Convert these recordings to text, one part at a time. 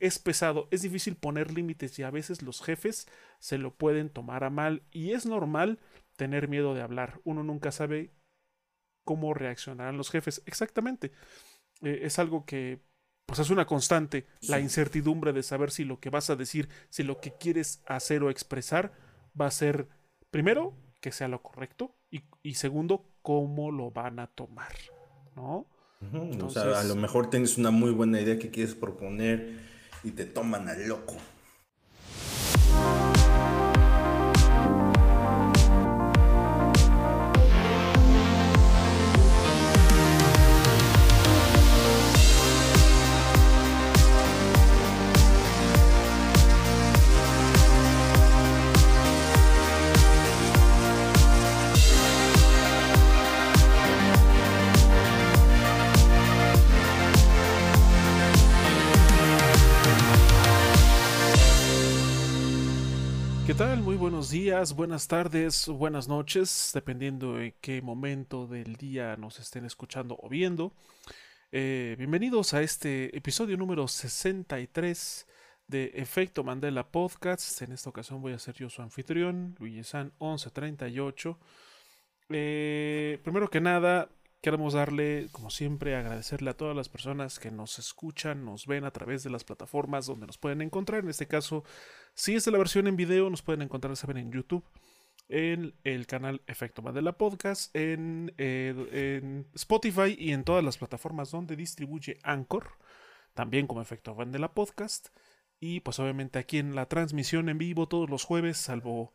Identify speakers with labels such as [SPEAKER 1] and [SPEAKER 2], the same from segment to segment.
[SPEAKER 1] es pesado, es difícil poner límites y a veces los jefes se lo pueden tomar a mal y es normal tener miedo de hablar. Uno nunca sabe cómo reaccionarán los jefes. Exactamente. Eh, es algo que pues es una constante, la incertidumbre de saber si lo que vas a decir, si lo que quieres hacer o expresar va a ser, primero, que sea lo correcto y, segundo, cómo lo van a tomar, ¿no?
[SPEAKER 2] o sea, a lo mejor tienes una muy buena idea que quieres proponer y te toman al loco.
[SPEAKER 1] Buenos días, buenas tardes, buenas noches, dependiendo en qué momento del día nos estén escuchando o viendo. Eh, bienvenidos a este episodio número 63 de Efecto Mandela Podcast. En esta ocasión voy a ser yo su anfitrión, Luigi San 1138. Eh, primero que nada, Queremos darle, como siempre, agradecerle a todas las personas que nos escuchan, nos ven a través de las plataformas donde nos pueden encontrar. En este caso, si es de la versión en video, nos pueden encontrar, saben, en YouTube, en el canal Efecto Mandela Podcast, en, eh, en, Spotify y en todas las plataformas donde distribuye Anchor, también como Efecto Mandela Podcast. Y pues obviamente aquí en la transmisión en vivo todos los jueves, salvo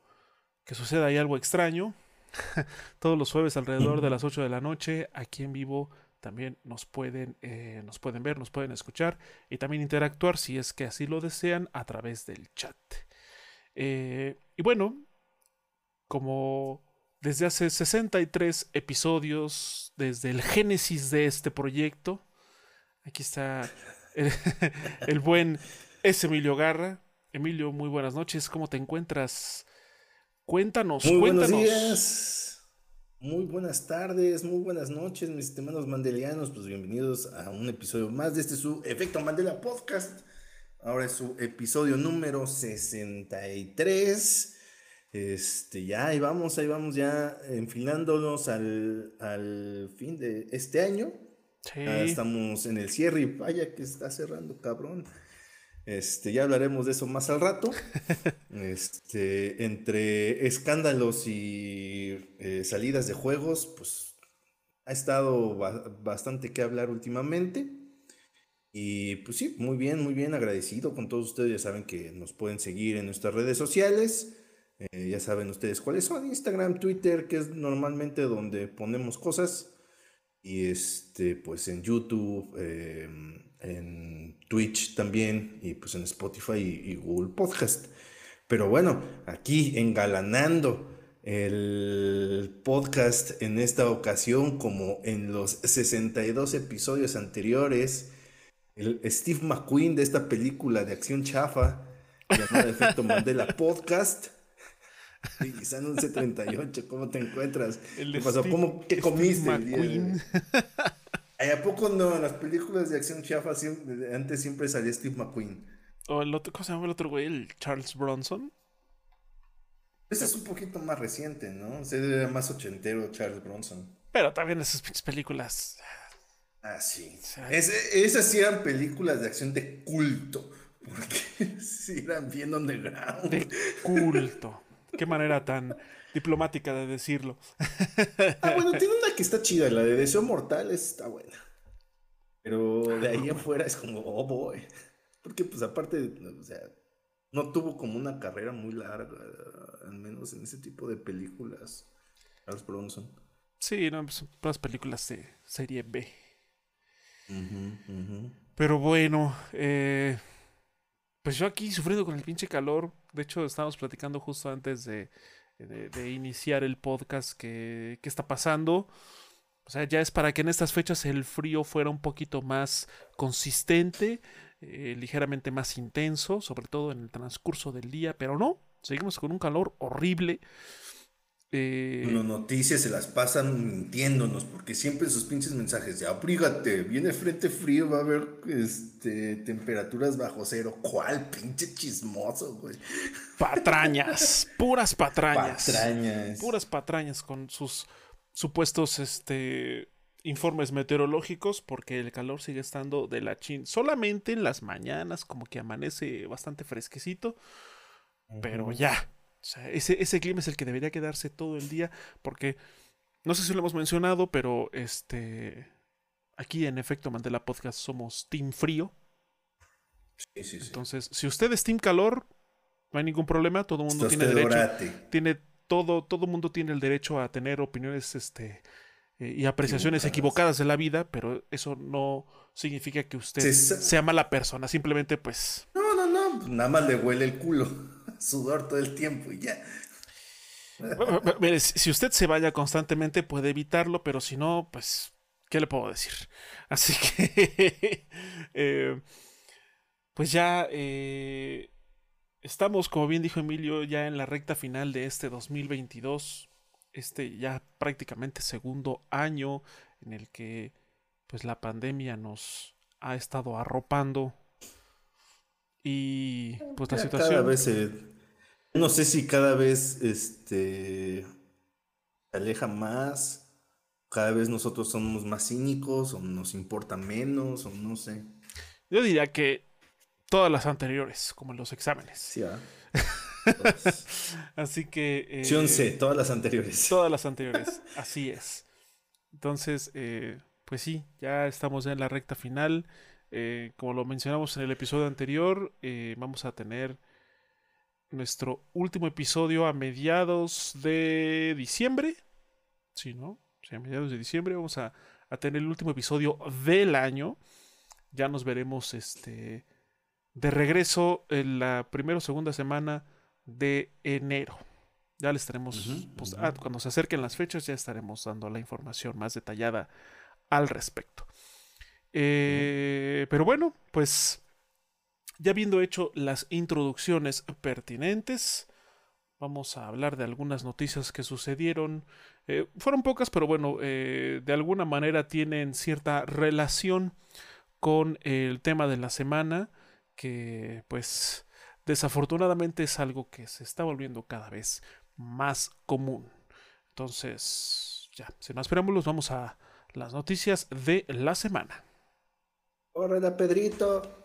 [SPEAKER 1] que suceda ahí algo extraño, todos los jueves alrededor de las 8 de la noche, aquí en vivo también nos pueden, eh, nos pueden ver, nos pueden escuchar y también interactuar si es que así lo desean a través del chat. Eh, y bueno, como desde hace 63 episodios, desde el génesis de este proyecto, aquí está el, el buen S. Emilio Garra. Emilio, muy buenas noches, ¿cómo te encuentras? Cuéntanos,
[SPEAKER 2] muy
[SPEAKER 1] cuéntanos.
[SPEAKER 2] Buenos días, muy buenas tardes, muy buenas noches, mis estimados mandelianos. Pues bienvenidos a un episodio más de este su Efecto Mandela Podcast. Ahora es su episodio número 63. Este, ya ahí vamos, ahí vamos ya enfilándonos al, al fin de este año. Sí. estamos en el cierre y vaya que está cerrando, cabrón. Este, ya hablaremos de eso más al rato. Este, entre escándalos y eh, salidas de juegos, pues ha estado bastante que hablar últimamente. Y pues sí, muy bien, muy bien agradecido con todos ustedes. Ya saben que nos pueden seguir en nuestras redes sociales. Eh, ya saben ustedes cuáles son, Instagram, Twitter, que es normalmente donde ponemos cosas. Y este, pues en YouTube, em, en Twitch también, y pues en Spotify y, Google Podcast. Pero bueno, aquí engalanando el podcast en esta ocasión, como en los 62 episodios anteriores, el Steve McQueen de esta película de acción chafa llamada Efecto Mandela Podcast. Y San 1138, ¿cómo te encuentras? ¿Qué pasó? ¿Cómo, ¿Qué comiste el día? ¿A poco no? En las películas de acción chafa antes siempre salía Steve McQueen.
[SPEAKER 1] O el otro, ¿cómo se llama el otro güey? El Charles Bronson.
[SPEAKER 2] Ese es un poquito más reciente, ¿no? O sea, era más ochentero Charles Bronson.
[SPEAKER 1] Pero también esas películas.
[SPEAKER 2] Ah, sí. esas sí eran películas de acción de culto. Porque sí eran bien underground.
[SPEAKER 1] De culto. Qué manera tan diplomática de decirlo.
[SPEAKER 2] Ah, bueno, tiene una que está chida, la de Deseo Mortal está buena. Pero de ahí afuera es como, oh boy. Porque pues aparte, o sea, no tuvo como una carrera muy larga, al menos en ese tipo de películas. Charles Bronson.
[SPEAKER 1] Sí, no, pues, son todas películas de serie B. Pero bueno, eh, pues yo aquí sufriendo con el pinche calor. De hecho, estábamos platicando justo antes de, de, iniciar el podcast que, está pasando. O sea, ya es para que en estas fechas el frío fuera un poquito más consistente, eh, ligeramente más intenso, sobre todo en el transcurso del día, pero no, seguimos con un calor horrible.
[SPEAKER 2] Eh, Las noticias se las pasan mintiéndonos, porque siempre sus pinches mensajes de abrígate, viene frente frío, va a haber este, temperaturas bajo cero. ¿Cuál pinche chismoso, güey?
[SPEAKER 1] Patrañas, puras patrañas.
[SPEAKER 2] Patrañas.
[SPEAKER 1] Puras patrañas con sus supuestos este, informes meteorológicos, porque el calor sigue estando de la chin. Solamente en las mañanas, como que amanece bastante fresquecito, pero ya o sea, ese, ese clima es el que debería quedarse todo el día, porque no sé si lo hemos mencionado, pero este aquí en Efecto Mandela Podcast somos Team Frío.
[SPEAKER 2] Sí, sí, sí.
[SPEAKER 1] Entonces, si usted es Team Calor, no hay ningún problema, todo el mundo tiene derecho. Tiene todo, todo mundo tiene el derecho a tener opiniones este, eh, y apreciaciones equivocadas. de la vida, pero eso no significa que usted sea mala persona, simplemente pues.
[SPEAKER 2] No, no, no, nada más le huele el culo sudor todo el tiempo y ya.
[SPEAKER 1] si usted se vaya constantemente puede evitarlo, pero si no, pues, ¿qué le puedo decir? Así que, eh, pues ya eh, estamos, como bien dijo Emilio, ya en la recta final de este 2022, este ya prácticamente segundo año en el que pues la pandemia nos ha estado arropando y pues la situación...
[SPEAKER 2] Cada vez no sé si cada vez este, se aleja más, cada vez nosotros somos más cínicos o nos importa menos o no sé.
[SPEAKER 1] Yo diría que todas las anteriores, como en los exámenes.
[SPEAKER 2] Sí.
[SPEAKER 1] Así que...
[SPEAKER 2] Eh, C, todas las anteriores.
[SPEAKER 1] Todas las anteriores, así es. Entonces, eh, pues sí, ya estamos en la recta final. Eh, como lo mencionamos en el episodio anterior, vamos a tener nuestro último episodio a mediados de diciembre. Sí, ¿no? Sí, a mediados de diciembre vamos a, tener el último episodio del año. Ya nos veremos este de regreso en la primera o segunda semana de enero. Ya le estaremos, pues, ah, cuando se acerquen las fechas, ya estaremos dando la información más detallada al respecto. Eh, pero bueno, pues ya habiendo hecho las introducciones pertinentes, vamos a hablar de algunas noticias que sucedieron. Eh, fueron pocas, pero bueno, eh, de alguna manera tienen cierta relación con el tema de la semana, que pues desafortunadamente es algo que se está volviendo cada vez más común. Entonces, ya, sin más preámbulos, vamos a las noticias de la semana.
[SPEAKER 2] Hola, Pedrito.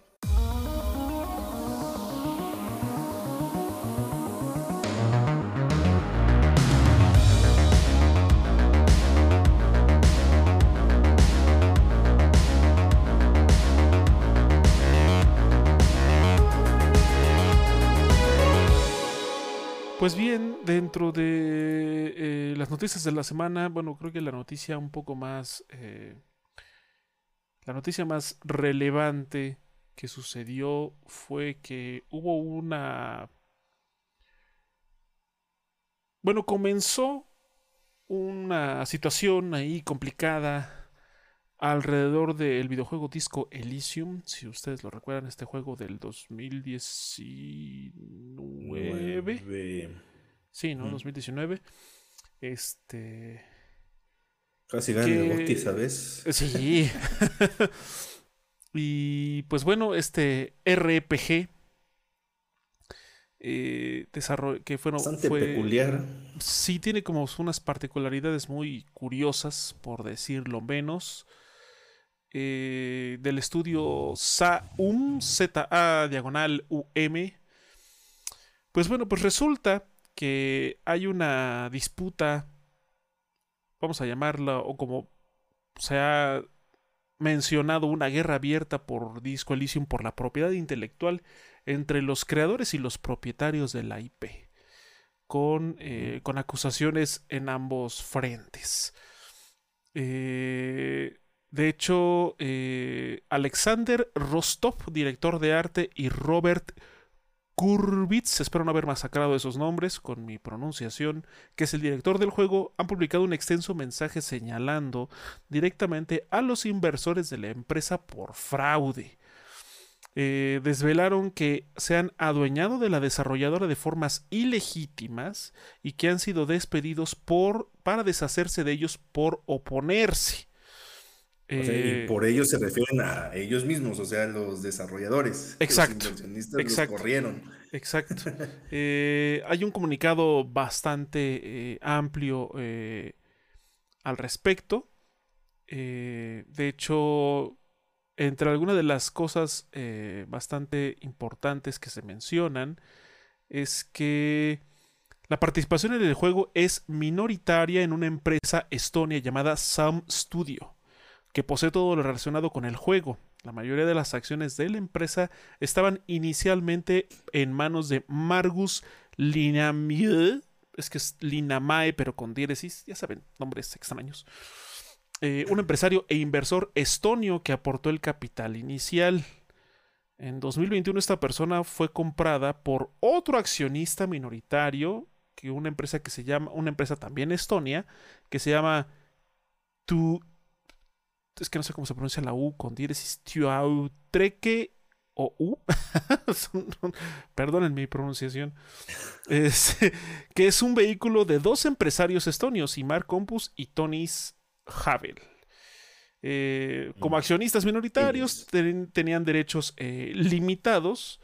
[SPEAKER 1] Pues bien, dentro de eh, las noticias de la semana, bueno, creo que la noticia un poco más eh, la noticia más relevante que sucedió fue que hubo una... Bueno, comenzó una situación ahí complicada alrededor del videojuego Disco Elysium, si ustedes lo recuerdan, este juego del 2019. Sí, ¿no? 2019. Este
[SPEAKER 2] Casi gana el ¿sabes?
[SPEAKER 1] Sí. y pues bueno, este RPG eh, que fueron,
[SPEAKER 2] Bastante peculiar.
[SPEAKER 1] Sí, tiene como unas particularidades muy curiosas, por decirlo menos. Eh, del estudio SAUM, Z-A diagonal UM. Pues bueno, pues resulta que hay una disputa vamos a llamarla, o como se ha mencionado, una guerra abierta por Disco Elysium por la propiedad intelectual entre los creadores y los propietarios de la IP, con, eh, con acusaciones en ambos frentes. Eh, de hecho, eh, Alexander Rostov, director de arte, y Robert Kurbitz, espero no haber masacrado esos nombres con mi pronunciación, que es el director del juego, han publicado un extenso mensaje señalando directamente a los inversores de la empresa por fraude. eh, desvelaron que se han adueñado de la desarrolladora de formas ilegítimas y que han sido despedidos por, para deshacerse de ellos por oponerse.
[SPEAKER 2] Y eh, por ellos se refieren a ellos mismos, o sea, los desarrolladores.
[SPEAKER 1] Exacto.
[SPEAKER 2] Los inversionistas exacto, corrieron.
[SPEAKER 1] Exacto. Eh, hay un comunicado bastante amplio al respecto. de hecho, entre algunas de las cosas eh, bastante importantes que se mencionan es que la participación en el juego es minoritaria en una empresa estonia llamada Sam Studio, que posee todo lo relacionado con el juego. La mayoría de las acciones de la empresa estaban inicialmente en manos de Margus Linamie, es que es Linamae, pero con diéresis, ya saben, nombres extraños. Eh, un empresario e inversor estonio que aportó el capital inicial. En 2021 esta persona fue comprada por otro accionista minoritario, que una empresa que se llama, una empresa también estonia, que se llama Tu, es que no sé cómo se pronuncia la U con diéresis, Tuautreke o U, perdonen mi pronunciación, que es un vehículo de dos empresarios estonios, Imar Compus y Tonis Havel. Eh, como mm. accionistas minoritarios tenían derechos eh, limitados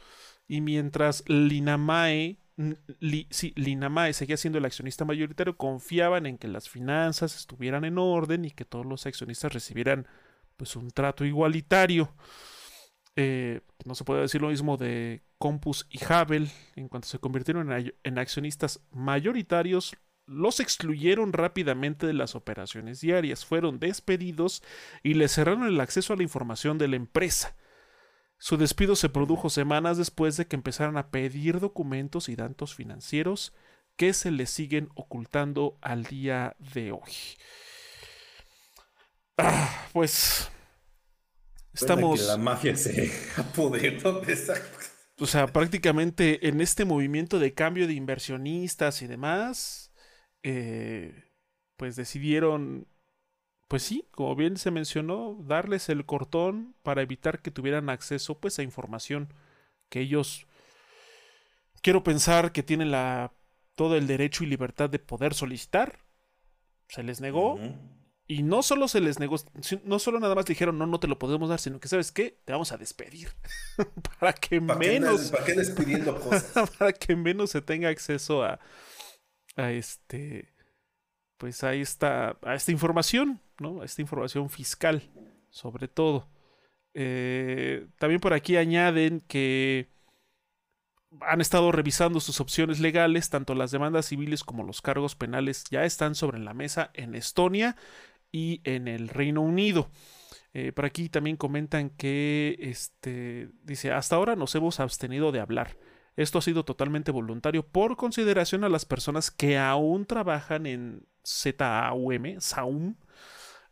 [SPEAKER 1] y mientras Linamae, Linamae seguía siendo el accionista mayoritario, confiaban en que las finanzas estuvieran en orden y que todos los accionistas recibieran pues un trato igualitario. Eh, no se puede decir lo mismo de Compus y Havel. En cuanto se convirtieron en accionistas mayoritarios, los excluyeron rápidamente de las operaciones diarias, fueron despedidos y les cerraron el acceso a la información de la empresa. Su despido se produjo semanas después de que empezaran a pedir documentos y datos financieros que se les siguen ocultando al día de hoy. Ah, pues estamos.
[SPEAKER 2] la mafia se apoderó de esa.
[SPEAKER 1] O sea, prácticamente en este movimiento de cambio de inversionistas y demás, eh, pues decidieron, pues sí, como bien se mencionó, darles el cortón para evitar que tuvieran acceso pues a información que ellos, quiero pensar que tienen la, todo el derecho y libertad de poder solicitar. Se les negó. Y no solo se les negó, no solo nada más dijeron, no, no te lo podemos dar, sino que, ¿sabes qué? Te vamos a despedir. para que menos.
[SPEAKER 2] ¿Para qué despidiendo cosas?
[SPEAKER 1] para que menos se tenga acceso a, a este, pues ahí está, a esta información, ¿no? A esta información fiscal, sobre todo. Eh, también por aquí añaden que han estado revisando sus opciones legales, tanto las demandas civiles como los cargos penales ya están sobre la mesa en Estonia y en el Reino Unido. Eh, por aquí también comentan que, este, dice, hasta ahora nos hemos abstenido de hablar. Esto ha sido totalmente voluntario por consideración a las personas que aún trabajan en ZAUM, SAUM,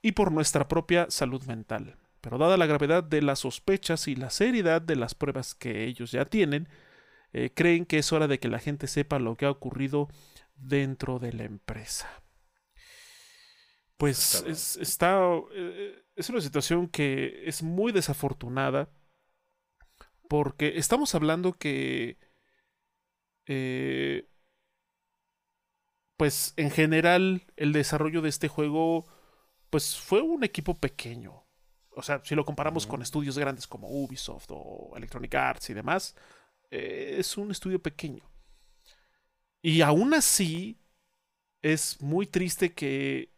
[SPEAKER 1] y por nuestra propia salud mental. Pero dada la gravedad de las sospechas y la seriedad de las pruebas que ellos ya tienen, eh, creen que es hora de que la gente sepa lo que ha ocurrido dentro de la empresa. Pues es, está, eh, es una situación que es muy desafortunada porque estamos hablando que eh, pues en general el desarrollo de este juego pues fue un equipo pequeño. O sea, si lo comparamos con estudios grandes como Ubisoft o Electronic Arts y demás, eh, es un estudio pequeño. Y aún así, es muy triste que,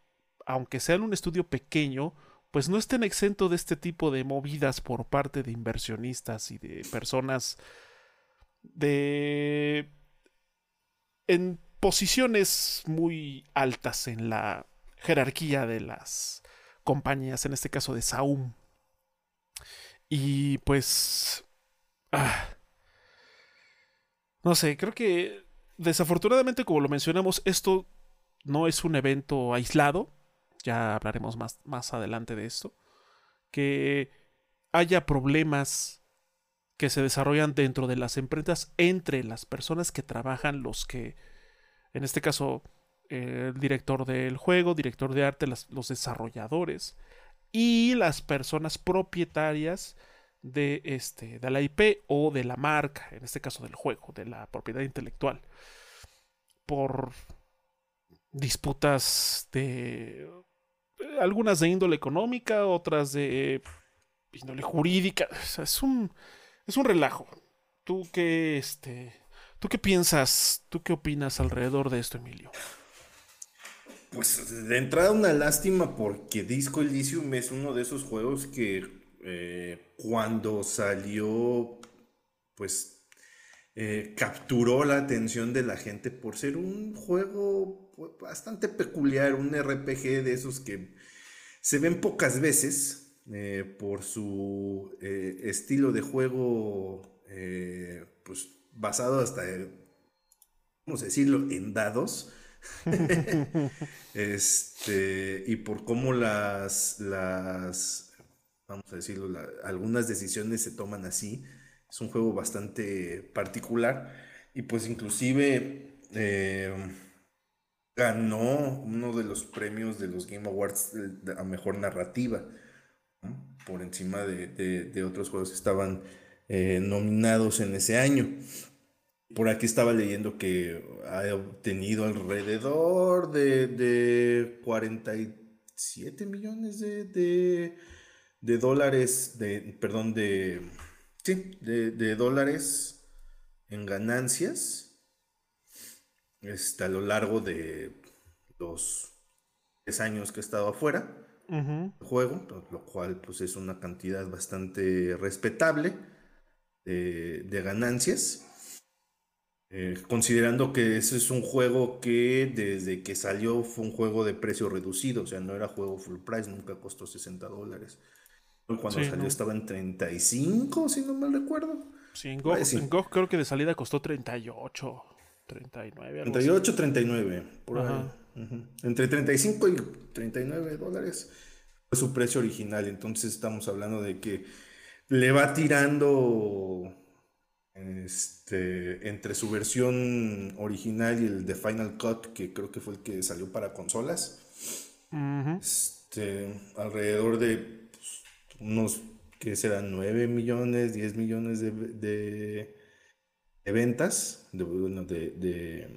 [SPEAKER 1] aunque sean un estudio pequeño, pues no estén exento de este tipo de movidas por parte de inversionistas y de personas de en posiciones muy altas en la jerarquía de las compañías, en este caso de Saum. Y pues... Ah, no sé, creo que desafortunadamente, como lo mencionamos, esto no es un evento aislado. Ya hablaremos más, más adelante de esto. Que haya problemas que se desarrollan dentro de las empresas entre las personas que trabajan, los que, en este caso, el director del juego, director de arte, los desarrolladores y las personas propietarias de, este, de la IP o de la marca, en este caso del juego, de la propiedad intelectual, por disputas de algunas de índole económica, otras de índole jurídica. es un es un relajo. ¿Tú qué este tú qué piensas? ¿Tú qué opinas alrededor de esto, Emilio?
[SPEAKER 2] Pues de entrada una lástima porque Disco Elysium es uno de esos juegos que eh, cuando salió, pues eh, capturó la atención de la gente por ser un juego pues, bastante peculiar, un RPG de esos que se ven pocas veces eh, por su estilo de juego, pues basado hasta, vamos a decirlo, en dados. este, y por cómo las, las vamos a decirlo, algunas decisiones se toman así. Es un juego bastante particular y pues inclusive eh, ganó uno de los premios de los Game Awards a mejor narrativa, por encima de, otros juegos que estaban eh, nominados en ese año. Por aquí estaba leyendo que ha obtenido alrededor de, de 47 millones de de dólares, de, perdón, de, sí, de, dólares en ganancias este, a lo largo de los tres años que he estado afuera del juego, lo cual pues es una cantidad bastante respetable de, ganancias. Eh, considerando que ese es un juego que desde que salió fue un juego de precio reducido, o sea, no era juego full price, nunca costó 60 dólares. Cuando salió estaba en 35, si no mal recuerdo.
[SPEAKER 1] Sí, en GOG, creo que de salida costó 38, 39.
[SPEAKER 2] 38, 39, por ahí. Entre 35 y 39 dólares fue su precio original. Entonces estamos hablando de que le va tirando este, entre su versión original y el de Final Cut, que creo que fue el que salió para consolas. este, alrededor de unos, que serán 9 millones, 10 millones de, de, ventas, de, de,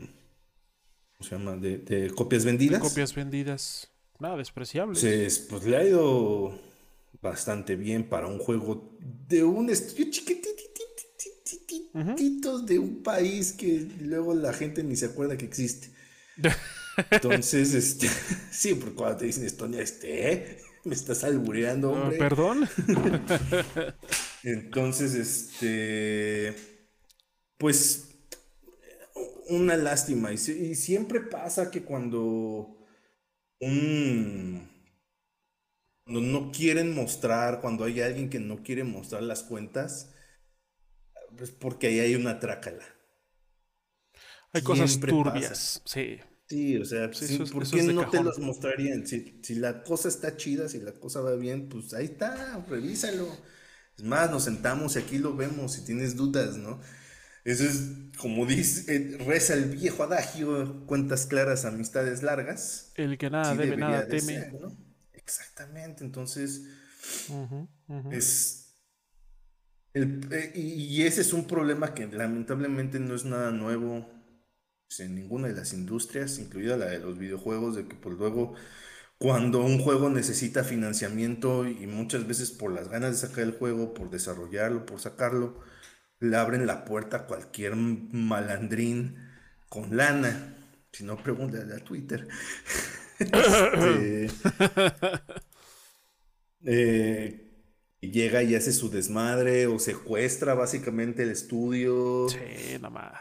[SPEAKER 2] ¿cómo se llama? De, copias vendidas.
[SPEAKER 1] copias vendidas, nada despreciable.
[SPEAKER 2] pues le ha ido bastante bien para un juego de un estudio chiquitito de un país que luego la gente ni se acuerda que existe. Entonces, este, sí, porque cuando te dicen Estonia, este, me estás albureando, ah, hombre.
[SPEAKER 1] Perdón.
[SPEAKER 2] Entonces, este. Pues. Una lástima. Y, siempre pasa que cuando. Un. Cuando no quieren mostrar, cuando hay alguien que no quiere mostrar las cuentas, pues porque ahí hay una trácala.
[SPEAKER 1] Hay cosas turbias, sí.
[SPEAKER 2] Sí, o sea, ¿por qué no te los mostrarían? Si, la cosa está chida, si la cosa va bien, pues ahí está, revísalo. Es más, nos sentamos y aquí lo vemos si tienes dudas, ¿no? Eso es, como dice, eh, reza el viejo adagio, cuentas claras, amistades largas.
[SPEAKER 1] El que nada debe, nada teme.
[SPEAKER 2] Exactamente, entonces es... Eh, y ese es un problema que lamentablemente no es nada nuevo pues, en ninguna de las industrias, incluida la de los videojuegos, de que pues luego cuando un juego necesita financiamiento y muchas veces por las ganas de sacar el juego, por desarrollarlo, por sacarlo, le abren la puerta a cualquier malandrín con lana. Si no, pregúntale a Twitter. este, eh, llega y hace su desmadre o secuestra básicamente el estudio.
[SPEAKER 1] Sí, nomás.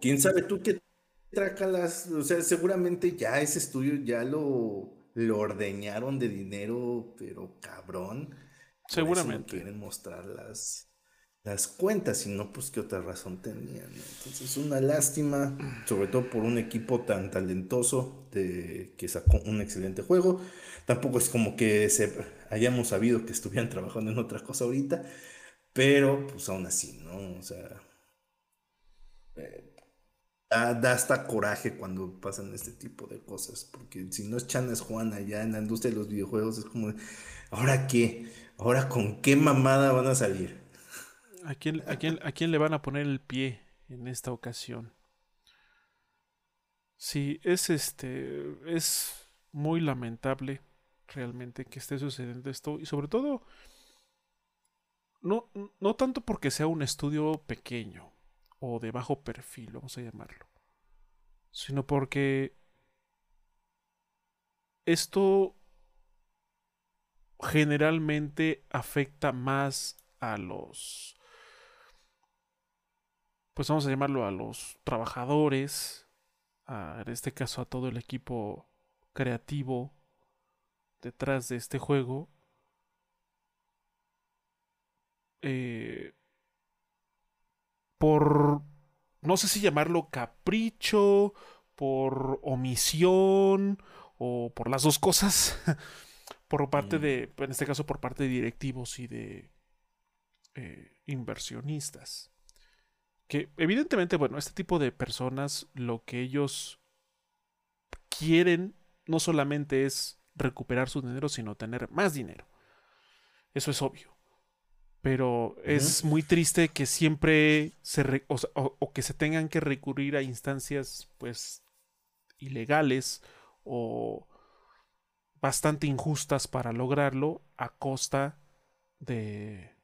[SPEAKER 2] ¿Quién sabe tú qué trácalas, o sea, seguramente ya ese estudio ya lo, lo ordeñaron de dinero, pero cabrón.
[SPEAKER 1] Seguramente.
[SPEAKER 2] quieren mostrar las, cuentas, y no, pues qué otra razón tenían. Entonces, una lástima, sobre todo por un equipo tan talentoso de, que sacó un excelente juego. Tampoco es como que se, hayamos sabido que estuvieran trabajando en otra cosa ahorita, pero pues aún así, ¿no? O sea, eh, Da, hasta coraje cuando pasan este tipo de cosas, porque si no es Chana es Juana ya en la industria de los videojuegos es como, ¿ahora qué? ahora con qué mamada van a salir.
[SPEAKER 1] ¿A quién, a quién, a quién le van a poner el pie en esta ocasión? Sí, es este. Es muy lamentable realmente que esté sucediendo esto. Y sobre todo. No, no tanto porque sea un estudio pequeño o de bajo perfil, vamos a llamarlo. Sino porque esto generalmente afecta más a los, pues vamos a llamarlo a los trabajadores, en este caso a todo el equipo creativo detrás de este juego. Eh, por, no sé si llamarlo capricho, por omisión o por las dos cosas, por parte mm. de, en este caso por parte de directivos y de eh, inversionistas. Que evidentemente, bueno, este tipo de personas lo que ellos quieren no solamente es recuperar su dinero, sino tener más dinero. Eso es obvio. Pero es muy triste que siempre se o, que se tengan que recurrir a instancias pues ilegales o bastante injustas para lograrlo a costa de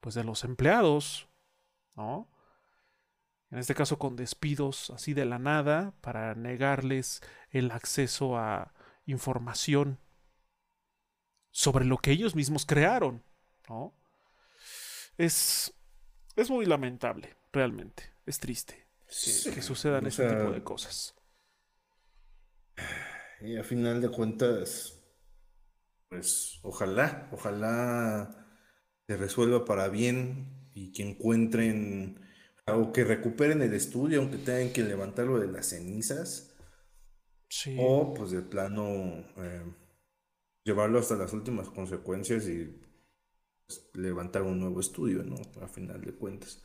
[SPEAKER 1] pues de los empleados, ¿no? En este caso con despidos así de la nada para negarles el acceso a información sobre lo que ellos mismos crearon, ¿no? Es es muy lamentable, realmente, es triste que, sucedan ese tipo de cosas.
[SPEAKER 2] Y a final de cuentas, pues ojalá, ojalá se resuelva para bien y que encuentren o que recuperen el estudio, aunque tengan que levantarlo de las cenizas. Sí. O pues de plano eh, llevarlo hasta las últimas consecuencias y pues, levantar un nuevo estudio, ¿no? A final de cuentas.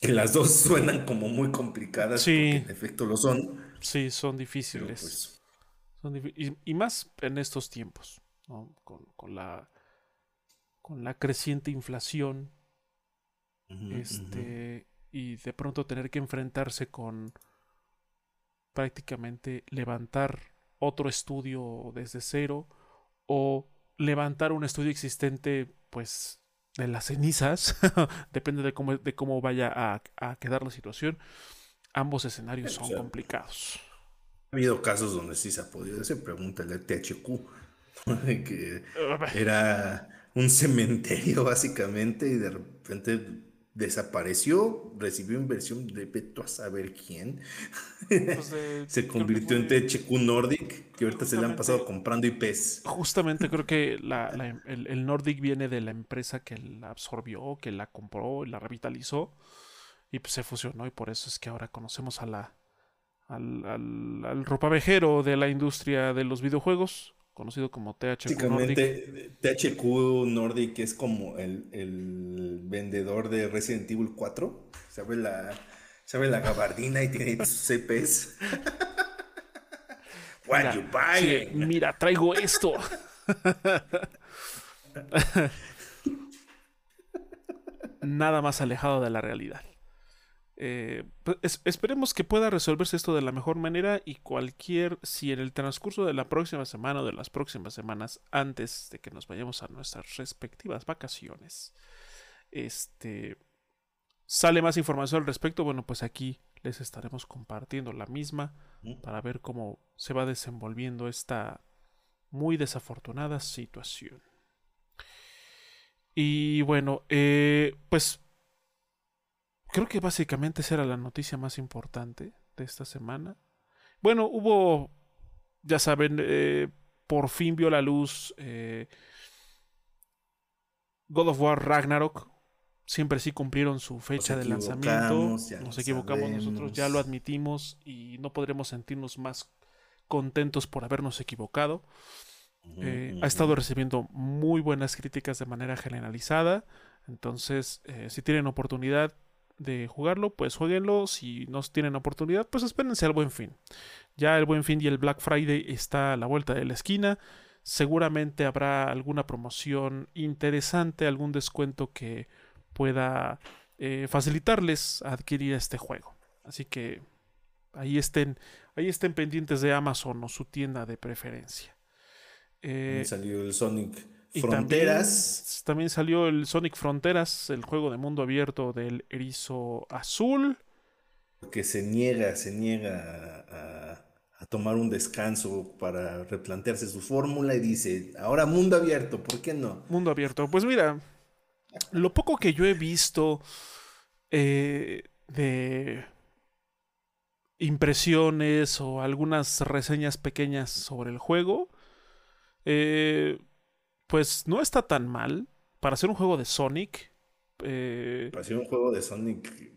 [SPEAKER 2] Que las dos suenan como muy complicadas, sí. en efecto lo son.
[SPEAKER 1] Sí, son difíciles. Pues, y, más en estos tiempos, con, la, con la creciente inflación. este, Y de pronto tener que enfrentarse con prácticamente levantar otro estudio desde cero o levantar un estudio existente pues de las cenizas, depende de cómo, de cómo vaya a, a, quedar la situación. Ambos escenarios son complicados.
[SPEAKER 2] Ha habido casos donde sí se ha podido hacer, pregúntale a THQ, que era un cementerio básicamente y de repente desapareció, recibió inversión de Peto a saber quién. Pues se convirtió en THQ Nordic, que ahorita se le han pasado comprando IPs.
[SPEAKER 1] Justamente creo que el, el, Nordic viene de la empresa que la absorbió, que la compró, la revitalizó y pues se fusionó y por eso es que ahora conocemos a la al, al, al ropavejero de la industria de los videojuegos, conocido como THQ
[SPEAKER 2] Nordic. THQ Nordic es como el, el, vendedor de Resident Evil 4. Sabe la, sabe la gabardina y tiene CPs.
[SPEAKER 1] mira, mira, traigo esto. Nada más alejado de la realidad. Eh, pues, esperemos que pueda resolverse esto de la mejor manera y cualquier, si en el transcurso de la próxima semana o de las próximas semanas, antes de que nos vayamos a nuestras respectivas vacaciones, este, sale más información al respecto, bueno, pues aquí les estaremos compartiendo la misma para ver cómo se va desenvolviendo esta muy desafortunada situación. Y bueno, eh, pues creo que básicamente esa era la noticia más importante de esta semana. Bueno, hubo, ya saben, eh, por fin vio la luz eh, God of War Ragnarok. Siempre sí cumplieron su fecha de lanzamiento. Nos equivocamos nosotros, ya lo admitimos y no podremos sentirnos más contentos por habernos equivocado. Eh, ha estado recibiendo muy buenas críticas de manera generalizada. Entonces, si tienen oportunidad, de jugarlo, pues jueguenlo. Si no tienen oportunidad, pues espérense al buen fin. Ya el buen fin y el Black Friday está a la vuelta de la esquina. seguramente habrá alguna promoción interesante, algún descuento que pueda eh, facilitarles adquirir este juego. Así que ahí estén, ahí estén pendientes de Amazon o su tienda de preferencia.
[SPEAKER 2] Eh, salió el Sonic Fronteras.
[SPEAKER 1] También, salió el Sonic Fronteras, el juego de mundo abierto del erizo azul.
[SPEAKER 2] Que se niega, se niega a, tomar un descanso para replantearse su fórmula y dice, ahora mundo abierto, ¿por qué no?
[SPEAKER 1] Mundo abierto. Pues mira, lo poco que yo he visto eh, de impresiones o algunas reseñas pequeñas sobre el juego, eh, pues no está tan mal para hacer un juego de Sonic.
[SPEAKER 2] Eh, para hacer un juego de Sonic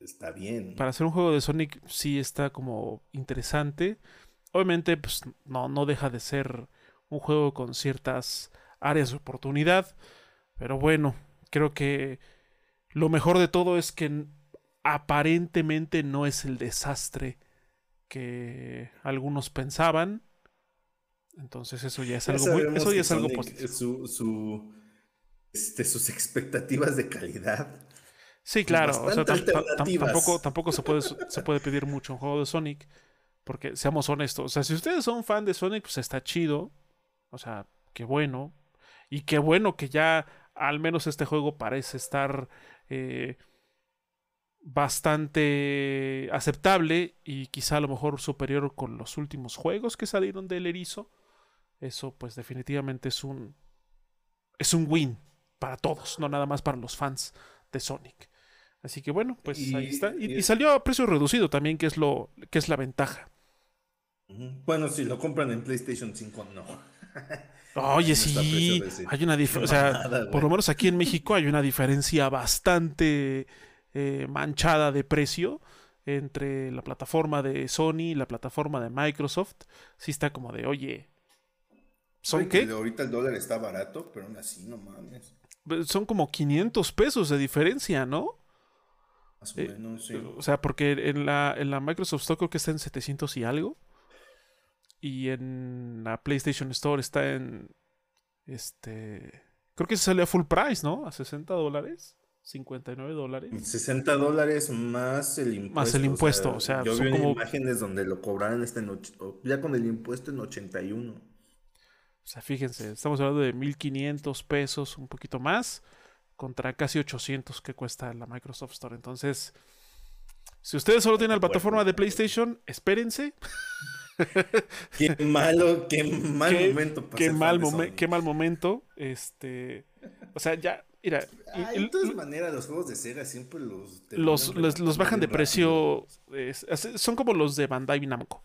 [SPEAKER 2] está bien.
[SPEAKER 1] Para hacer un juego de Sonic sí está como interesante. Obviamente, pues no, no deja de ser un juego con ciertas áreas de oportunidad. Pero bueno, creo que lo mejor de todo es que aparentemente no es el desastre que algunos pensaban. Entonces eso ya es algo muy, eso ya es algo
[SPEAKER 2] positivo. este, sus expectativas de calidad.
[SPEAKER 1] Sí, claro. tampoco, tampoco se puede, se puede pedir mucho un juego de Sonic. Porque seamos honestos. O sea, si ustedes son fan de Sonic, pues está chido. O sea, qué bueno. Y qué bueno que ya al menos este juego parece estar eh, bastante aceptable y quizá a lo mejor superior con los últimos juegos que salieron del erizo. Eso pues definitivamente es un es un win para todos, no nada más para los fans de Sonic. Así que bueno, pues ahí está. Y, salió a precio reducido también, que es lo que es la ventaja.
[SPEAKER 2] Bueno, si lo compran en PlayStation 5, no.
[SPEAKER 1] Oye, sí, hay una diferencia. O sea, por lo menos aquí en México hay una diferencia bastante eh, manchada de precio entre la plataforma de Sony y la plataforma de Microsoft. Sí está como de, oye,
[SPEAKER 2] ¿son qué? Ahorita el dólar está barato, pero aún así no mames.
[SPEAKER 1] Son como 500 pesos de diferencia, ¿no?
[SPEAKER 2] Más o eh, menos, sí.
[SPEAKER 1] O sea, porque en la, en la Microsoft Store creo que está en 700 y algo. Y en la PlayStation Store está en. Este. Creo que se sale a full price, ¿no? A 60 dólares. 59 dólares.
[SPEAKER 2] 60 dólares más el impuesto.
[SPEAKER 1] Más el impuesto, o sea,
[SPEAKER 2] yo vi como... imágenes donde lo cobraron este ya con el impuesto en 81. O
[SPEAKER 1] sea, fíjense, estamos hablando de 1500 pesos, un poquito más, contra casi 800 que cuesta la Microsoft Store. Entonces, si ustedes solo tienen la plataforma de PlayStation, espérense.
[SPEAKER 2] qué malo, qué mal momento.
[SPEAKER 1] qué mal, qué mal momento. Este, o sea, ya, mira.
[SPEAKER 2] de todas maneras, los juegos de Sega siempre
[SPEAKER 1] los. Los, bajan de precio. son como los de Bandai Namco.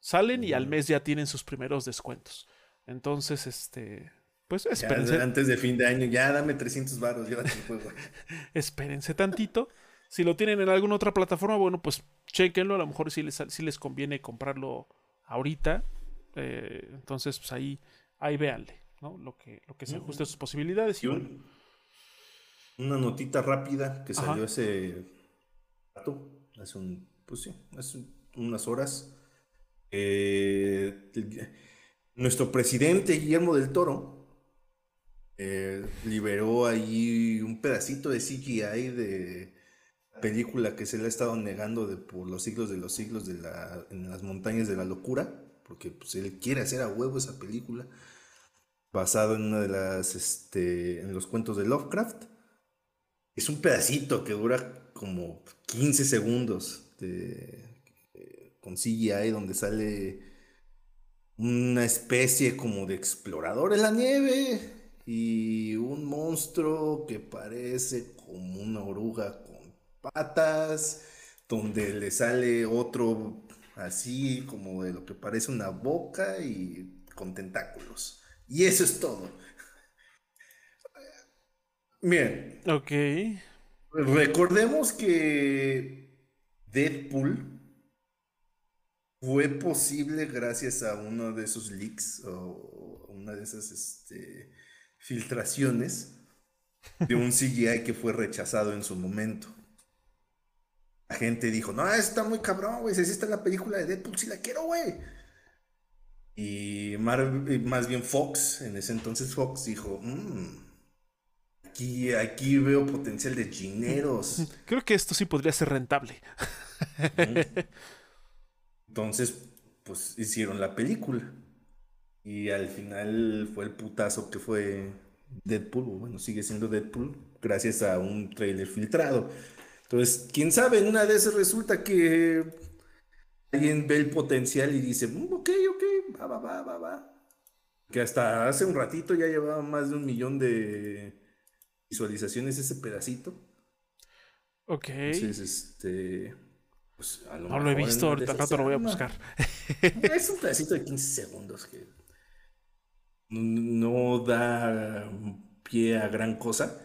[SPEAKER 1] Salen y al mes ya tienen sus primeros descuentos. Entonces, este. Pues espérense.
[SPEAKER 2] antes de fin de año, ya dame 300 baros, llévate el juego.
[SPEAKER 1] espérense tantito. Si lo tienen en alguna otra plataforma, bueno, pues chequenlo. A lo mejor si les, si les conviene comprarlo ahorita. Eh, entonces, pues ahí, ahí véanle, ¿no? Lo que, lo que se ajuste a sus posibilidades. Y,
[SPEAKER 2] Una notita rápida que salió hace hace un, pues sí, hace unas horas. Eh, nuestro presidente Guillermo del Toro eh, liberó ahí un pedacito de CGI de película que se le ha estado negando de, por los siglos de los siglos de la, en las montañas de la locura, porque pues, él quiere hacer a huevo esa película, basado en una de las, este, en los cuentos de Lovecraft. Es un pedacito que dura como 15 segundos eh, con CGI donde sale una especie como de explorador en la nieve y un monstruo que parece como una oruga patas, donde le sale otro así como de lo que parece una boca y con tentáculos. Y eso es todo. Miren.
[SPEAKER 1] Ok.
[SPEAKER 2] Recordemos que Deadpool fue posible gracias a uno de esos leaks o una de esas este, filtraciones de un CGI que fue rechazado en su momento gente dijo, no, está muy cabrón, güey. Si está la película de Deadpool, si la quiero, güey. Y más bien Fox, en ese entonces Fox dijo, mm, aquí, aquí veo potencial de chineros.
[SPEAKER 1] Creo que esto sí podría ser rentable.
[SPEAKER 2] Entonces, pues hicieron la película. Y al final fue el putazo que fue Deadpool, bueno, sigue siendo Deadpool, gracias a un trailer filtrado. Entonces, quién sabe, en una de esas resulta que alguien ve el potencial y dice, mm, ok, ok, va, va, va, va, va. Que hasta hace un ratito ya llevaba más de un millón de visualizaciones ese pedacito.
[SPEAKER 1] Ok.
[SPEAKER 2] Entonces, este.
[SPEAKER 1] Pues, no lo he visto, ahorita rato lo voy a buscar.
[SPEAKER 2] Es un pedacito de 15 segundos que no da pie a gran cosa.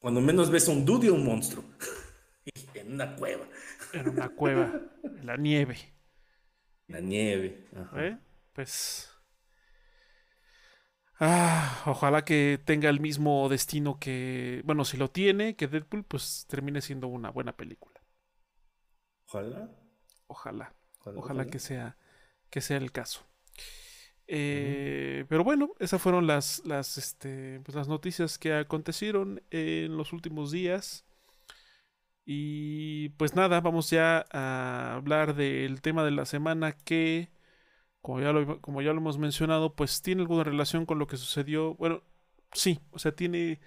[SPEAKER 2] Cuando menos ves un dude un monstruo. en una cueva.
[SPEAKER 1] En una cueva. En la nieve.
[SPEAKER 2] La nieve.
[SPEAKER 1] ¿Eh? Pues. Ah, ojalá que tenga el mismo destino que. Bueno, si lo tiene, que Deadpool, pues termine siendo una buena película.
[SPEAKER 2] Ojalá.
[SPEAKER 1] Ojalá. Ojalá, que sea que sea el caso. Eh, pero bueno, esas fueron las, las, este, pues las noticias que acontecieron en los últimos días. Y pues nada, vamos ya a hablar del tema de la semana que, como ya lo, como ya lo hemos mencionado, pues tiene alguna relación con lo que sucedió. Bueno, sí, o sea, tiene,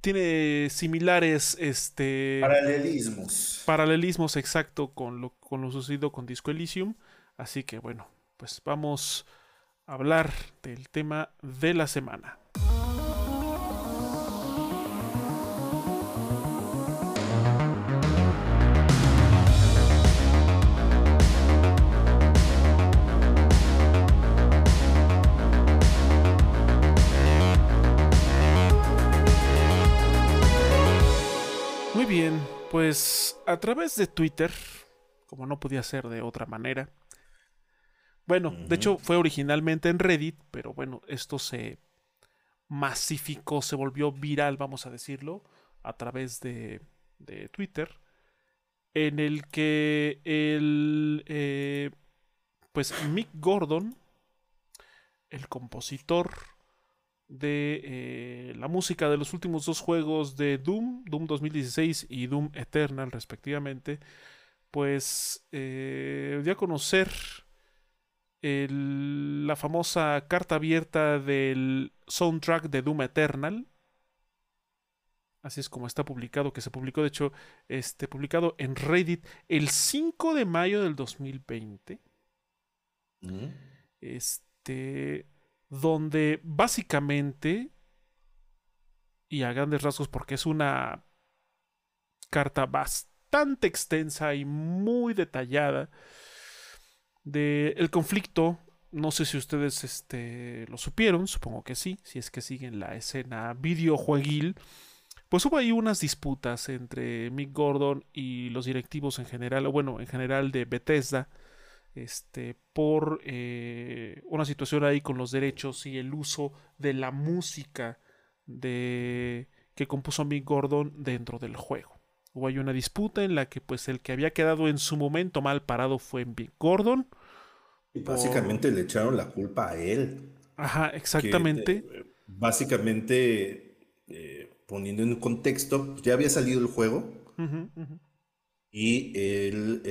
[SPEAKER 1] tiene similares este,
[SPEAKER 2] paralelismos.
[SPEAKER 1] Paralelismos, exacto, con lo, con lo sucedido con Disco Elysium. Así que bueno, pues vamos hablar del tema de la semana. Bien, pues a través de Twitter, como no podía ser de otra manera, bueno, de hecho fue originalmente en Reddit, pero bueno, esto se masificó, se volvió viral, vamos a decirlo, a través de, Twitter, en el que el, eh, pues Mick Gordon, el compositor de eh, la música de los últimos dos juegos de Doom, Doom 2016 y Doom Eternal respectivamente, pues eh, dio a conocer la famosa carta abierta del soundtrack de Doom Eternal. Así es como está publicado, que se publicó, de hecho, este, publicado en Reddit el 5 de mayo del 2020. Mm. Este, donde básicamente, y a grandes rasgos, porque es una carta bastante extensa y muy detallada, del conflicto. No sé si ustedes este, lo supieron, supongo que sí, si es que siguen la escena videojueguil. Pues hubo ahí unas disputas entre Mick Gordon y los directivos en general, o bueno, en general de Bethesda, este, por eh, una situación ahí con los derechos y el uso de la música de, que compuso Mick Gordon dentro del juego. Hubo ahí una disputa en la que pues el que había quedado en su momento mal parado fue Mick Gordon.
[SPEAKER 2] Y básicamente le echaron la culpa a él.
[SPEAKER 1] Ajá, exactamente.
[SPEAKER 2] Eh, básicamente, eh, poniendo en contexto, ya había salido el juego. Y el,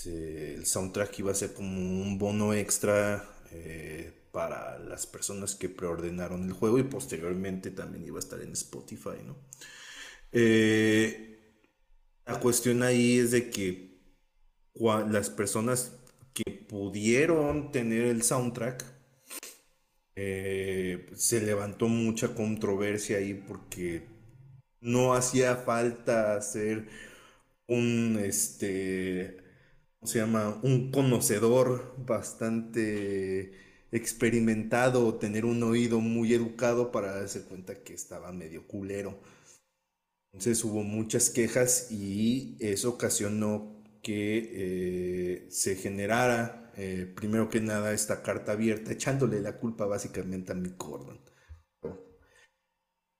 [SPEAKER 2] este, el soundtrack iba a ser como un bono extra eh, para las personas que preordenaron el juego y posteriormente también iba a estar en Spotify, ¿no? la cuestión ahí es de que las personas que pudieron tener el soundtrack, eh, se levantó mucha controversia ahí porque no hacía falta hacer un, este, ¿cómo se llama? Un conocedor bastante experimentado, tener un oído muy educado para darse cuenta que estaba medio culero. Entonces hubo muchas quejas y eso ocasionó que eh, se generara, eh, primero que nada, esta carta abierta, echándole la culpa básicamente a Mick Gordon.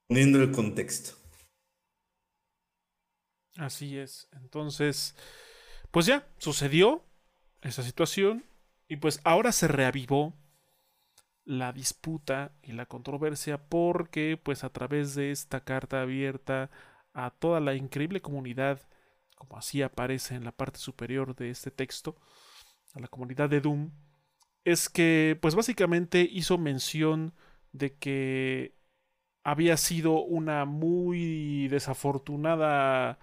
[SPEAKER 2] Poniendo el contexto.
[SPEAKER 1] Así es. Entonces, pues ya, sucedió esa situación y pues ahora se reavivó la disputa y la controversia porque pues a través de esta carta abierta a toda la increíble comunidad, como así aparece en la parte superior de este texto, a la comunidad de Doom, es que pues básicamente hizo mención de que había sido una muy desafortunada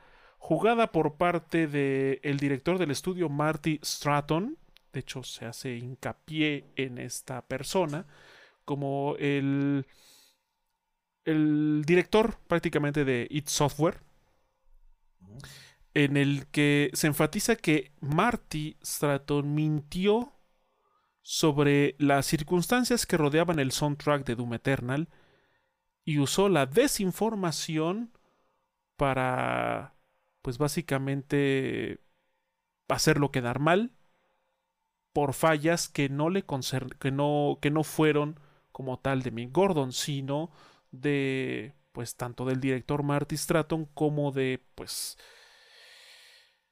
[SPEAKER 1] jugada por parte del el director del estudio Marty Stratton, de hecho se hace hincapié en esta persona, como el, el director prácticamente de It Software, en el que se enfatiza que Marty Stratton mintió sobre las circunstancias que rodeaban el soundtrack de Doom Eternal y usó la desinformación para, pues básicamente, hacerlo quedar mal por fallas que no le que no, que no fueron como tal de Mick Gordon, sino de pues tanto del director Marty Stratton como de pues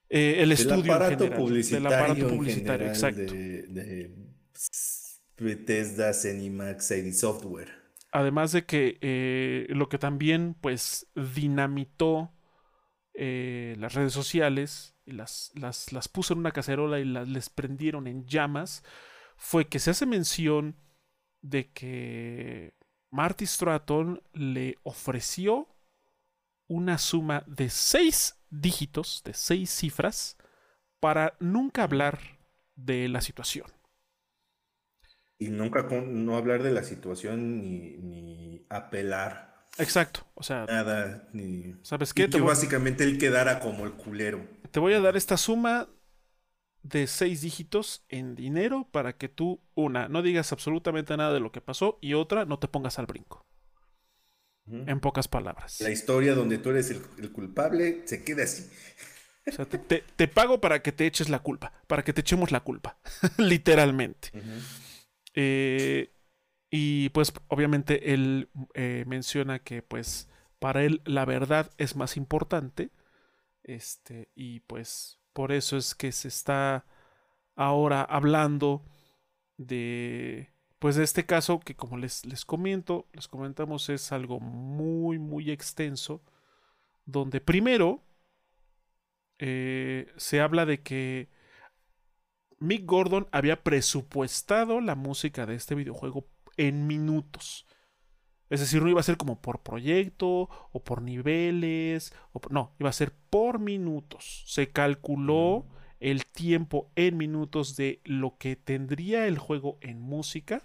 [SPEAKER 1] eh, el estudio
[SPEAKER 2] aparato publicitario, del aparato publicitario, exacto. De, Bethesda, Cenimax, ID Software.
[SPEAKER 1] Además de que eh, lo que también pues dinamitó eh, las redes sociales y las, las, las, puso en una cacerola y las les prendieron en llamas fue que se hace mención de que Marty Stratton le ofreció una suma de seis dígitos, de seis cifras, para nunca hablar de la situación.
[SPEAKER 2] Y nunca no hablar de la situación ni, ni apelar
[SPEAKER 1] Exacto, o sea.
[SPEAKER 2] Nada, ni.
[SPEAKER 1] ¿Sabes qué?
[SPEAKER 2] que básicamente él quedara como el culero.
[SPEAKER 1] Te voy a dar esta suma de seis dígitos en dinero para que tú, una, no digas absolutamente nada de lo que pasó y otra, no te pongas al brinco. En pocas palabras.
[SPEAKER 2] La historia donde tú eres el, culpable se queda así.
[SPEAKER 1] O sea, te, pago para que te eches la culpa, para que te echemos la culpa, literalmente. eh, y pues obviamente él eh, menciona que pues para él la verdad es más importante. Este, y pues por eso es que se está ahora hablando de pues de este caso que como les, les comento, les comentamos es algo muy muy extenso donde primero eh, se habla de que Mick Gordon había presupuestado la música de este videojuego en minutos. Es decir, no iba a ser como por proyecto o por niveles, o no, iba a ser por minutos. Se calculó el tiempo en minutos de lo que tendría el juego en música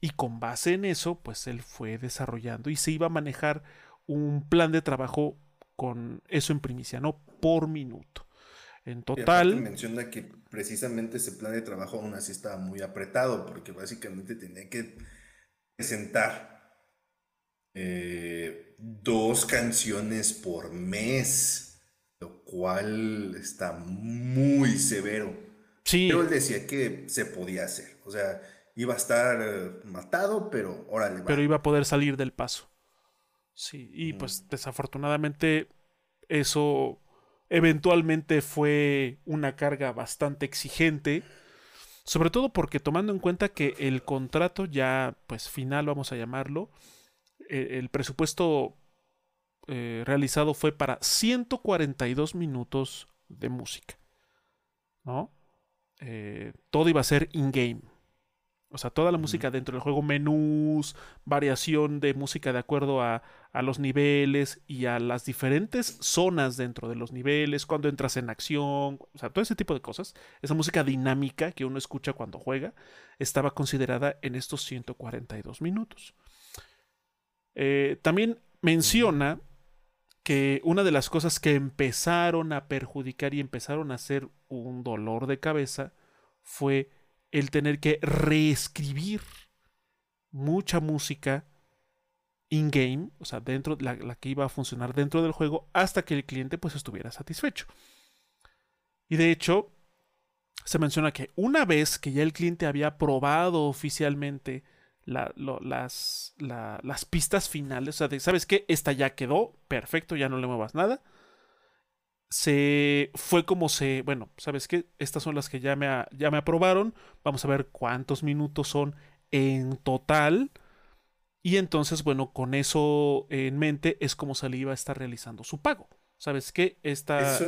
[SPEAKER 1] y con base en eso, pues él fue desarrollando y se iba a manejar un plan de trabajo con eso en primicia, no por minuto. En total.
[SPEAKER 2] menciona que precisamente ese plan de trabajo aún así estaba muy apretado, porque básicamente tenía que presentar eh, dos canciones por mes, lo cual está muy severo. Sí. Pero él decía que se podía hacer. O sea, iba a estar eh, matado, pero órale.
[SPEAKER 1] Pero iba a poder salir del paso. Sí, y pues desafortunadamente eso eventualmente fue una carga bastante exigente, sobre todo porque tomando en cuenta que el contrato ya, pues final vamos a llamarlo, e, el presupuesto eh, realizado fue para 142 minutos de música, ¿no? Eh, todo iba a ser in-game. O sea, toda la música dentro del juego, menús, variación de música de acuerdo a, los niveles y a las diferentes zonas dentro de los niveles, cuando entras en acción, o sea, todo ese tipo de cosas. Esa música dinámica que uno escucha cuando juega estaba considerada en estos 142 minutos. Eh, también menciona que una de las cosas que empezaron a perjudicar y empezaron a ser un dolor de cabeza fue el tener que reescribir mucha música in-game, o sea, dentro, la, la, que iba a funcionar dentro del juego, hasta que el cliente pues estuviera satisfecho. Y de hecho, se menciona que una vez que ya el cliente había probado oficialmente las, pistas finales, o sea, ¿sabes qué? Esta ya quedó, perfecto, ya no le muevas nada se fue como se, bueno, ¿sabes qué? Estas son las que ya me, ya me aprobaron. Vamos a ver cuántos minutos son en total. Y entonces, bueno, con eso en mente es como se le iba a estar realizando su pago. ¿Sabes qué? Esta,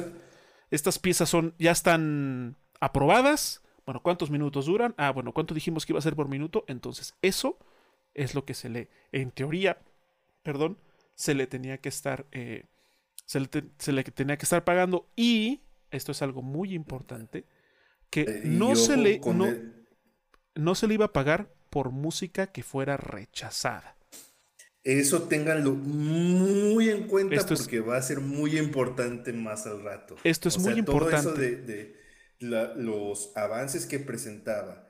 [SPEAKER 1] estas piezas son, ya están aprobadas. Bueno, ¿cuántos minutos duran? Ah, bueno, ¿cuánto dijimos que iba a ser por minuto? Entonces, eso es lo que se le, en teoría, perdón, se le tenía que estar, eh, se, le tenía que estar pagando. Y esto es algo muy importante, que eh, no se le, no, no se le iba a pagar por música que fuera rechazada.
[SPEAKER 2] Eso ténganlo muy en cuenta porque va a ser muy importante más al rato.
[SPEAKER 1] Esto es muy importante. Todo eso
[SPEAKER 2] de, los avances que presentaba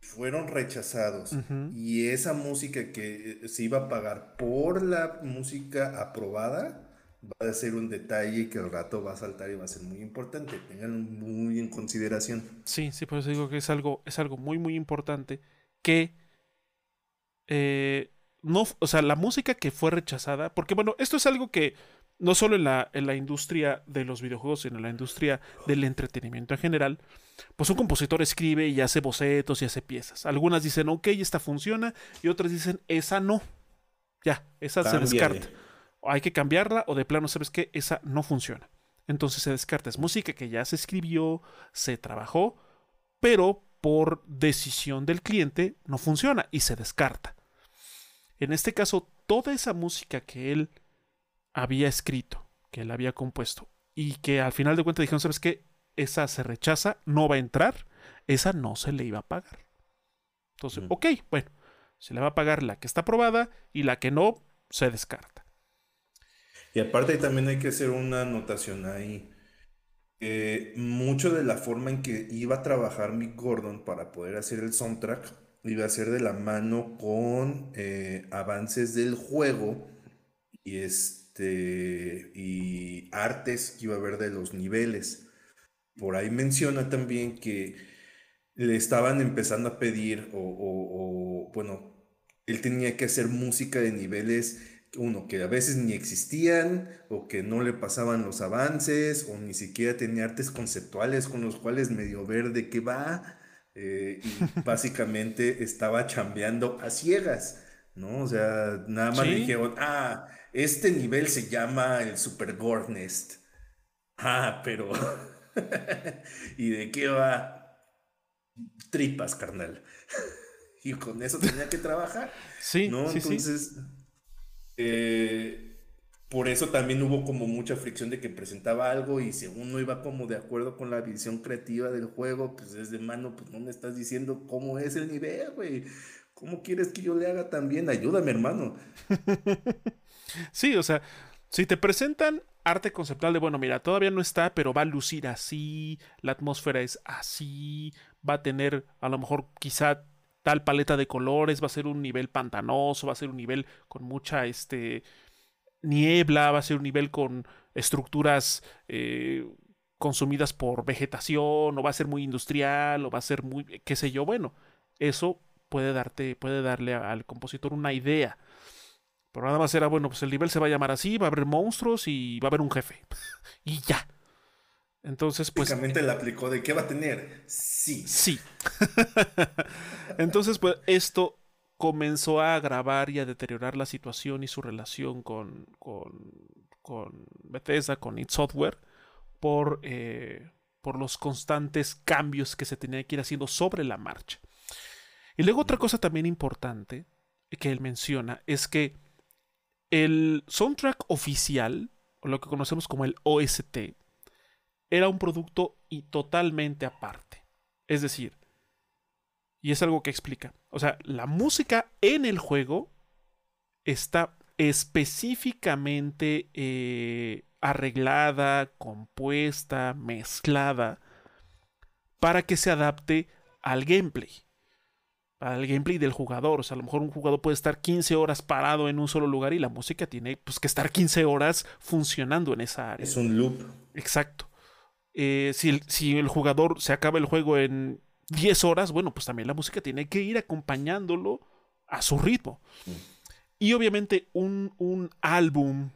[SPEAKER 2] fueron rechazados y esa música que eh, se iba a pagar por la música aprobada va a ser un detalle que al rato va a saltar y va a ser muy importante. Ténganlo muy en consideración.
[SPEAKER 1] Sí, sí, por eso digo que es algo, es algo muy, muy importante que eh, no, o sea, la música que fue rechazada, porque bueno, esto es algo que no solo en la, en la industria de los videojuegos, sino en la industria del entretenimiento en general, pues un compositor escribe y hace bocetos y hace piezas. Algunas dicen, ok, esta funciona, y otras dicen, esa no. Ya, esa se descarta. Hay que cambiarla, o de plano, ¿sabes qué? Esa no funciona. Entonces se descarta. Es música que ya se escribió, se trabajó, pero por decisión del cliente no funciona y se descarta. En este caso, toda esa música que él había escrito, que él había compuesto, y que al final de cuentas dijeron, ¿sabes qué? Esa se rechaza, no va a entrar, esa no se le iba a pagar. Entonces, ok, bueno, se le va a pagar la que está aprobada y la que no se descarta.
[SPEAKER 2] Y aparte también hay que hacer una anotación ahí. Eh, mucho de la forma en que iba a trabajar Mick Gordon para poder hacer el soundtrack iba a ser de la mano con eh, avances del juego y este y artes que iba a haber de los niveles. Por ahí menciona también que le estaban empezando a pedir o, o bueno, él tenía que hacer música de niveles uno, que a veces ni existían o que no le pasaban los avances o ni siquiera tenía artes conceptuales con los cuales medio ver de qué va eh, y básicamente estaba chambeando a ciegas, ¿no? O sea, nada más le dijeron, ah, este nivel se llama el Super Gornest. Ah, pero... ¿Y de qué va? Tripas, carnal. y con eso tenía que trabajar. Sí, ¿no? Entonces... Eh, por eso también hubo como mucha fricción de que presentaba algo y según no iba como de acuerdo con la visión creativa del juego, pues es de mano, pues no me estás diciendo cómo es el nivel, güey. ¿Cómo quieres que yo le haga también? Ayúdame, hermano.
[SPEAKER 1] sí, o sea, si te presentan arte conceptual de, bueno, mira, todavía no está, pero va a lucir así, la atmósfera es así, va a tener a lo mejor quizá tal paleta de colores, va a ser un nivel pantanoso, va a ser un nivel con mucha este, niebla, va a ser un nivel con estructuras eh, consumidas por vegetación, o va a ser muy industrial, o va a ser muy, qué sé yo, bueno, eso puede darte, puede darle al compositor una idea. Pero nada más era, bueno, pues el nivel se va a llamar así, va a haber monstruos y va a haber un jefe. y ya. Entonces, pues.
[SPEAKER 2] Básicamente le aplicó de qué va a tener. Sí.
[SPEAKER 1] Sí. Entonces, pues, esto comenzó a agravar y a deteriorar la situación y su relación con, con, con Bethesda, con id Software, por, eh, por los constantes cambios que se tenía que ir haciendo sobre la marcha. Y luego otra cosa también importante que él menciona es que el soundtrack oficial, o lo que conocemos como el OST, era un producto y totalmente aparte. Es decir, y es algo que explica, o sea, la música en el juego está específicamente eh, arreglada, compuesta, mezclada, para que se adapte al gameplay. Al gameplay del jugador. O sea, a lo mejor un jugador puede estar 15 horas parado en un solo lugar y la música tiene pues, que estar 15 horas funcionando en esa área.
[SPEAKER 2] Es un loop.
[SPEAKER 1] Exacto. Eh, si, el, si, el, jugador se acaba el juego en 10 horas, bueno, pues también la música tiene que ir acompañándolo a su ritmo. Y obviamente un, un álbum,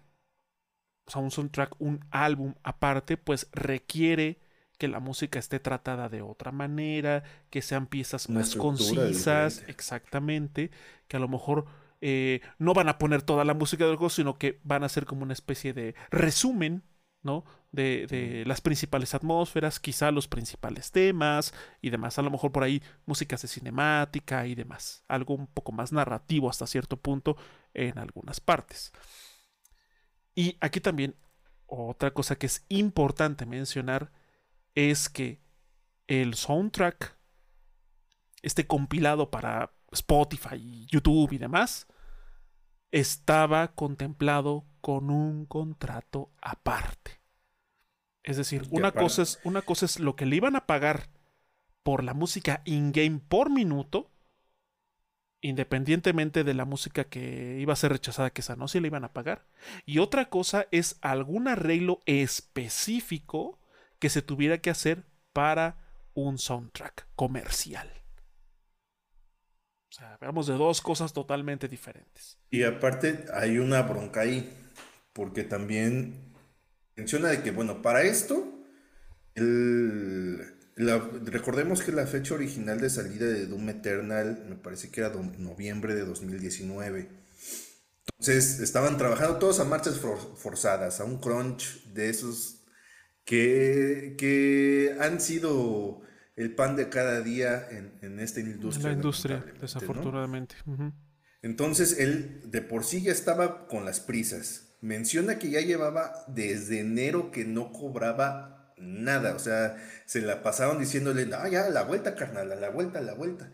[SPEAKER 1] o sea, un soundtrack, un álbum aparte, pues requiere que la música esté tratada de otra manera, que sean piezas más concisas, exactamente, que a lo mejor eh, no van a poner toda la música del juego, sino que van a ser como una especie de resumen, ¿no? De, de, las principales atmósferas, quizá los principales temas y demás. A lo mejor por ahí músicas de cinemática y demás. Algo un poco más narrativo hasta cierto punto en algunas partes. Y aquí también otra cosa que es importante mencionar es que el soundtrack, este compilado para Spotify, YouTube y demás, estaba contemplado con un contrato aparte. Es decir, una cosa es, una cosa es lo que le iban a pagar por la música in-game por minuto, independientemente de la música que iba a ser rechazada, que esa no se le iban a pagar. Y otra cosa es algún arreglo específico que se tuviera que hacer para un soundtrack comercial. O sea, hablamos de dos cosas totalmente diferentes.
[SPEAKER 2] Y aparte hay una bronca ahí, porque también menciona de que, bueno, para esto, recordemos que la fecha original de salida de Doom Eternal me parece que era noviembre de 2019. Entonces estaban trabajando todos a marchas forzadas, a un crunch de esos que, que han sido el pan de cada día en, esta industria.
[SPEAKER 1] la industria, desafortunadamente.
[SPEAKER 2] Entonces él de por sí ya estaba con las prisas. Menciona que ya llevaba desde enero que no cobraba nada. O sea, se la pasaron diciéndole, ah, ya, la vuelta, carnal, a la vuelta, a la vuelta.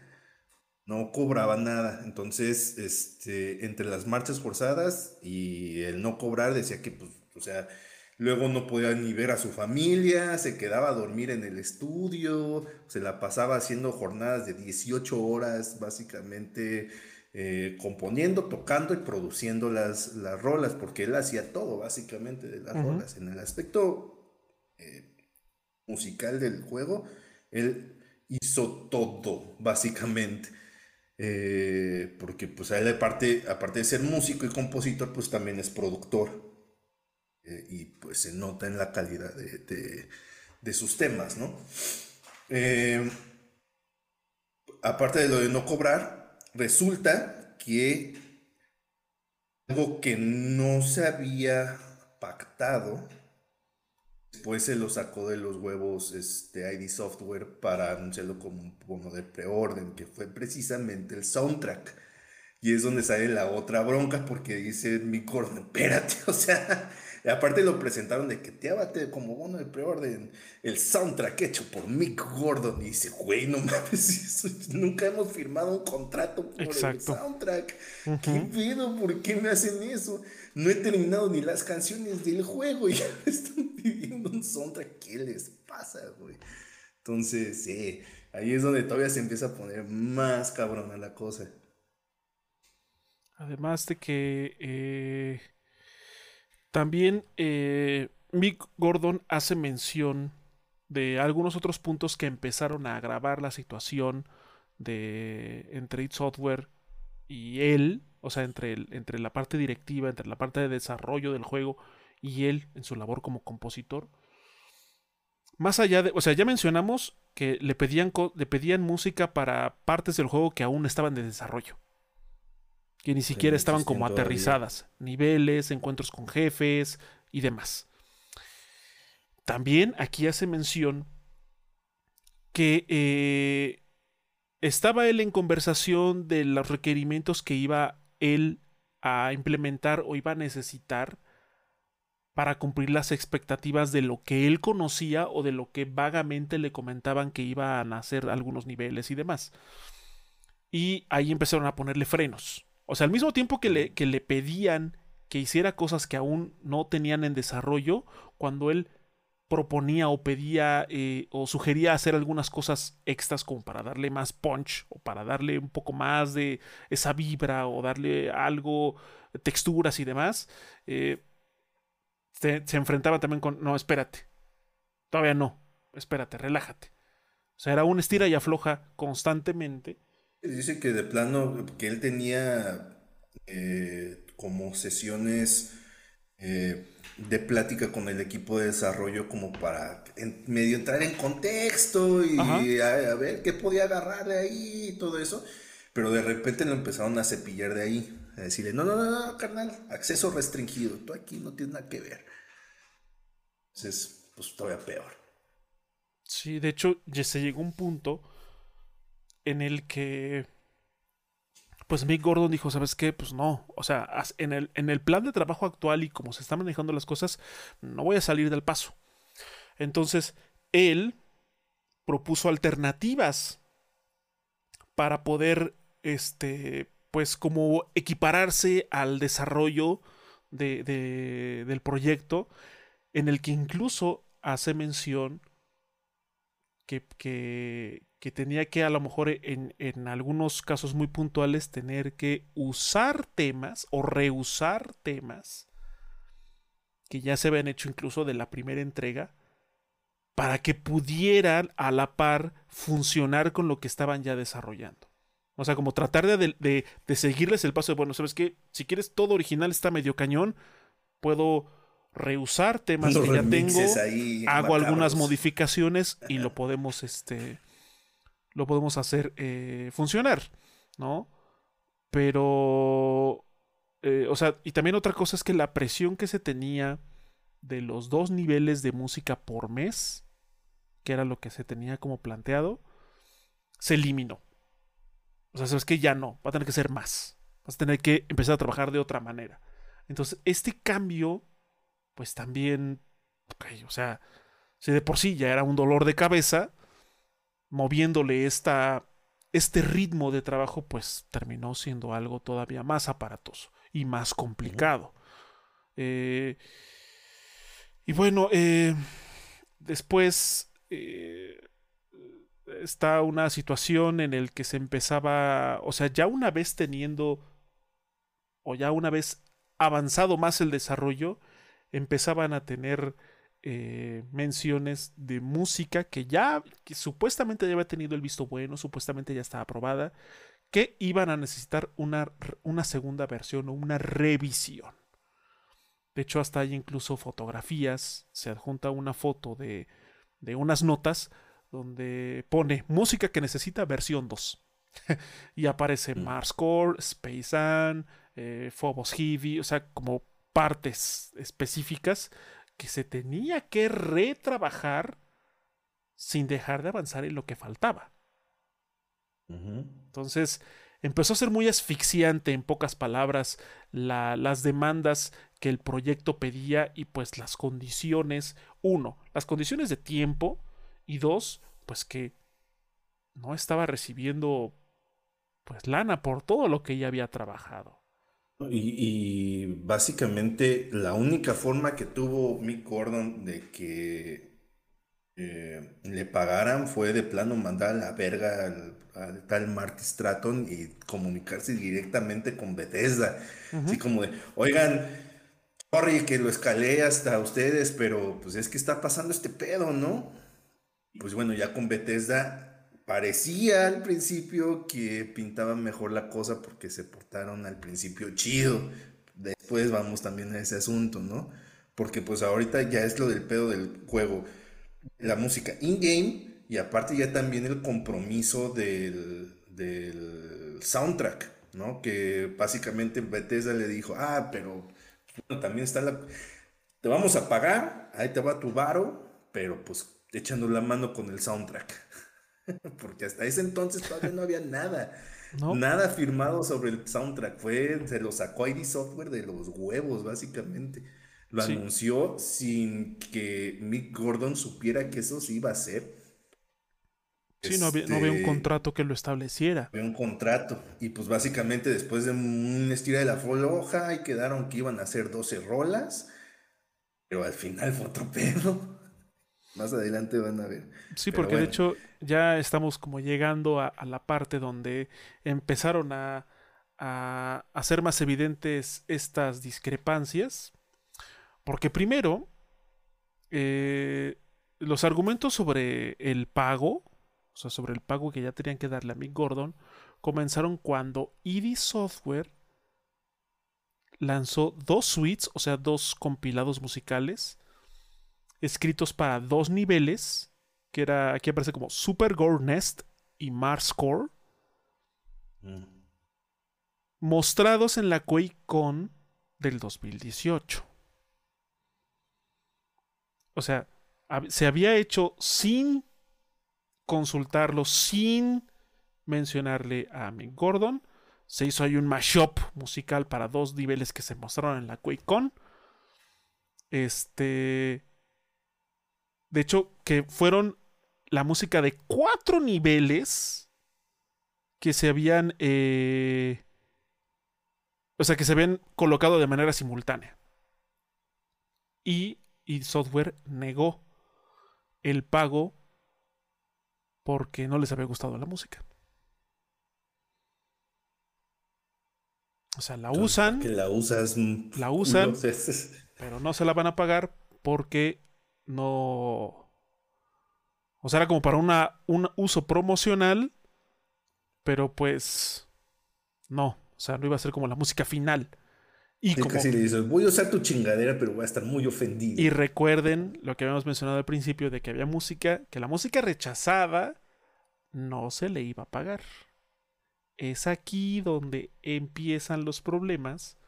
[SPEAKER 2] No cobraba nada. Entonces, este, entre las marchas forzadas y el no cobrar, decía que, pues, o sea, Luego no podía ni ver a su familia, se quedaba a dormir en el estudio, se la pasaba haciendo jornadas de 18 horas, básicamente eh, componiendo, tocando y produciendo las, las rolas, porque él hacía todo, básicamente, de las rolas. En el aspecto eh, musical del juego, él hizo todo, básicamente. Eh, porque pues él aparte, aparte de ser músico y compositor, pues también es productor. Eh, y pues se nota en la calidad de, sus temas, ¿no? Eh, aparte de lo de no cobrar, resulta que algo que no se había pactado, después se lo sacó de los huevos este ID Software para anunciarlo como un bono de preorden, que fue precisamente el soundtrack. Y es donde sale la otra bronca porque dice mi corno, espérate, o sea, y aparte lo presentaron de que te abate como bono de preorden el soundtrack hecho por Mick Gordon. Y dice, güey, no mames, nunca hemos firmado un contrato por el soundtrack. ¿Qué pedo? ¿Por qué me hacen eso? No he terminado ni las canciones del juego y ya me están pidiendo un soundtrack. ¿Qué les pasa, güey? Entonces, sí, ahí es donde todavía se empieza a poner más cabrona la cosa.
[SPEAKER 1] Además de que eh, también eh, Mick Gordon hace mención de algunos otros puntos que empezaron a agravar la situación de entre id Software y él, o sea, entre, entre la parte directiva, entre la parte de desarrollo del juego y él en su labor como compositor. Más allá de, o sea, ya mencionamos que le pedían, le pedían música para partes del juego que aún estaban de desarrollo que ni siquiera estaban como aterrizadas, niveles, encuentros con jefes y demás. También aquí hace mención que eh, estaba él en conversación de los requerimientos que iba él a implementar o iba a necesitar para cumplir las expectativas de lo que él conocía o de lo que vagamente le comentaban que iban a hacer algunos niveles y demás. Y ahí empezaron a ponerle frenos. O sea, al mismo tiempo que le, que le pedían que hiciera cosas que aún no tenían en desarrollo, cuando él proponía o pedía eh, o sugería hacer algunas cosas extras como para darle más punch o para darle un poco más de esa vibra o darle algo, texturas y demás, eh, se, se, enfrentaba también con, no, espérate, todavía no, espérate, relájate. O sea, era un estira y afloja constantemente
[SPEAKER 2] Dice que de plano, que él tenía eh, como sesiones eh, de plática con el equipo de desarrollo como para medio entrar en contexto y a, ver qué podía agarrar de ahí y todo eso. Pero de repente lo empezaron a cepillar de ahí. A decirle, no, no, no, no, carnal, acceso restringido. Tú aquí no tienes nada que ver. Entonces, pues todavía peor.
[SPEAKER 1] Sí, de hecho, ya se llegó un punto en el que pues Mick Gordon dijo, ¿sabes qué? Pues no, o sea, en el, en el plan de trabajo actual y como se están manejando las cosas, no voy a salir del paso. Entonces, él propuso alternativas para poder, este, pues como equipararse al desarrollo de, del proyecto, en el que incluso hace mención que, que, que tenía que a lo mejor en, en, algunos casos muy puntuales tener que usar temas o reusar temas que ya se habían hecho incluso de la primera entrega para que pudieran a la par funcionar con lo que estaban ya desarrollando. O sea, como tratar de, de, de seguirles el paso de, bueno, ¿sabes qué? Si quieres todo original está medio cañón, puedo reusar temas que ya tengo, hago algunas modificaciones y lo podemos, este, lo podemos hacer eh, funcionar, ¿no? Pero, eh, o sea, y también otra cosa es que la presión que se tenía de los dos niveles de música por mes, que era lo que se tenía como planteado, se eliminó. O sea, sabes que ya no, va a tener que ser más. Vas a tener que empezar a trabajar de otra manera. Entonces, este cambio, pues también, o sea, si de por sí ya era un dolor de cabeza, moviéndole esta, este ritmo de trabajo, pues terminó siendo algo todavía más aparatoso y más complicado. Eh, y bueno, eh, después eh, está una situación en el que se empezaba, o sea, ya una vez teniendo, o ya una vez avanzado más el desarrollo, empezaban a tener eh, menciones de música que ya, que supuestamente ya había tenido el visto bueno, supuestamente ya estaba aprobada, que iban a necesitar una, una segunda versión o una revisión. De hecho, hasta hay incluso fotografías, se adjunta una foto de, de unas notas donde pone música que necesita versión 2. y aparece mm. Mars Core, Space An, eh, Phobos Heavy, o sea, como partes específicas que se tenía que retrabajar sin dejar de avanzar en lo que faltaba. Entonces empezó a ser muy asfixiante, en pocas palabras, las demandas que el proyecto pedía y pues las condiciones, uno, las condiciones de tiempo y dos, pues que no estaba recibiendo pues lana por todo lo que ya había trabajado.
[SPEAKER 2] Y, básicamente la única forma que tuvo Mick Gordon de que eh, le pagaran fue de plano mandar a la verga al, tal Marty Stratton y comunicarse directamente con Bethesda. Así como de, oigan, sorry que lo escalé hasta ustedes, pero pues es que está pasando este pedo, ¿no? Pues bueno, ya con Bethesda parecía al principio que pintaban mejor la cosa porque se portaron al principio chido. Después vamos también a ese asunto, ¿no? Porque pues ahorita ya es lo del pedo del juego. La música in-game y aparte ya también el compromiso del, del soundtrack, ¿no? Que básicamente Bethesda le dijo, ah, pero también está la... Te vamos a pagar, ahí te va tu varo, pero pues echando la mano con el soundtrack. Porque hasta ese entonces todavía no había nada. Nada firmado sobre el soundtrack. Fue, se lo sacó ID Software de los huevos, básicamente. Lo anunció sin que Mick Gordon supiera que eso sí iba a ser.
[SPEAKER 1] Sí, no, había, no había, un este, contrato que lo estableciera.
[SPEAKER 2] Había un contrato. Y pues básicamente después de un estira de la floja y quedaron que iban a hacer 12 rolas. Pero al final fue otro pedo. Más adelante van a ver.
[SPEAKER 1] Sí, porque de hecho ya estamos como llegando a, la parte donde empezaron a, a hacer más evidentes estas discrepancias. Porque primero, eh, los argumentos sobre el pago, o sea, sobre el pago que ya tenían que darle a Mick Gordon, comenzaron cuando ID Software lanzó dos suites, o sea, dos compilados musicales, escritos para dos niveles, que era, aquí aparece como Super Gore Nest y Mars Core, mm. mostrados en la QuakeCon del 2018. O sea, se había hecho sin consultarlo, sin mencionarle a Mick Gordon. Se hizo ahí un mashup musical para dos niveles que se mostraron en la QuakeCon. Este. De hecho, que fueron la música de cuatro niveles que se habían. Eh, o sea, que se habían colocado de manera simultánea. Y, y Software negó el pago porque no les había gustado la música. O sea, la usan.
[SPEAKER 2] Que la usas.
[SPEAKER 1] La usan. Pero no se la van a pagar porque no. O sea, era como para una, un uso promocional. Pero pues. No. O sea, no iba a ser como la música final.
[SPEAKER 2] Y como, casi le dices, voy a usar tu chingadera, pero voy a estar muy ofendido.
[SPEAKER 1] Y recuerden lo que habíamos mencionado al principio de que había música, que la música rechazada no se le iba a pagar. Es aquí donde empiezan los problemas,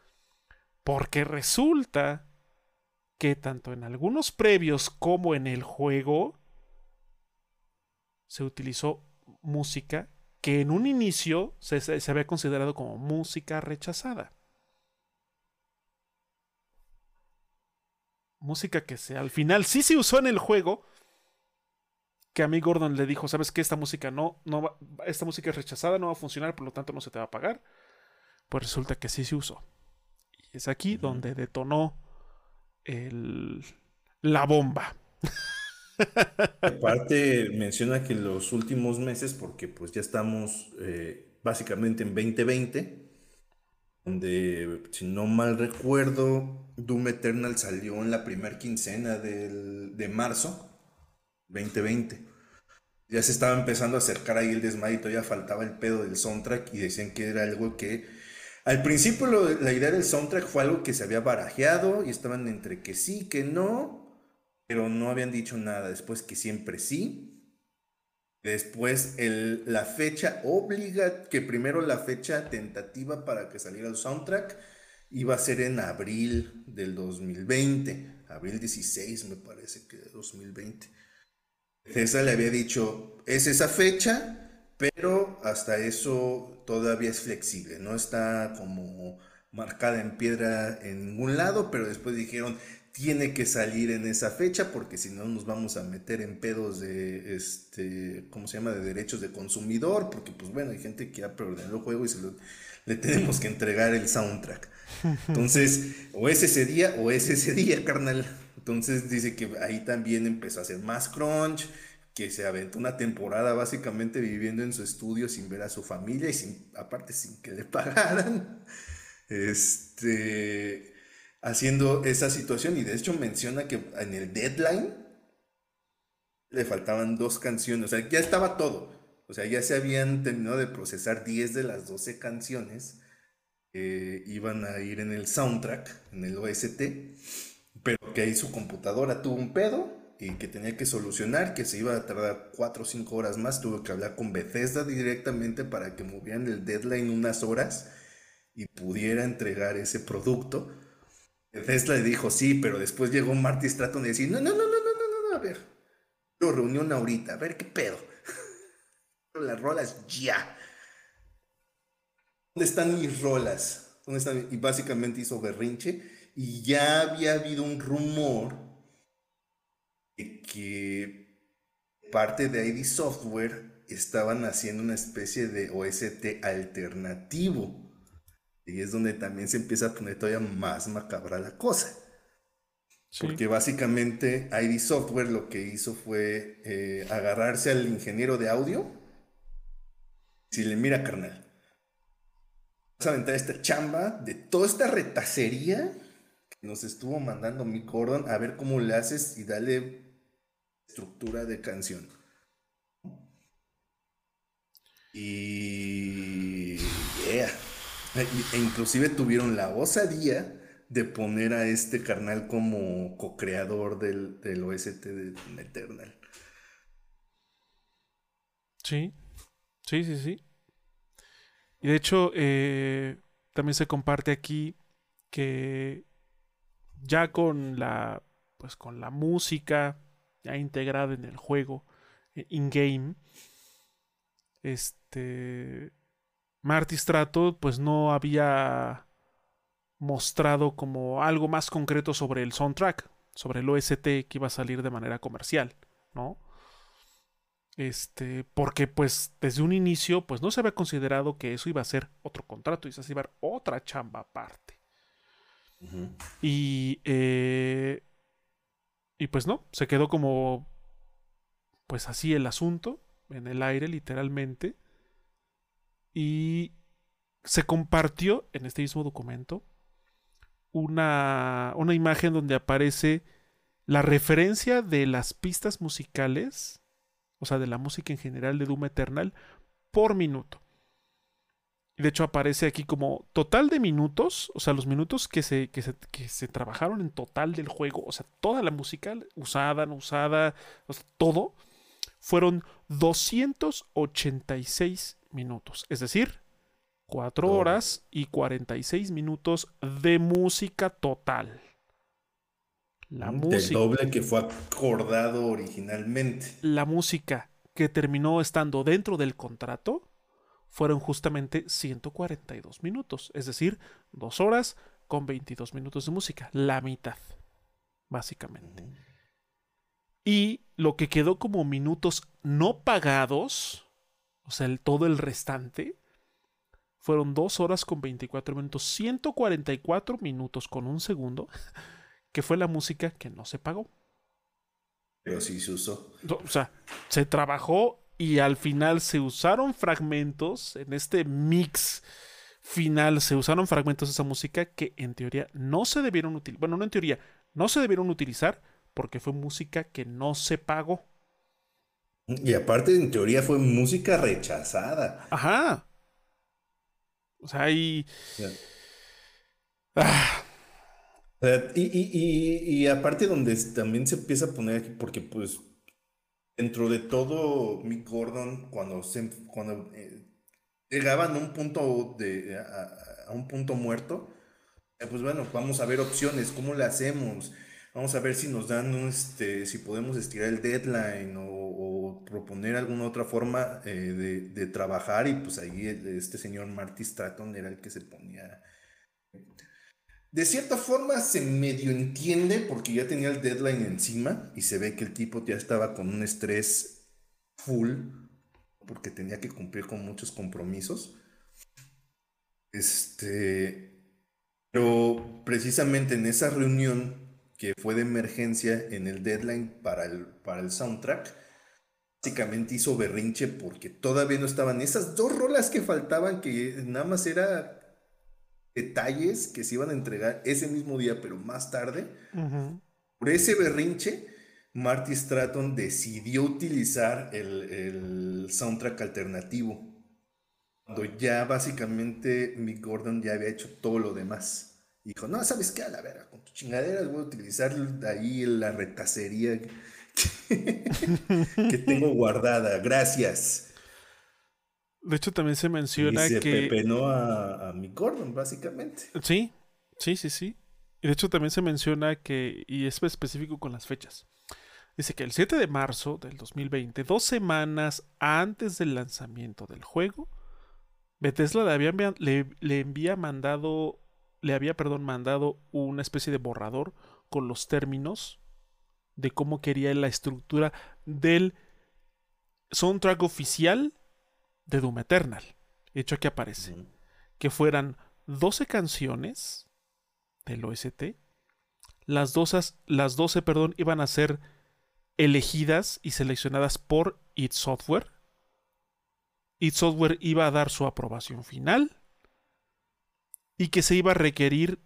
[SPEAKER 1] porque resulta que tanto en algunos previos como en el juego se utilizó música que en un inicio se, se había considerado como música rechazada. Música que se, al final sí se usó en el juego, que a mí Gordon le dijo, sabes que esta música no, no va, esta música es rechazada, no va a funcionar, por lo tanto no se te va a pagar. Pues resulta que sí se usó. Y es aquí donde detonó el, la bomba.
[SPEAKER 2] Aparte menciona que los últimos meses, porque pues ya estamos eh, básicamente en 2020, donde si no mal recuerdo, Doom Eternal salió en la primera quincena de marzo 2020. Ya se estaba empezando a acercar ahí el desmadito, todavía faltaba el pedo del soundtrack y decían que era algo que... Al principio la idea del soundtrack fue algo que se había barajeado y estaban entre que sí, que no, pero no habían dicho nada. Después que siempre sí. Después el, la fecha obliga, que primero la fecha tentativa para que saliera el soundtrack iba a ser en abril del 2020, abril 16 me parece que de 2020. Esa le había dicho, es esa fecha, pero hasta eso todavía es flexible, no está como marcada en piedra en ningún lado, pero después dijeron, tiene que salir en esa fecha porque si no nos vamos a meter en pedos de, este, ¿cómo se llama?, de derechos de consumidor, porque pues bueno, hay gente que ya preordenó el juego y se le tenemos que entregar el soundtrack. Entonces, o es ese día o es ese día, carnal. Entonces dice que ahí también empezó a hacer más crunch, que se aventó una temporada básicamente viviendo en su estudio sin ver a su familia y sin, aparte sin que le pagaran. Este, haciendo esa situación y de hecho menciona que en el deadline le faltaban dos canciones, o sea, ya estaba todo. O sea, ya se habían terminado de procesar 10 de las 12 canciones que iban a ir en el soundtrack, en el OST pero que ahí su computadora tuvo un pedo y que tenía que solucionar, que se iba a tardar 4 o 5 horas más, tuvo que hablar con Bethesda directamente para que movieran el deadline unas horas y pudiera entregar ese producto. Bethesda le dijo sí, pero después llegó Marty Stratton y decía, no, no, no, no, no, no, no, a ver, lo reunión ahorita, a ver qué pedo. Las rolas ya. ¿Dónde están mis rolas? ¿Dónde están? Y básicamente hizo berrinche y ya había habido un rumor de que parte de ID Software estaban haciendo una especie de OST alternativo. Y es donde también se empieza a poner todavía más macabra la cosa. Porque básicamente ID Software lo que hizo fue eh, agarrarse al ingeniero de audio. Si le mira, carnal, vas a aventar esta chamba de toda esta retacería nos estuvo mandando mi Gordon a ver cómo le haces y dale estructura de canción. Y yeah. E, e inclusive tuvieron la osadía de poner a este carnal como co-creador del, del, OST de Eternal.
[SPEAKER 1] Sí, sí, sí, sí. Y de hecho, eh, también se comparte aquí que ya con la, pues con la música ya integrada en el juego, eh, in-game, este, Marty Strato pues no había mostrado como algo más concreto sobre el soundtrack, sobre el OST que iba a salir de manera comercial, ¿no? Este, porque pues desde un inicio pues no se había considerado que eso iba a ser otro contrato, y se iba a otra chamba aparte. Y eh, y pues no, se quedó como pues así el asunto en el aire literalmente y se compartió en este mismo documento una, una imagen donde aparece la referencia de las pistas musicales, o sea, de la música en general de Doom Eternal, por minuto. De hecho aparece aquí como total de minutos, o sea, los minutos que se, que se, trabajaron en total del juego, o sea, toda la música usada, no usada, todo, fueron 286 minutos. Es decir, 4 horas y 46 minutos de música total.
[SPEAKER 2] La música. El doble que fue acordado originalmente.
[SPEAKER 1] La música que terminó estando dentro del contrato fueron justamente 142 minutos, es decir, 2 horas con 22 minutos de música, la mitad, básicamente. Y lo que quedó como minutos no pagados, o sea, el, todo el restante, fueron 2 horas con 24 minutos, 144 minutos con un segundo, que fue la música que no se pagó.
[SPEAKER 2] Pero sí se usó.
[SPEAKER 1] O sea, se trabajó y al final se usaron fragmentos en este mix final se usaron fragmentos de esa música que en teoría no se debieron utilizar. Bueno, no en teoría, no se debieron utilizar porque fue música que no se pagó.
[SPEAKER 2] Y aparte, en teoría, fue música rechazada.
[SPEAKER 1] Ajá. O sea, ahí. Ah.
[SPEAKER 2] Y, y, y, aparte donde también se empieza a poner aquí, porque pues dentro de todo Mick Gordon, cuando, se, cuando eh, llegaban a un punto, de, a, un punto muerto, eh, pues bueno, vamos a ver opciones, ¿cómo le hacemos? Vamos a ver si nos dan, este, si podemos estirar el deadline o, proponer alguna otra forma eh, de, trabajar y pues ahí este señor Marty Stratton era el que se ponía de cierta forma se medio entiende porque ya tenía el deadline encima y se ve que el tipo ya estaba con un estrés full porque tenía que cumplir con muchos compromisos. Este, pero precisamente en esa reunión que fue de emergencia en el deadline para el, para el soundtrack, básicamente hizo berrinche porque todavía no estaban esas dos rolas que faltaban, que nada más era detalles que se iban a entregar ese mismo día, pero más tarde. Por ese berrinche, Marty Stratton decidió utilizar el, soundtrack alternativo. Cuando ya básicamente Mick Gordon ya había hecho todo lo demás. dijo, no, ¿sabes qué? A la vera, con tus chingaderas voy a utilizar ahí la retacería que tengo guardada. Gracias.
[SPEAKER 1] De hecho, también se menciona
[SPEAKER 2] y se
[SPEAKER 1] que.
[SPEAKER 2] pepenó a, a mi Gordon, básicamente.
[SPEAKER 1] Sí, sí, sí, sí. Y de hecho, también se menciona que. Y es específico con las fechas. Dice que el 7 de marzo del 2020, dos semanas antes del lanzamiento del juego, Bethesda le había, le, le envía mandado. Le había, perdón, mandado una especie de borrador con los términos de cómo quería la estructura del soundtrack oficial de Doom Eternal. Hecho que aparece. Que fueran 12 canciones del OST. Las 12, las 12 perdón, iban a ser elegidas y seleccionadas por id Software. id Software iba a dar su aprobación final. Y que se iba a requerir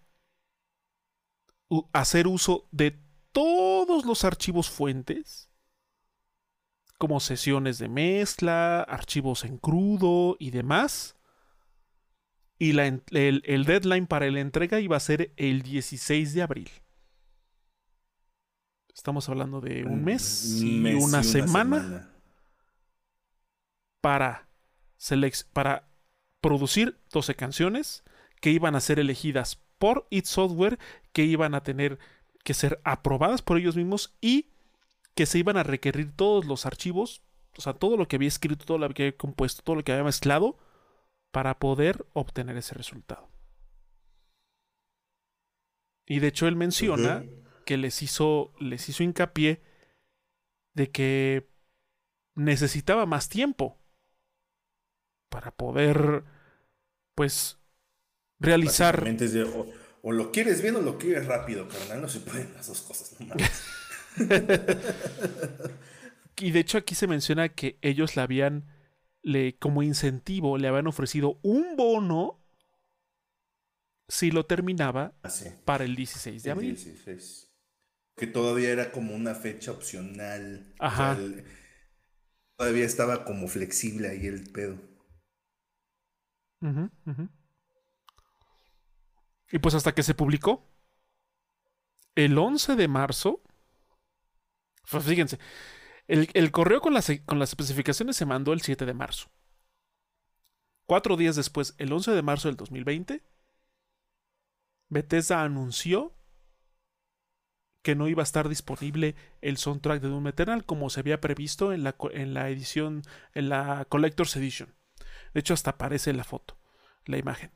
[SPEAKER 1] hacer uso de todos los archivos fuentes como sesiones de mezcla, archivos en crudo y demás, y el, el, deadline para la entrega iba a ser el 16 de abril. Estamos hablando de un mes, y, una, semana, Para, para producir 12 canciones que iban a ser elegidas por It Software, que iban a tener que ser aprobadas por ellos mismos y que se iban a requerir todos los archivos, o sea, todo lo que había escrito, todo lo que había compuesto, todo lo que había mezclado, para poder obtener ese resultado. Y de hecho él menciona que les hizo, les hizo hincapié de que necesitaba más tiempo para poder, pues, realizar.
[SPEAKER 2] O, lo quieres bien o lo quieres rápido, carnal. No se pueden las dos cosas,
[SPEAKER 1] y de hecho aquí se menciona que ellos le habían, le, como incentivo, le habían ofrecido un bono si lo terminaba
[SPEAKER 2] ah,
[SPEAKER 1] para el 16 de abril.
[SPEAKER 2] Que todavía era como una fecha opcional.
[SPEAKER 1] Ajá.
[SPEAKER 2] todavía estaba como flexible ahí el pedo.
[SPEAKER 1] Y pues hasta que se publicó, el 11 de marzo, fíjense, el, correo con las, con las especificaciones se mandó el 7 de marzo. Cuatro días después, el 11 de marzo del 2020, Bethesda anunció que no iba a estar disponible el soundtrack de Doom Eternal como se había previsto en la, en la edición, en la Collector's Edition. De hecho, hasta aparece la foto, la imagen.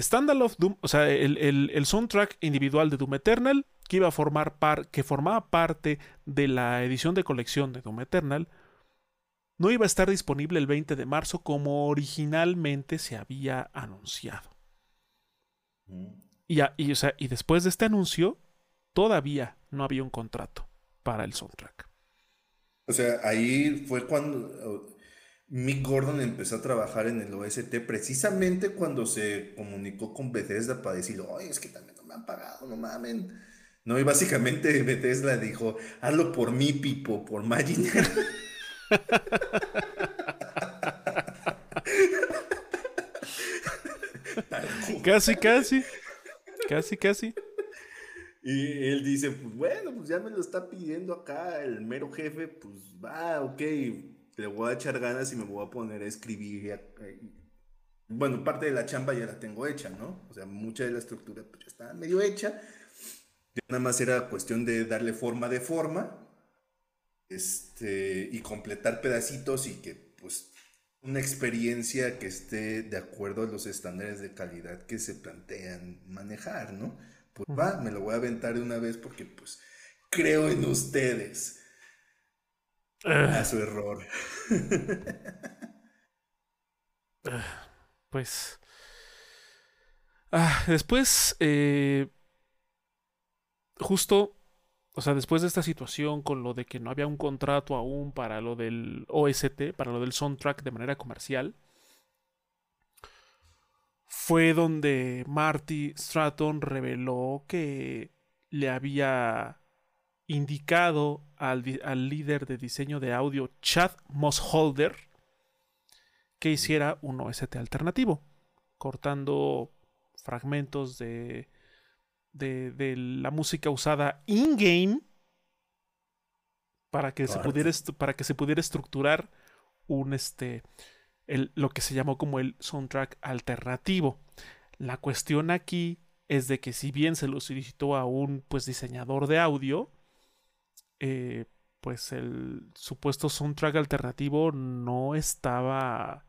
[SPEAKER 1] The Doom, o sea, el, soundtrack individual de Doom Eternal, que iba a formar par, que formaba parte de la edición de colección de Doom Eternal, no iba a estar disponible el 20 de marzo como originalmente se había anunciado. Y después de este anuncio, todavía no había un contrato para el soundtrack.
[SPEAKER 2] O sea, ahí fue cuando Mick Gordon empezó a trabajar en el OST precisamente cuando se comunicó con Bethesda para decir, oye, es que también no me han pagado, no mamen. No, y básicamente Bethesda dijo, hazlo por mí, Pipo, por Magic.
[SPEAKER 1] casi, casi. Casi, casi.
[SPEAKER 2] Y él dice, pues bueno, pues ya me lo está pidiendo acá el mero jefe, pues va, ok, le voy a echar ganas y me voy a poner a escribir. bueno, parte de la chamba ya la tengo hecha, ¿no? O sea, mucha de la estructura pues, ya está medio hecha. nada más era cuestión de darle forma de forma este, y completar pedacitos y que, pues, una experiencia que esté de acuerdo a los estándares de calidad que se plantean manejar, ¿no? Pues va, me lo voy a aventar de una vez porque, pues, creo en ustedes. A su error.
[SPEAKER 1] pues. Ah, después, eh, justo, o sea, después de esta situación con lo de que no había un contrato aún para lo del OST, para lo del soundtrack de manera comercial, fue donde Marty Stratton reveló que le había indicado al, líder de diseño de audio Chad Mossholder que hiciera un OST alternativo, cortando fragmentos de, de, la música usada in-game para, que se pudiera, para que se pudiera estructurar un este, el, lo que se llamó como el soundtrack alternativo. La cuestión aquí es de que si bien se lo solicitó a un pues diseñador de audio, eh, pues el supuesto soundtrack alternativo no estaba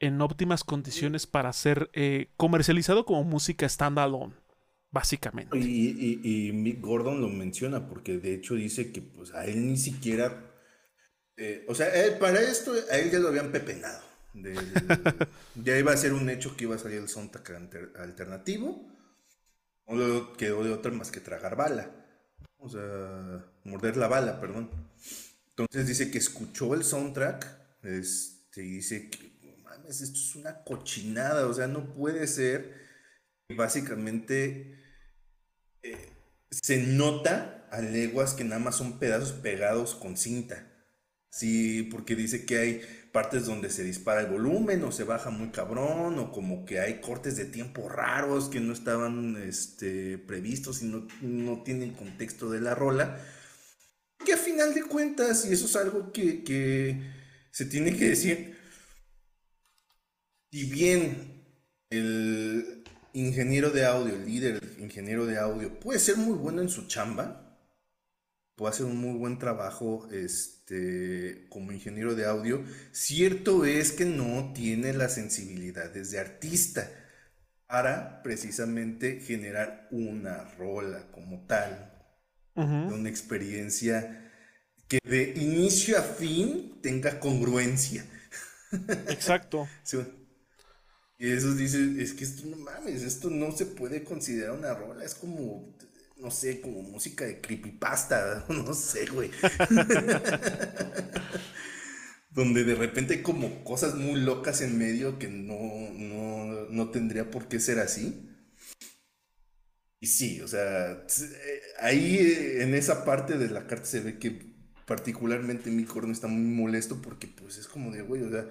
[SPEAKER 1] en óptimas condiciones para ser eh, comercializado como música standalone, básicamente.
[SPEAKER 2] Y, Mick Gordon lo menciona porque de hecho dice que pues a él ni siquiera, eh, o sea, para esto a él ya lo habían pepenado. ya iba a ser un hecho que iba a salir el soundtrack alternativo. No quedó de otra más que tragar bala. O sea, morder la bala, perdón. Entonces dice que escuchó el soundtrack este, y dice que, mames, esto es una cochinada, o sea, no puede ser. Básicamente eh, se nota a leguas que nada más son pedazos pegados con cinta. Sí, porque dice que hay partes donde se dispara el volumen o se baja muy cabrón o como que hay cortes de tiempo raros que no estaban este, previstos y no, no tienen contexto de la rola. Que a final de cuentas, y eso es algo que, que se tiene que decir, si bien el ingeniero de audio, el líder ingeniero de audio, puede ser muy bueno en su chamba, puede hacer un muy buen trabajo este, como ingeniero de audio. Cierto es que no tiene las sensibilidades de artista para precisamente generar una rola como tal, una experiencia que de inicio a fin tenga congruencia.
[SPEAKER 1] Exacto.
[SPEAKER 2] Y eso dice, es que esto no mames, esto no se puede considerar una rola, es como no sé, como música de creepypasta, no sé, güey. Donde de repente hay como cosas muy locas en medio que no, no, no tendría por qué ser así. Y sí, o sea, eh, ahí eh, en esa parte de la carta se ve que particularmente mi corno está muy molesto porque pues es como de, güey, o sea,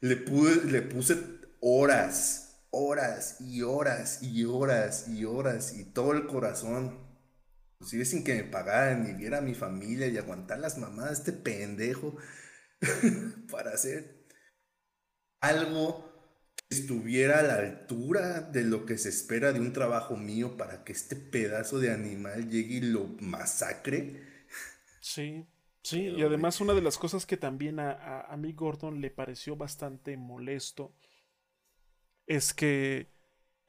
[SPEAKER 2] le, le puse horas, horas y horas y horas y horas y todo el corazón Inclusive sin que me pagaran, y viera a mi familia y aguantar las mamadas de este pendejo para hacer algo que estuviera a la altura de lo que se espera de un trabajo mío para que este pedazo de animal llegue y lo masacre.
[SPEAKER 1] Sí, sí, y además una de las cosas que también a, a, a mí Gordon le pareció bastante molesto es que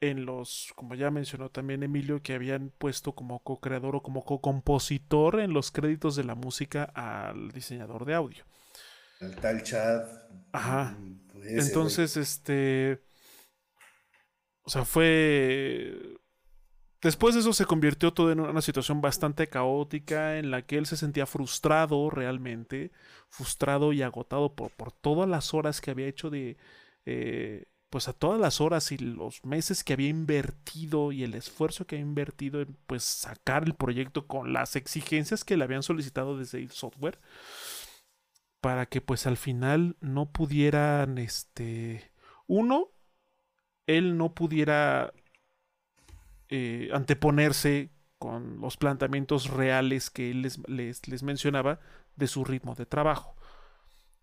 [SPEAKER 1] en los, como ya mencionó también Emilio, que habían puesto como co-creador o como co-compositor en los créditos de la música al diseñador de audio.
[SPEAKER 2] El tal Chad.
[SPEAKER 1] Ajá. Mm, Entonces, este. O sea, fue. Después de eso se convirtió todo en una situación bastante caótica en la que él se sentía frustrado realmente, frustrado y agotado por, por todas las horas que había hecho de. Eh, pues a todas las horas y los meses que había invertido y el esfuerzo que había invertido en pues sacar el proyecto con las exigencias que le habían solicitado desde el software para que pues al final no pudieran este uno él no pudiera eh, anteponerse con los planteamientos reales que él les, les mencionaba de su ritmo de trabajo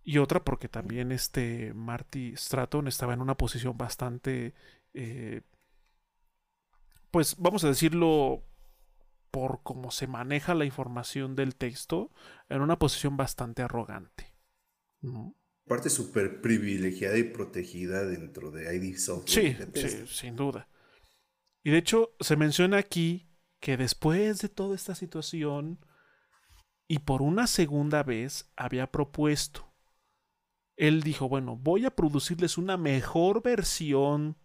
[SPEAKER 1] y otra porque también este Marty Stratton estaba en una posición bastante, eh, pues vamos a decirlo por cómo se maneja la información del texto, en una posición bastante arrogante.
[SPEAKER 2] Parte súper privilegiada y protegida dentro de ID
[SPEAKER 1] Software. Sí, sí, sin duda. Y de hecho se menciona aquí que después de toda esta situación y por una segunda vez había propuesto él dijo, bueno, voy a producirles una mejor versión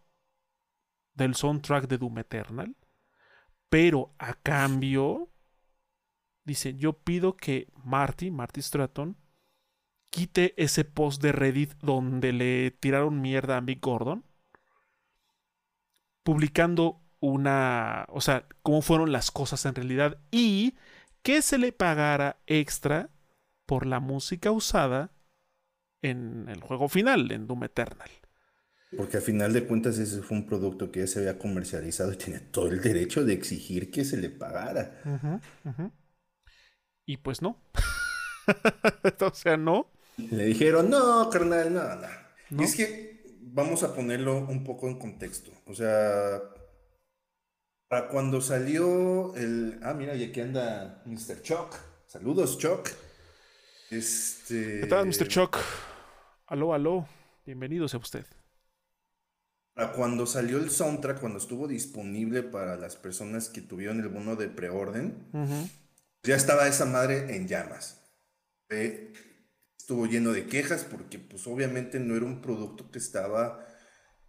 [SPEAKER 1] del soundtrack de Doom Eternal, pero a cambio, dice, yo pido que Marty, Marty Stratton, quite ese post de Reddit donde le tiraron mierda a Mick Gordon, publicando una, o sea, cómo fueron las cosas en realidad y que se le pagara extra por la música usada en el juego final, en Doom Eternal.
[SPEAKER 2] Porque a final de cuentas ese fue un producto que ya se había comercializado y tenía todo el derecho de exigir que se le pagara.
[SPEAKER 1] Y pues no. o sea, no.
[SPEAKER 2] Le dijeron, no, carnal, no, no. Y es que vamos a ponerlo un poco en contexto. O sea, para cuando salió el... Ah, mira, y aquí anda Mr. Chuck. Saludos, Chuck. Este...
[SPEAKER 1] ¿Qué tal, Mr. Chuck? Aló, aló, bienvenido sea usted.
[SPEAKER 2] Cuando salió el soundtrack, cuando estuvo disponible para las personas que tuvieron el bono de preorden, ya estaba esa madre en llamas. estuvo lleno de quejas porque pues obviamente no era un producto que estaba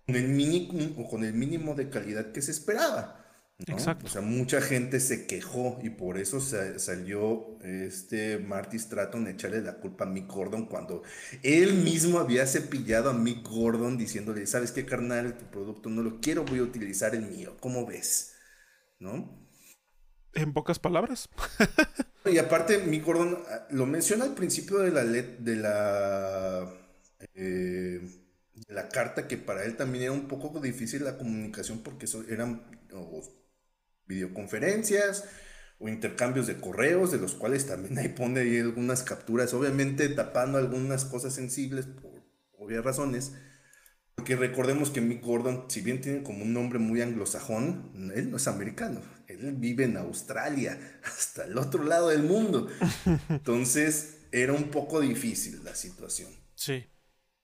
[SPEAKER 2] con el mínimo, con el mínimo de calidad que se esperaba. Exacto. O sea, mucha gente se quejó y por eso salió este Marty Stratton a echarle la culpa a Mick Gordon cuando él mismo había cepillado a Mick Gordon diciéndole, ¿sabes qué, carnal? Tu producto no lo quiero, voy a utilizar el mío. ¿Cómo ves? ¿No?
[SPEAKER 1] En pocas palabras.
[SPEAKER 2] y aparte, mi Gordon ah, lo menciona al principio de la de la eh, la carta que para él también era un poco difícil la comunicación porque eran videoconferencias o intercambios de correos, de los cuales también ahí pone ahí algunas capturas, obviamente tapando algunas cosas sensibles por obvias razones. Porque recordemos que Mick Gordon, si bien tiene como un nombre muy anglosajón, él no es americano, él vive en Australia, hasta el otro lado del mundo. Entonces era un poco difícil la situación.
[SPEAKER 1] Sí,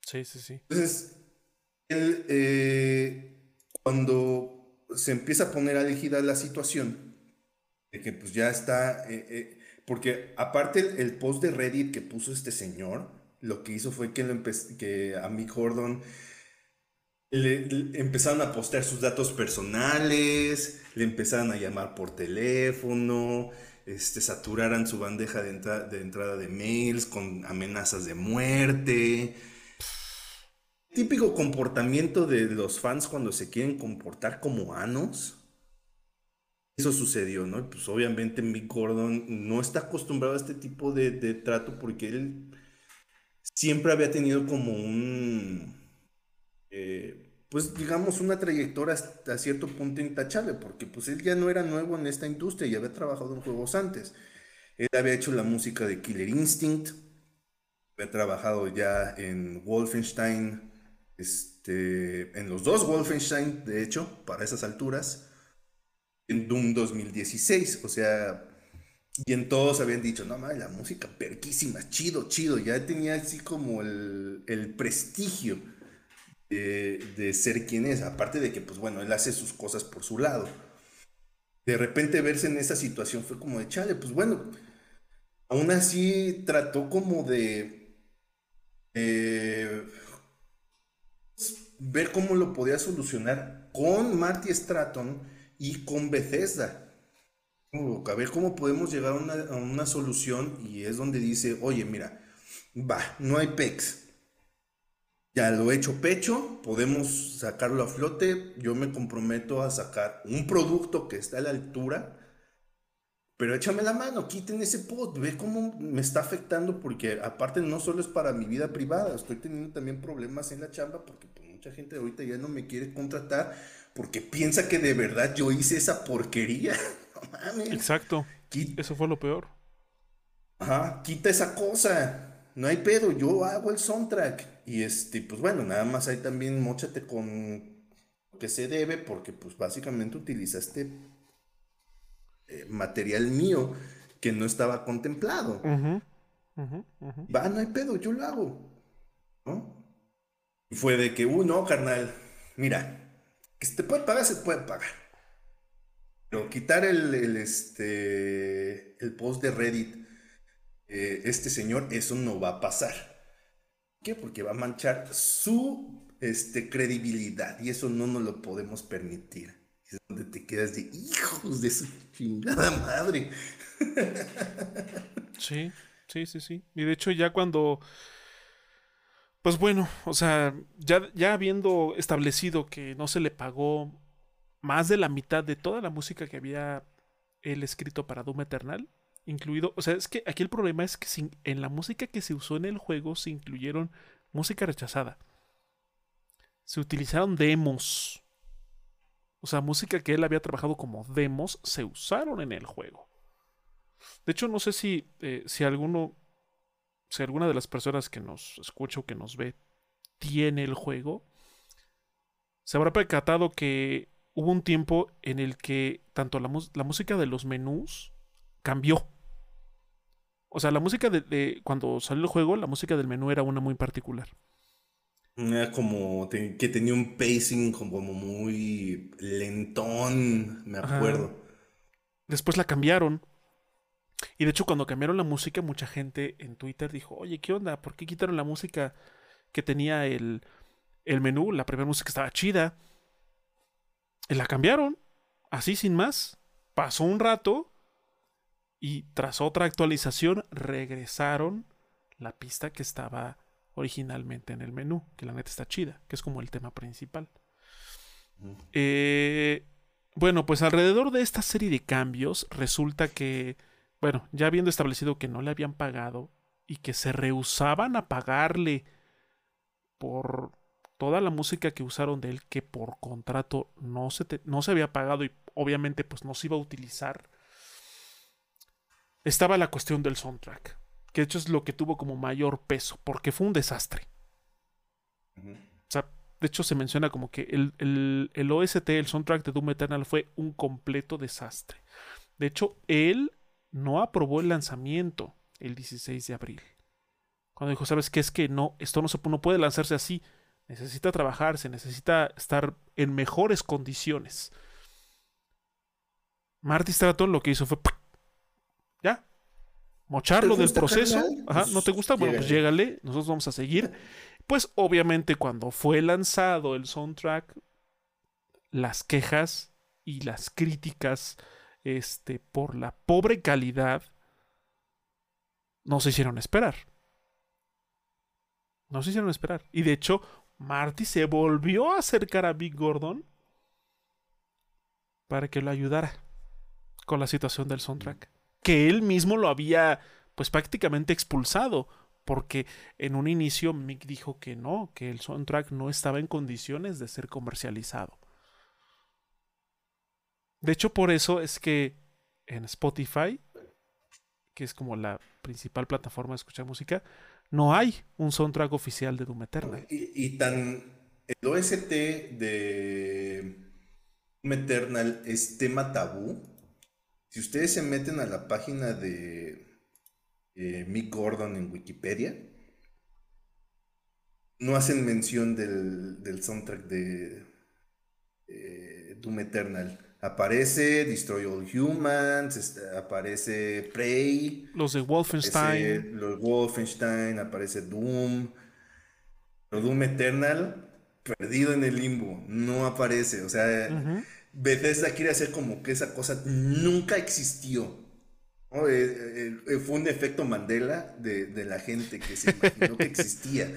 [SPEAKER 1] sí, sí, sí.
[SPEAKER 2] Entonces, él, eh, cuando se empieza a poner álgida la situación, de que pues ya está, eh, eh, porque aparte el, post de Reddit que puso este señor, lo que hizo fue que, lo que a Mick Gordon le, empezaron a postear sus datos personales, le empezaron a llamar por teléfono, este, saturaran su bandeja de, de entrada de mails con amenazas de muerte. Típico comportamiento de los fans cuando se quieren comportar como anos. Eso sucedió, ¿no? Pues obviamente Mick Gordon no está acostumbrado a este tipo de, trato porque él siempre había tenido como un eh, pues digamos, una trayectoria hasta cierto punto intachable, porque pues él ya no era nuevo en esta industria, ya había trabajado en juegos antes. Él había hecho la música de Killer Instinct, había trabajado ya en Wolfenstein, este, en los dos Wolfenstein, de hecho, para esas alturas, en Doom 2016, o sea, y en todos habían dicho, no mames, la música perquísima, chido, chido, ya tenía así como el, el prestigio de, ser quien es, aparte de que, pues bueno, él hace sus cosas por su lado. De repente verse en esa situación fue como de chale, pues bueno, aún así trató como de ver cómo lo podía solucionar con Marty Stratton y con Bethesda. A ver cómo podemos llegar a una, solución y es donde dice, oye, mira, va, no hay PEX ya lo he hecho pecho, podemos sacarlo a flote, yo me comprometo a sacar un producto que está a la altura, pero échame la mano, quiten ese post, ve cómo me está afectando, porque aparte no solo es para mi vida privada, estoy teniendo también problemas en la chamba, porque pues, mucha gente ahorita ya no me quiere contratar, porque piensa que de verdad yo hice esa porquería.
[SPEAKER 1] Exacto. Eso fue lo peor.
[SPEAKER 2] Ajá, quita esa cosa no hay pedo, yo hago el soundtrack. Y este, pues bueno, nada más ahí también mochate con lo que se debe, porque pues básicamente utilizaste eh, material mío que no estaba contemplado. Va, no hay pedo, yo lo hago. ¿No? Y fue de que, uh, no, carnal, mira, que se te puede pagar, se puede pagar. Pero quitar el, el, este, el post de Reddit eh, este señor, eso no va a pasar. ¿Qué? Porque va a manchar su este, credibilidad y eso no nos lo podemos permitir. Es donde te quedas de hijos de su chingada madre.
[SPEAKER 1] Sí, sí, sí, sí. Y de hecho ya cuando... Pues bueno, o sea, ya, ya habiendo establecido que no se le pagó más de la mitad de toda la música que había él escrito para Doom Eternal, incluido, o sea, es que aquí el problema es que en la música que se usó en el juego se incluyeron música rechazada. Se utilizaron demos. O sea, música que él había trabajado como demos se usaron en el juego. De hecho, no sé si, eh, si alguno, si alguna de las personas que nos escucha o que nos ve tiene el juego, se habrá percatado que hubo un tiempo en el que tanto la, la música de los menús cambió. O sea, la música de, cuando salió el juego, la música del menú era una muy particular.
[SPEAKER 2] Era como que tenía un pacing como muy lentón, me acuerdo.
[SPEAKER 1] Después la cambiaron. Y de hecho, cuando cambiaron la música, mucha gente en Twitter dijo, oye, ¿qué onda? ¿Por qué quitaron la música que tenía el, el menú? La primera música estaba chida. Y la cambiaron. Así sin más. Pasó un rato y tras otra actualización regresaron la pista que estaba originalmente en el menú, que la neta está chida, que es como el tema principal. Eh, Bueno, pues alrededor de esta serie de cambios resulta que, bueno, ya habiendo establecido que no le habían pagado y que se rehusaban a pagarle por toda la música que usaron de él que por contrato no se, no se había pagado y obviamente pues no se iba a utilizar, estaba la cuestión del soundtrack, que de hecho es lo que tuvo como mayor peso, porque fue un desastre. O sea, de hecho se menciona como que el, el, el, OST, el soundtrack de Doom Eternal fue un completo desastre. De hecho, él no aprobó el lanzamiento el 16 de abril. Cuando dijo, ¿sabes qué? Es que no, esto no, se, no puede lanzarse así necesita trabajarse, necesita estar en mejores condiciones. Marty Stratton lo que hizo fue ya mocharlo del proceso. Ajá, ¿no te gusta? Bueno, pues llégale, nosotros vamos a seguir. Pues obviamente cuando fue lanzado el soundtrack, las quejas y las críticas este, por la pobre calidad no se hicieron esperar. No se hicieron esperar. Y de hecho, Marty se volvió a acercar a Big Gordon para que lo ayudara con la situación del soundtrack. Que él mismo lo había, pues prácticamente expulsado, porque en un inicio Mick dijo que no, que el soundtrack no estaba en condiciones de ser comercializado. De hecho, por eso es que en Spotify, que es como la principal plataforma de escuchar música, no hay un soundtrack oficial de Doom Eternal.
[SPEAKER 2] Y, tan. El OST de Doom Eternal es tema tabú. Si ustedes se meten a la página de eh, Mick Gordon en Wikipedia, no hacen mención del, soundtrack de eh, Doom Eternal. Aparece Destroy All Humans, este, aparece Prey.
[SPEAKER 1] Los de Wolfenstein.
[SPEAKER 2] los Wolfenstein, aparece Doom. Pero Doom Eternal, perdido en el limbo, no aparece. O sea, Bethesda quiere hacer como que esa cosa nunca existió. Eh, eh, eh, fue un efecto Mandela de, la gente que se imaginó que existía.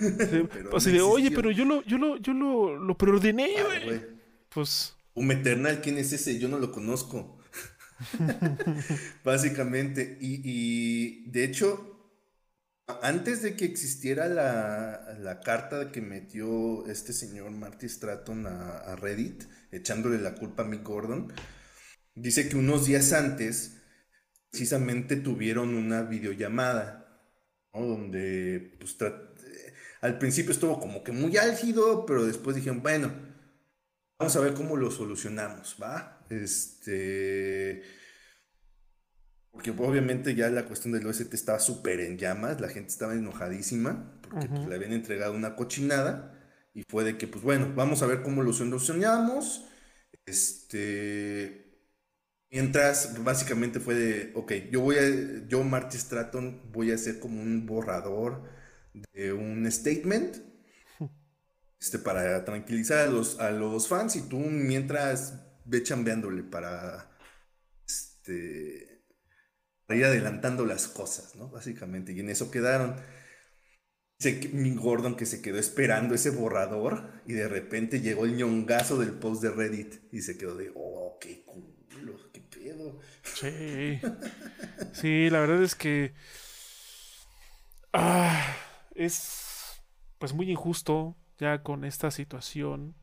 [SPEAKER 1] pues de, oye, pero yo lo, yo lo, yo lo, lo preordené, ah, Pues.
[SPEAKER 2] Un Eternal, ¿quién es ese? Yo no lo conozco. Básicamente. Y, de hecho, antes de que existiera la, carta que metió este señor Marty Stratton a, Reddit, echándole la culpa a Mick Gordon, dice que unos días antes, precisamente tuvieron una videollamada, donde pues, al principio estuvo como que muy álgido, pero después dijeron, bueno, Vamos a ver cómo lo solucionamos, ¿va? Este. Porque obviamente ya la cuestión del OST estaba súper en llamas, la gente estaba enojadísima, porque pues, le habían entregado una cochinada, y fue de que, pues bueno, vamos a ver cómo lo solucionamos. Este. Mientras, básicamente fue de, ok, yo voy a, yo, Marty Stratton, voy a hacer como un borrador de un statement este, para tranquilizar a los, fans y tú mientras ve chambeándole para, este, ir adelantando las cosas, ¿no? Básicamente, y en eso quedaron. Mi Gordon que se quedó esperando ese borrador y de repente llegó el ñongazo del post de Reddit y se quedó de, oh, qué culo, qué pedo.
[SPEAKER 1] Sí. Sí, la verdad es que ah, es pues muy injusto ya con esta situación,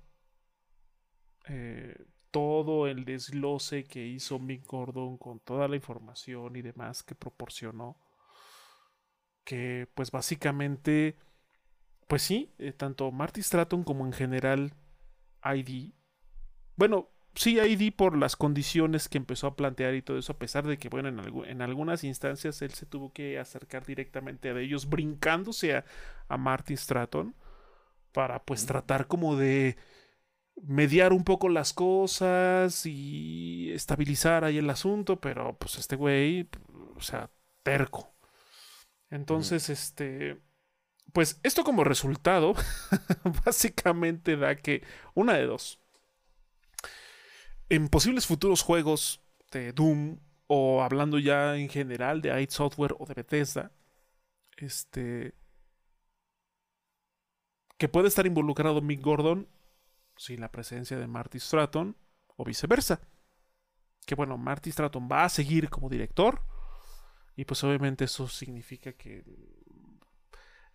[SPEAKER 1] eh, todo el desglose que hizo Mick Gordon con toda la información y demás que proporcionó, que pues básicamente, pues sí, eh, tanto Marty Stratton como en general ID, bueno, sí ID por las condiciones que empezó a plantear y todo eso, a pesar de que, bueno, en, en algunas instancias él se tuvo que acercar directamente a ellos, brincándose a, a Marty Stratton para pues tratar como de mediar un poco las cosas y estabilizar ahí el asunto, pero pues este güey, o sea, terco. Entonces, este, pues esto como resultado, básicamente da que una de dos. En posibles futuros juegos de Doom, o hablando ya en general de id Software o de Bethesda, este, que puede estar involucrado Mick Gordon sin la presencia de Marty Stratton, o viceversa. Que bueno, Marty Stratton va a seguir como director y pues obviamente eso significa que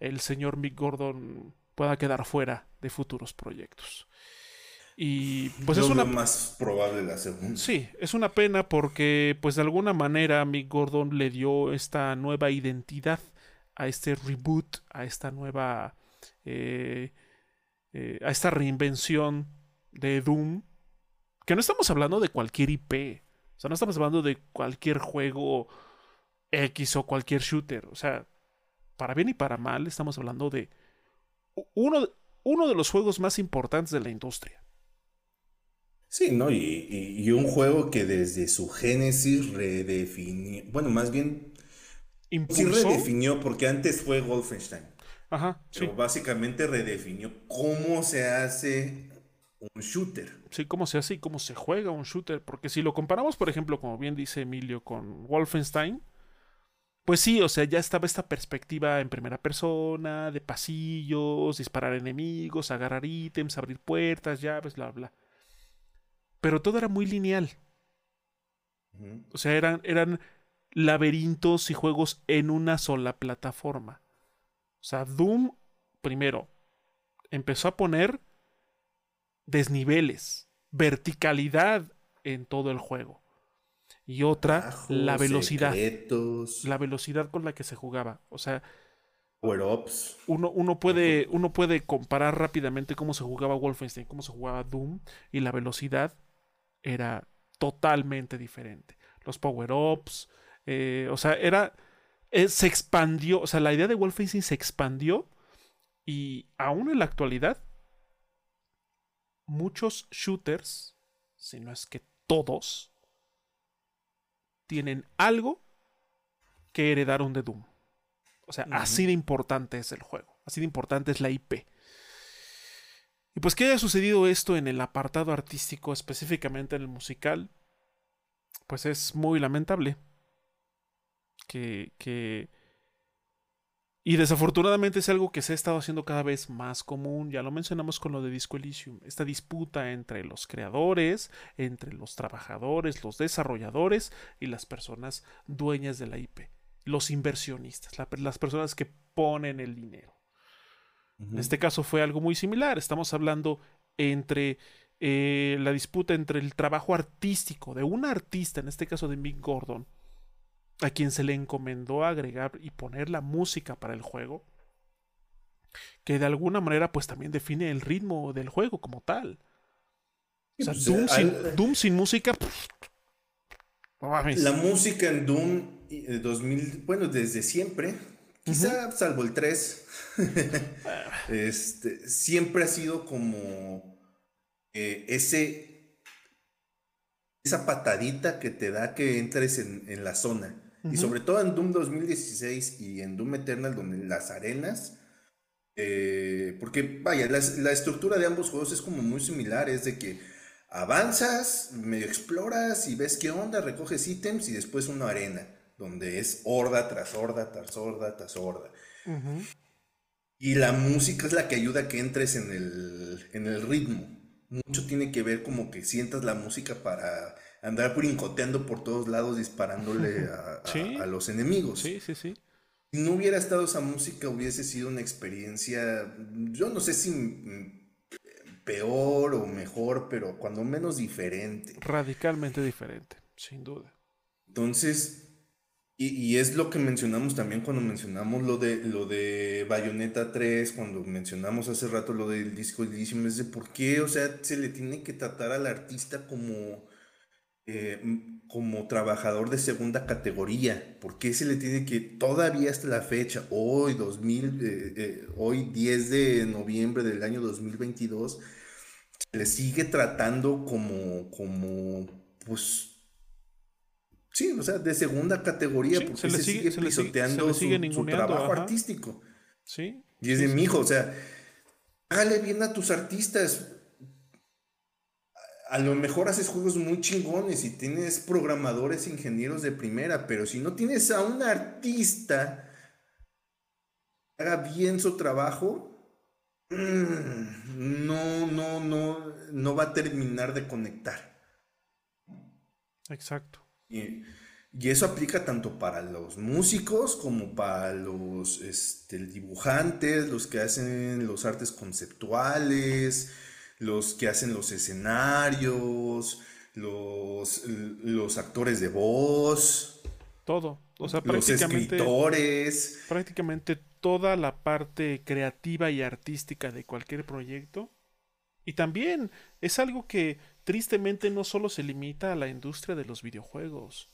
[SPEAKER 1] el señor Mick Gordon pueda quedar fuera de futuros proyectos. Y pues es una
[SPEAKER 2] más probable la segunda.
[SPEAKER 1] Sí, es una pena porque pues de alguna manera Mick Gordon le dio esta nueva identidad a este reboot, a esta nueva eh, eh, a esta reinvención de Doom, que no estamos hablando de cualquier IP, o sea, no estamos hablando de cualquier juego X o cualquier shooter, o sea, para bien y para mal estamos hablando de uno, uno de los juegos más importantes de la industria.
[SPEAKER 2] Sí, ¿no? Y, un juego que desde su génesis redefinió, bueno, más bien, sí redefinió, porque antes fue Wolfenstein. Ajá, pero básicamente redefinió cómo se hace un shooter.
[SPEAKER 1] Sí, cómo se hace y cómo se juega un shooter. Porque si lo comparamos, por ejemplo, como bien dice Emilio, con Wolfenstein, pues sí, o sea, ya estaba esta perspectiva en primera persona, de pasillos, disparar enemigos, agarrar ítems, abrir puertas, llaves, bla, bla. Pero todo era muy lineal. O sea, eran, eran laberintos y juegos en una sola plataforma. O sea, Doom, primero, empezó a poner desniveles, verticalidad en todo el juego. Y otra, la velocidad. La velocidad con la que se jugaba. O sea, Uno, uno, puede, uno puede comparar rápidamente cómo se jugaba Wolfenstein, cómo se jugaba Doom, y la velocidad era totalmente diferente. Los power-ups, eh, o sea, era eh, se expandió, o sea, la idea de Wolfenstein se expandió y aún en la actualidad muchos shooters, si no es que todos, tienen algo que heredaron de Doom. O sea, así de importante es el juego, así de importante es la IP. Y pues que haya sucedido esto en el apartado artístico, específicamente en el musical, pues es muy lamentable que, Y desafortunadamente es algo que se ha estado haciendo cada vez más común, ya lo mencionamos con lo de Disco Elysium, esta disputa entre los creadores, entre los trabajadores, los desarrolladores y las personas dueñas de la IP, los inversionistas, las personas que ponen el dinero. En este caso fue algo muy similar, estamos hablando entre eh, la disputa entre el trabajo artístico de un artista, en este caso de Mick Gordon, a quien se le encomendó agregar y poner la música para el juego, que de alguna manera pues también define el ritmo del juego como tal. O sea, pues, Doom, sin, música...
[SPEAKER 2] la música en Doom 2000, eh, bueno, desde siempre, quizá salvo el 3, este, siempre ha sido como eh, ese, esa patadita que te da que entres en la zona. Y sobre todo en Doom 2016 y en Doom Eternal, donde las arenas. Eh, porque, vaya, la, estructura de ambos juegos es como muy similar: es de que avanzas, medio exploras y ves qué onda, recoges ítems y después una arena, donde es horda tras horda, tras horda, tras horda. Y la música es la que ayuda a que entres en el, en el ritmo. Mucho tiene que ver como que sientas la música para andar brincoteando por todos lados disparándole a, los enemigos.
[SPEAKER 1] Sí, sí, sí.
[SPEAKER 2] Si no hubiera estado esa música, hubiese sido una experiencia, yo no sé si peor o mejor, pero cuando menos diferente.
[SPEAKER 1] Radicalmente diferente, sin duda.
[SPEAKER 2] Entonces, y, es lo que mencionamos también cuando mencionamos lo de, lo de Bayonetta 3, cuando mencionamos hace rato lo del disco Elysium, es de por qué, o sea, se le tiene que tratar al artista como eh, como trabajador de segunda categoría? ¿Por qué se le tiene que, todavía hasta la fecha, hoy, 2000, eh, eh, hoy 10 de noviembre del año 2022, se le sigue tratando como, como, pues, sí, o sea, de segunda categoría, porque se, sigue, pisoteando su, trabajo artístico.
[SPEAKER 1] Sí.
[SPEAKER 2] Y es de mi hijo, o sea, hágale bien a tus artistas a lo mejor haces juegos muy chingones y tienes programadores, ingenieros de primera, pero si no tienes a un artista que haga bien su trabajo, mm, no, no, no, no va a terminar de conectar.
[SPEAKER 1] Exacto.
[SPEAKER 2] Y, eso aplica tanto para los músicos como para los este, dibujantes, los que hacen los artes conceptuales, los que hacen los escenarios, los, los actores de voz.
[SPEAKER 1] Todo. O sea,
[SPEAKER 2] los escritores.
[SPEAKER 1] Prácticamente toda la parte creativa y artística de cualquier proyecto. Y también es algo que tristemente no solo se limita a la industria de los videojuegos.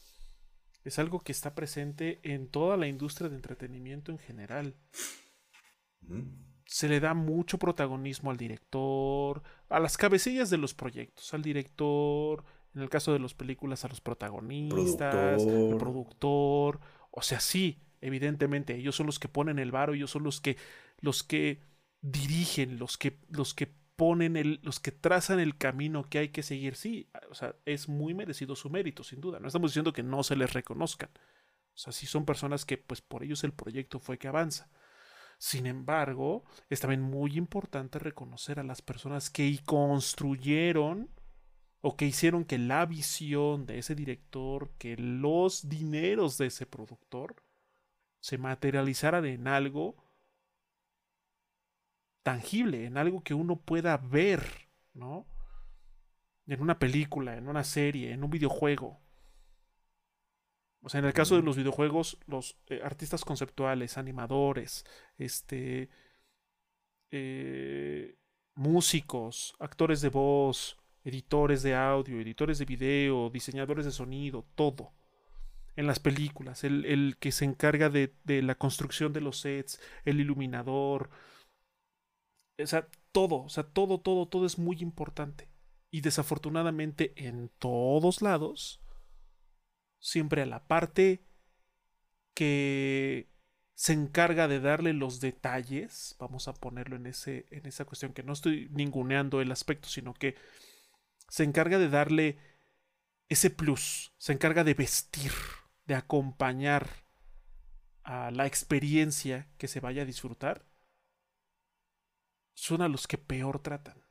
[SPEAKER 1] Es algo que está presente en toda la industria de entretenimiento en general. Se le da mucho protagonismo al director, a las cabecillas de los proyectos, al director, en el caso de las películas, a los protagonistas, al productor. O sea, sí, evidentemente, ellos son los que ponen el varo, ellos son los que, los que dirigen, los que, los que ponen el, los que trazan el camino que hay que seguir. Sí, o sea, es muy merecido su mérito, sin duda. No estamos diciendo que no se les reconozcan. O sea, sí son personas que, pues, por ellos el proyecto fue que avanza. Sin embargo, es también muy importante reconocer a las personas que construyeron o que hicieron que la visión de ese director, que los dineros de ese productor se materializaran en algo tangible, en algo que uno pueda ver, ¿no? En una película, en una serie, en un videojuego. O sea, en el caso de los videojuegos, los eh, artistas conceptuales, animadores, este, eh, músicos, actores de voz, editores de audio, editores de video, diseñadores de sonido, todo. En las películas, el, que se encarga de, la construcción de los sets, el iluminador. O sea, todo, o sea, todo, todo, todo es muy importante. Y desafortunadamente en todos lados, siempre a la parte que se encarga de darle los detalles, vamos a ponerlo en, ese, en esa cuestión, que no estoy ninguneando el aspecto, sino que se encarga de darle ese plus, se encarga de vestir, de acompañar a la experiencia que se vaya a disfrutar, son a los que peor tratan,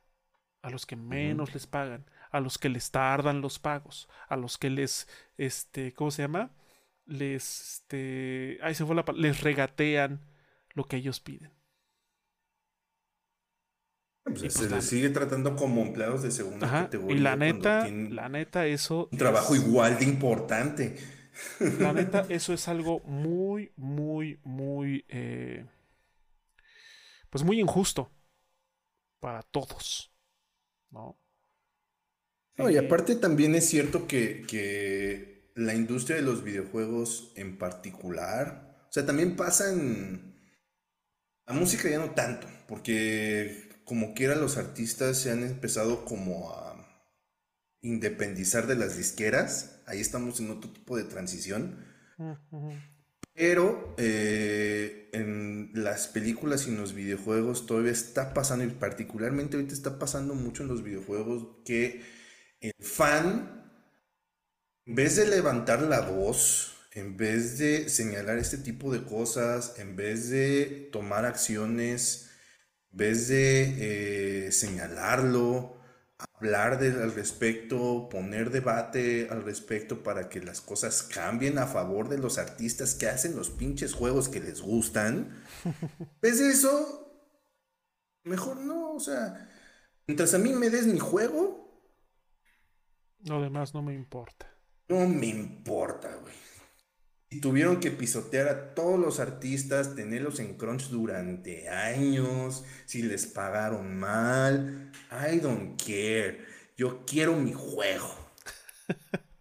[SPEAKER 1] a los que menos les pagan, a los que les tardan los pagos, a los que les, este, ¿cómo se llama? Les, este, ahí se fue la les regatean lo que ellos piden.
[SPEAKER 2] Pues, se pues les sigue tratando como empleados de segunda categoría.
[SPEAKER 1] Y la neta, la neta, eso.
[SPEAKER 2] Un trabajo igual de importante.
[SPEAKER 1] La neta, eso es algo muy, muy, muy. Eh, pues muy injusto para todos. ¿No?
[SPEAKER 2] No, y aparte también es cierto que, que la industria de los videojuegos en particular. O sea, también pasa en. La música ya no tanto, porque como quiera los artistas se han empezado como a independizar de las disqueras. Ahí estamos en otro tipo de transición. Pero eh, en las películas y en los videojuegos todavía está pasando, y particularmente ahorita está pasando mucho en los videojuegos, que el fan, en vez de levantar la voz, en vez de señalar este tipo de cosas, en vez de tomar acciones vez de eh, señalarlo, hablar al respecto, poner debate al respecto para que las cosas cambien a favor de los artistas que hacen los pinches juegos que les gustan, ¿ves eso? Mejor no, o sea, mientras a mí me des mi juego.
[SPEAKER 1] Lo demás no me importa.
[SPEAKER 2] No me importa, güey. Y tuvieron que pisotear a todos los artistas, tenerlos en crunch durante años, si les pagaron mal. I don't care. Yo quiero mi juego.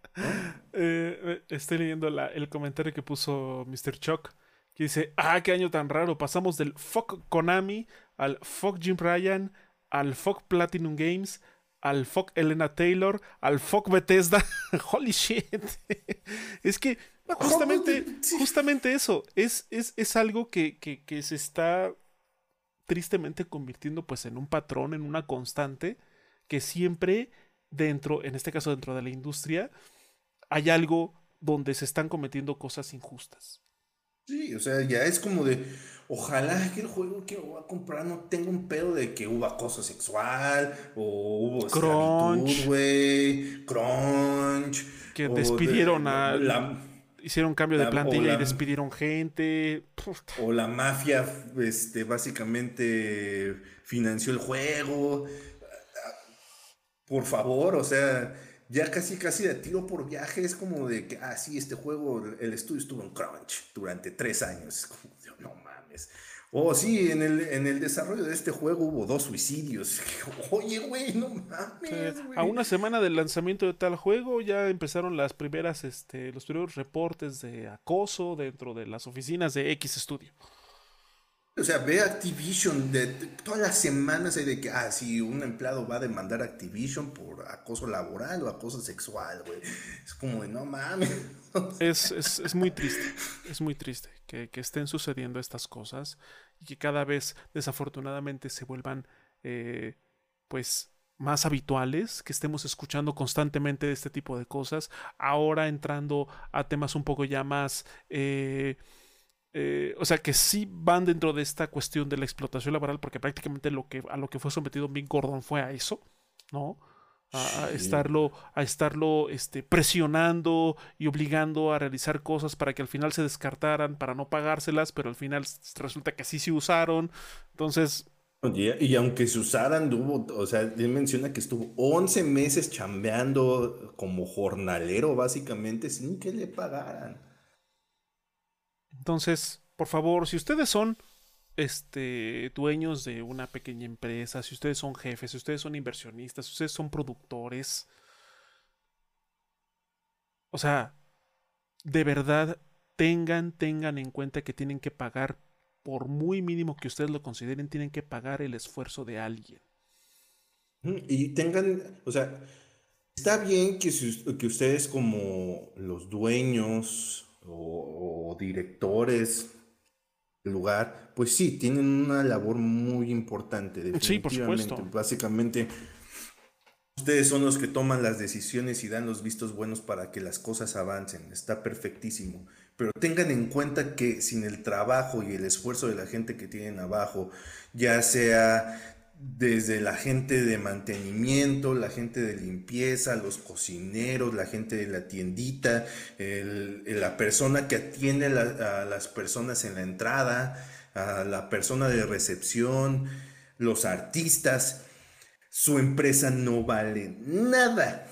[SPEAKER 1] Eh, eh, estoy leyendo el comentario que puso Mr. Chuck. Que dice, ah, qué año tan raro. Pasamos del fuck Konami al fuck Jim Ryan al fuck Platinum Games al fuck Elena Taylor, al fuck Bethesda. Holy shit. es que justamente, justamente eso, es, es, algo que, se está tristemente convirtiendo pues en un patrón, en una constante, que siempre dentro, en este caso dentro de la industria, hay algo donde se están cometiendo cosas injustas.
[SPEAKER 2] Sí, o sea, ya es como de, ojalá que el juego que voy a comprar no tenga un pedo de que hubo acoso sexual o hubo crunch, güey, crunch.
[SPEAKER 1] Que despidieron a... La, hicieron cambio de plantilla y despidieron gente.
[SPEAKER 2] O la mafia, este, básicamente financió el juego. Por favor, o sea, ya casi casi de tiro por viaje es como de que, ah, sí, este juego, el estudio estuvo en crunch durante tres años. como, no mames. Oh, sí, en el, en el desarrollo de este juego hubo dos suicidios. Oye, güey, no mames.
[SPEAKER 1] a una semana del lanzamiento de tal juego ya empezaron las primeras, este, los primeros reportes de acoso dentro de las oficinas de X Studio.
[SPEAKER 2] O sea, ve Activision, de, todas las semanas hay de que, ah, si un empleado va a demandar Activision por acoso laboral o acoso sexual, güey. Es como de, no mames.
[SPEAKER 1] es, es, es muy triste, es muy triste que, que estén sucediendo estas cosas y que cada vez desafortunadamente se vuelvan eh, pues más habituales, que estemos escuchando constantemente de este tipo de cosas, ahora entrando a temas un poco ya más... Eh, eh, o sea, que sí van dentro de esta cuestión de la explotación laboral, porque prácticamente lo que, a lo que fue sometido Big Gordon fue a eso, ¿no? a, estarlo, a estarlo este, presionando y obligando a realizar cosas para que al final se descartaran, para no pagárselas, pero al final resulta que sí se usaron. Entonces...
[SPEAKER 2] Y, aunque se usaran, tuvo, o sea, él menciona que estuvo 11 meses chambeando como jornalero, básicamente, sin que le pagaran.
[SPEAKER 1] Entonces, por favor, si ustedes son este, dueños de una pequeña empresa, si ustedes son jefes, si ustedes son inversionistas, si ustedes son productores, o sea, de verdad tengan, tengan en cuenta que tienen que pagar, por muy mínimo que ustedes lo consideren, tienen que pagar el esfuerzo de alguien.
[SPEAKER 2] Y tengan, o sea, está bien que, que ustedes como los dueños o directores lugar, pues sí, tienen una labor muy importante.
[SPEAKER 1] Sí, por supuesto.
[SPEAKER 2] Básicamente, ustedes son los que toman las decisiones y dan los vistos buenos para que las cosas avancen. Está perfectísimo. Pero tengan en cuenta que sin el trabajo y el esfuerzo de la gente que tienen abajo, ya sea desde la gente de mantenimiento, la gente de limpieza, los cocineros, la gente de la tiendita, la persona que atiende a las personas en la entrada, a la persona de recepción, los artistas, su empresa no vale nada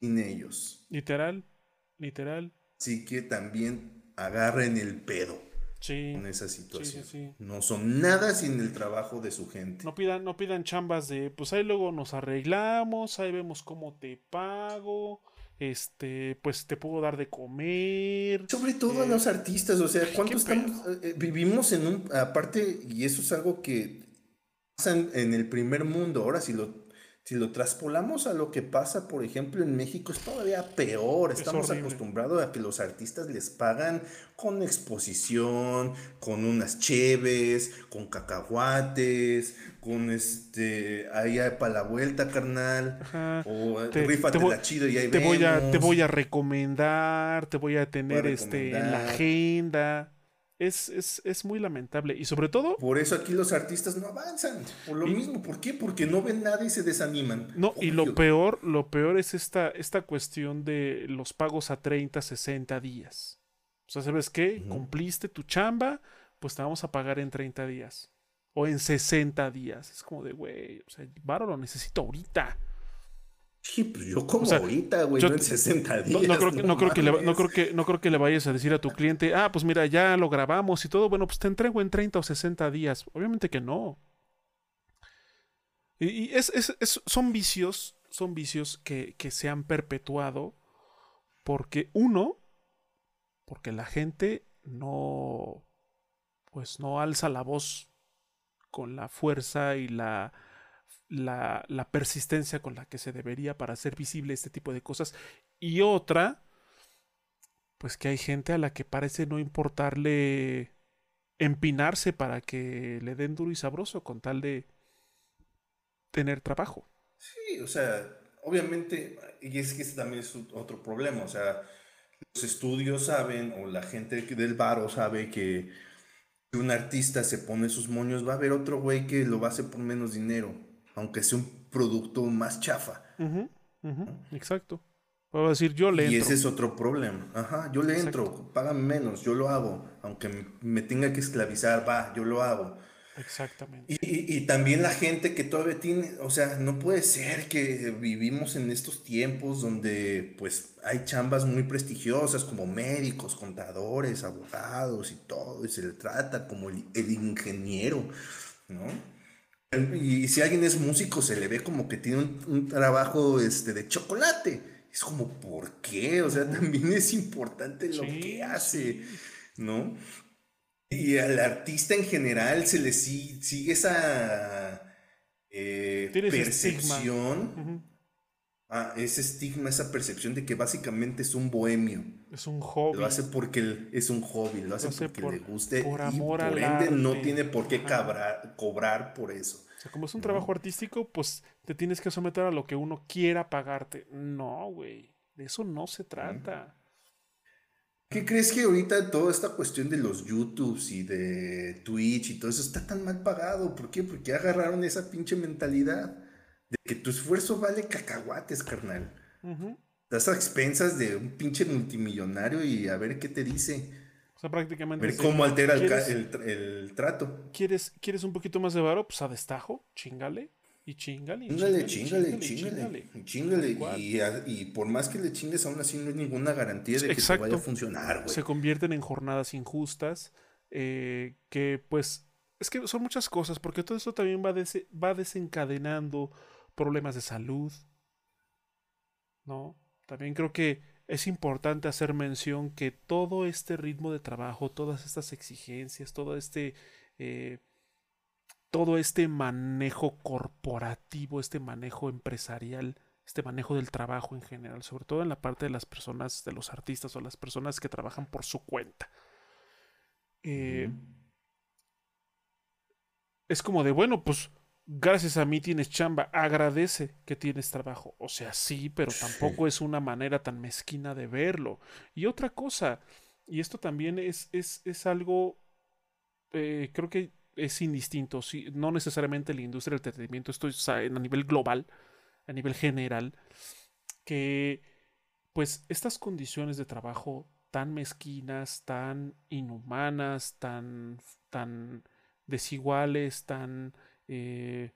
[SPEAKER 2] sin ellos.
[SPEAKER 1] Literal, literal.
[SPEAKER 2] Así que también agarren el pedo en esa situación. no son nada sin el trabajo de su gente.
[SPEAKER 1] No pidan, no pidan chambas de, pues ahí luego nos arreglamos, ahí vemos cómo te pago, este, pues te puedo dar de comer.
[SPEAKER 2] Sobre todo a eh, los artistas, o sea, ¿cuánto estamos? Eh, eh, vivimos en un, aparte, y eso es algo que pasa en el primer mundo, ahora si lo si lo traspolamos a lo que pasa, por ejemplo, en México, es todavía peor. Estamos acostumbrados a que los artistas les pagan con exposición, con unas cheves, con cacahuates, con este, ahí para la vuelta, carnal. O te, la chido y ahí
[SPEAKER 1] te voy a Te voy a recomendar, te voy a tener este en la agenda. Es, muy lamentable. Y sobre todo.
[SPEAKER 2] Por eso aquí los artistas no avanzan. Por lo mismo. ¿Por qué? Porque no ven nada y se desaniman.
[SPEAKER 1] No, y lo peor, lo peor es esta, esta cuestión de los pagos a 30, 60 días. O sea, ¿sabes qué? Cumpliste tu chamba, pues te vamos a pagar en 30 días. O en 60 días. Es como de, güey, o sea, Varo lo necesito ahorita.
[SPEAKER 2] Sí, pues yo como ahorita, güey, no en 60 días.
[SPEAKER 1] No, creo, que, no, creo que le, no, creo que, no creo que le vayas a decir a tu cliente, ah, pues mira, ya lo grabamos y todo, bueno, pues te entrego en 30 o 60 días. Obviamente que no. Y, es, es, son vicios, son vicios que, que se han perpetuado porque uno, porque la gente no, pues no alza la voz con la fuerza y la la, persistencia con la que se debería para hacer visible este tipo de cosas. Y otra, pues que hay gente a la que parece no importarle empinarse para que le den duro y sabroso con tal de tener trabajo.
[SPEAKER 2] Sí, o sea, obviamente, y es que ese también es otro problema, o sea, los estudios saben o la gente del baro sabe que un artista se pone sus moños, va a haber otro güey que lo va a hacer por menos dinero, aunque sea un producto más chafa.
[SPEAKER 1] Exacto. Puedo decir, yo le
[SPEAKER 2] entro. Y ese es otro problema. Ajá, yo le entro, pagan menos, yo lo hago. Aunque me tenga que esclavizar, va, yo lo hago.
[SPEAKER 1] Exactamente.
[SPEAKER 2] Y, también la gente que todavía tiene, o sea, no puede ser que vivimos en estos tiempos donde pues hay chambas muy prestigiosas como médicos, contadores, abogados y todo, y se le trata como el, ingeniero, ¿no? Y, si alguien es músico se le ve como que tiene un, trabajo este, de chocolate. Es como, ¿por qué? O sea, también es importante lo que hace, ¿no? Y al artista en general se le sigue, esa eh, percepción. Ah, ese estigma, esa percepción de que básicamente es un bohemio.
[SPEAKER 1] Es un hobby.
[SPEAKER 2] Lo hace porque es un hobby, lo hace, porque le guste. Por amor y por ende no tiene por qué cobrar por eso.
[SPEAKER 1] O sea, como es un trabajo artístico, pues te tienes que someter a lo que uno quiera pagarte. No, güey. De eso no se trata.
[SPEAKER 2] ¿Qué crees que ahorita toda esta cuestión de los YouTubes y de Twitch y todo eso está tan mal pagado? ¿Por qué? Porque agarraron esa pinche mentalidad de que tu esfuerzo vale cacahuates, carnal. Das a expensas de un pinche multimillonario y a ver qué te dice.
[SPEAKER 1] O sea, prácticamente.
[SPEAKER 2] Ver cómo altera el, trato.
[SPEAKER 1] ¿quieres, ¿Quieres un poquito más de varo? Pues a destajo, chingale. Y chingale,
[SPEAKER 2] chingale, chingale, chingale, Y, por más que le chingues, aún así no hay ninguna garantía de que vaya a funcionar,
[SPEAKER 1] Se convierten en jornadas injustas, eh, que pues, es que son muchas cosas, porque todo esto también va, va desencadenando problemas de salud, ¿no? También creo que es importante hacer mención que todo este ritmo de trabajo, todas estas exigencias, todo este... Eh, todo este manejo corporativo, este manejo empresarial, este manejo del trabajo en general, sobre todo en la parte de las personas, de los artistas o las personas que trabajan por su cuenta. Eh, es como de, bueno, pues gracias a mí tienes chamba, agradece que tienes trabajo. O sea, sí, pero tampoco es una manera tan mezquina de verlo. Y otra cosa, y esto también es, es, es algo, eh, creo que es indistinto. no necesariamente la industria del entretenimiento, esto es a, nivel global, a nivel general, que pues estas condiciones de trabajo tan mezquinas, tan inhumanas, tan, tan desiguales, tan... Eh,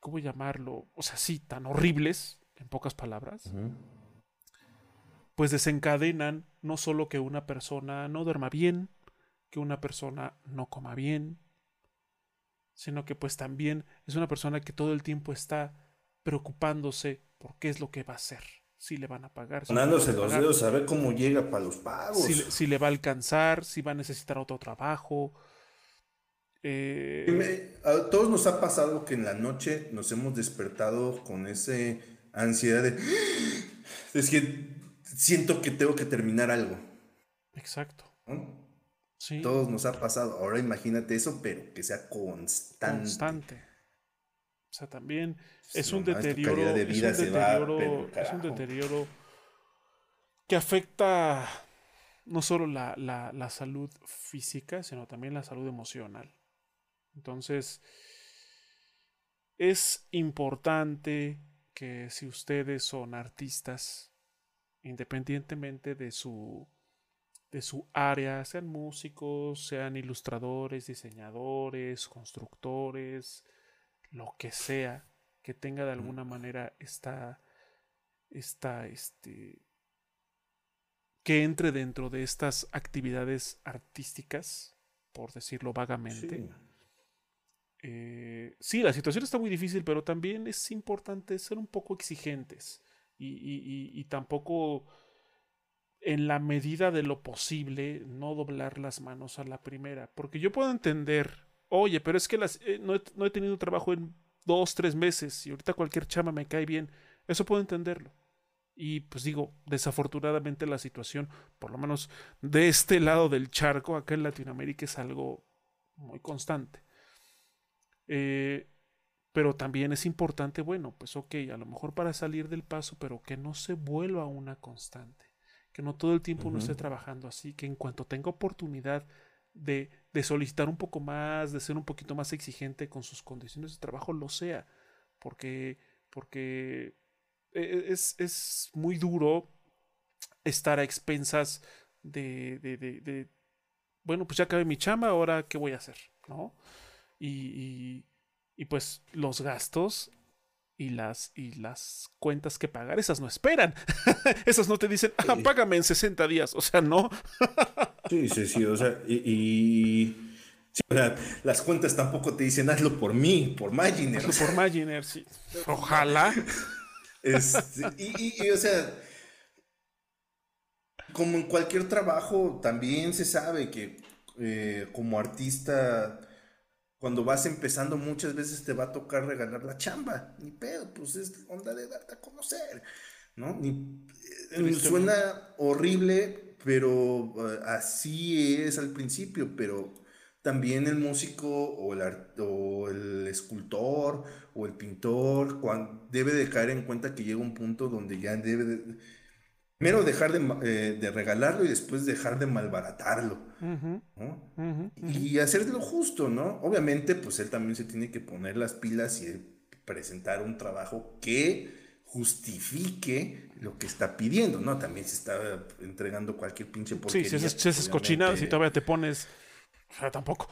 [SPEAKER 1] ¿Cómo llamarlo? O sea, sí, tan horribles, en pocas palabras, pues desencadenan no solo que una persona no duerma bien, que una persona no coma bien, sino que pues también es una persona que todo el tiempo está preocupándose por qué es lo que va a hacer, si le van a pagar.
[SPEAKER 2] Si los dedos a ver cómo llega para los pagos.
[SPEAKER 1] Si, le va a alcanzar, si va a necesitar otro trabajo.
[SPEAKER 2] Eh, a todos nos ha pasado que en la noche nos hemos despertado con esa ansiedad de... Es que siento que tengo que terminar algo.
[SPEAKER 1] Exacto.
[SPEAKER 2] Todos nos ha pasado. Ahora imagínate eso, pero que sea constante. Constante.
[SPEAKER 1] O sea, también es un deterioro. De vida es, un deterioro es un deterioro que afecta no solo la, la, salud física, sino también la salud emocional. Entonces, es importante que si ustedes son artistas, independientemente de su de su área, sean músicos, sean ilustradores, diseñadores, constructores, lo que sea, que tenga de alguna manera esta, esta, este, que entre dentro de estas actividades artísticas, por decirlo vagamente. Eh, sí. la situación está muy difícil, pero también es importante ser un poco exigentes y tampoco en la medida de lo posible, no doblar las manos a la primera. Porque yo puedo entender, oye, pero es que las, eh, no, he, tenido trabajo en dos, tres meses y ahorita cualquier chama me cae bien. Eso puedo entenderlo. Y pues digo, desafortunadamente la situación, por lo menos de este lado del charco, acá en Latinoamérica, es algo muy constante. Eh, Pero también es importante, bueno, pues ok, a lo mejor para salir del paso, pero que no se vuelva una constante, que no todo el tiempo uno esté trabajando así, que en cuanto tenga oportunidad de, de, solicitar un poco más, de ser un poquito más exigente con sus condiciones de trabajo, lo sea, porque, porque e, e, es, es muy duro estar a expensas de, de, de, bueno, pues ya acabé mi chamba, ahora qué voy a hacer, ¿no? Y, y, pues los gastos y las, y las cuentas que pagar, esas no esperan. esas no te dicen, ah, págame en 60 días. O sea, no.
[SPEAKER 2] sí, sí, sí. O sea, y, las cuentas tampoco te dicen, hazlo por mí, por Maginer.
[SPEAKER 1] Hazlo por Maginer, sí. Ojalá.
[SPEAKER 2] Este, y, y, o sea, como en cualquier trabajo, también se sabe que eh, como artista, cuando vas empezando, muchas veces te va a tocar regalar la chamba. Ni pedo, pues es onda de darte a conocer, ¿no? Eh, suena horrible, pero eh, así es al principio, pero también el músico o el, o el escultor o el pintor debe de caer en cuenta que llega un punto donde ya debe de Primero dejar de, eh, de, regalarlo y después dejar de malbaratarlo. Y hacer lo justo, ¿no? Obviamente, pues él también se tiene que poner las pilas y presentar un trabajo que justifique lo que está pidiendo, ¿no? También se está entregando cualquier pinche
[SPEAKER 1] porquería. Sí, si es, si cochinado, si todavía te pones... O sea, tampoco.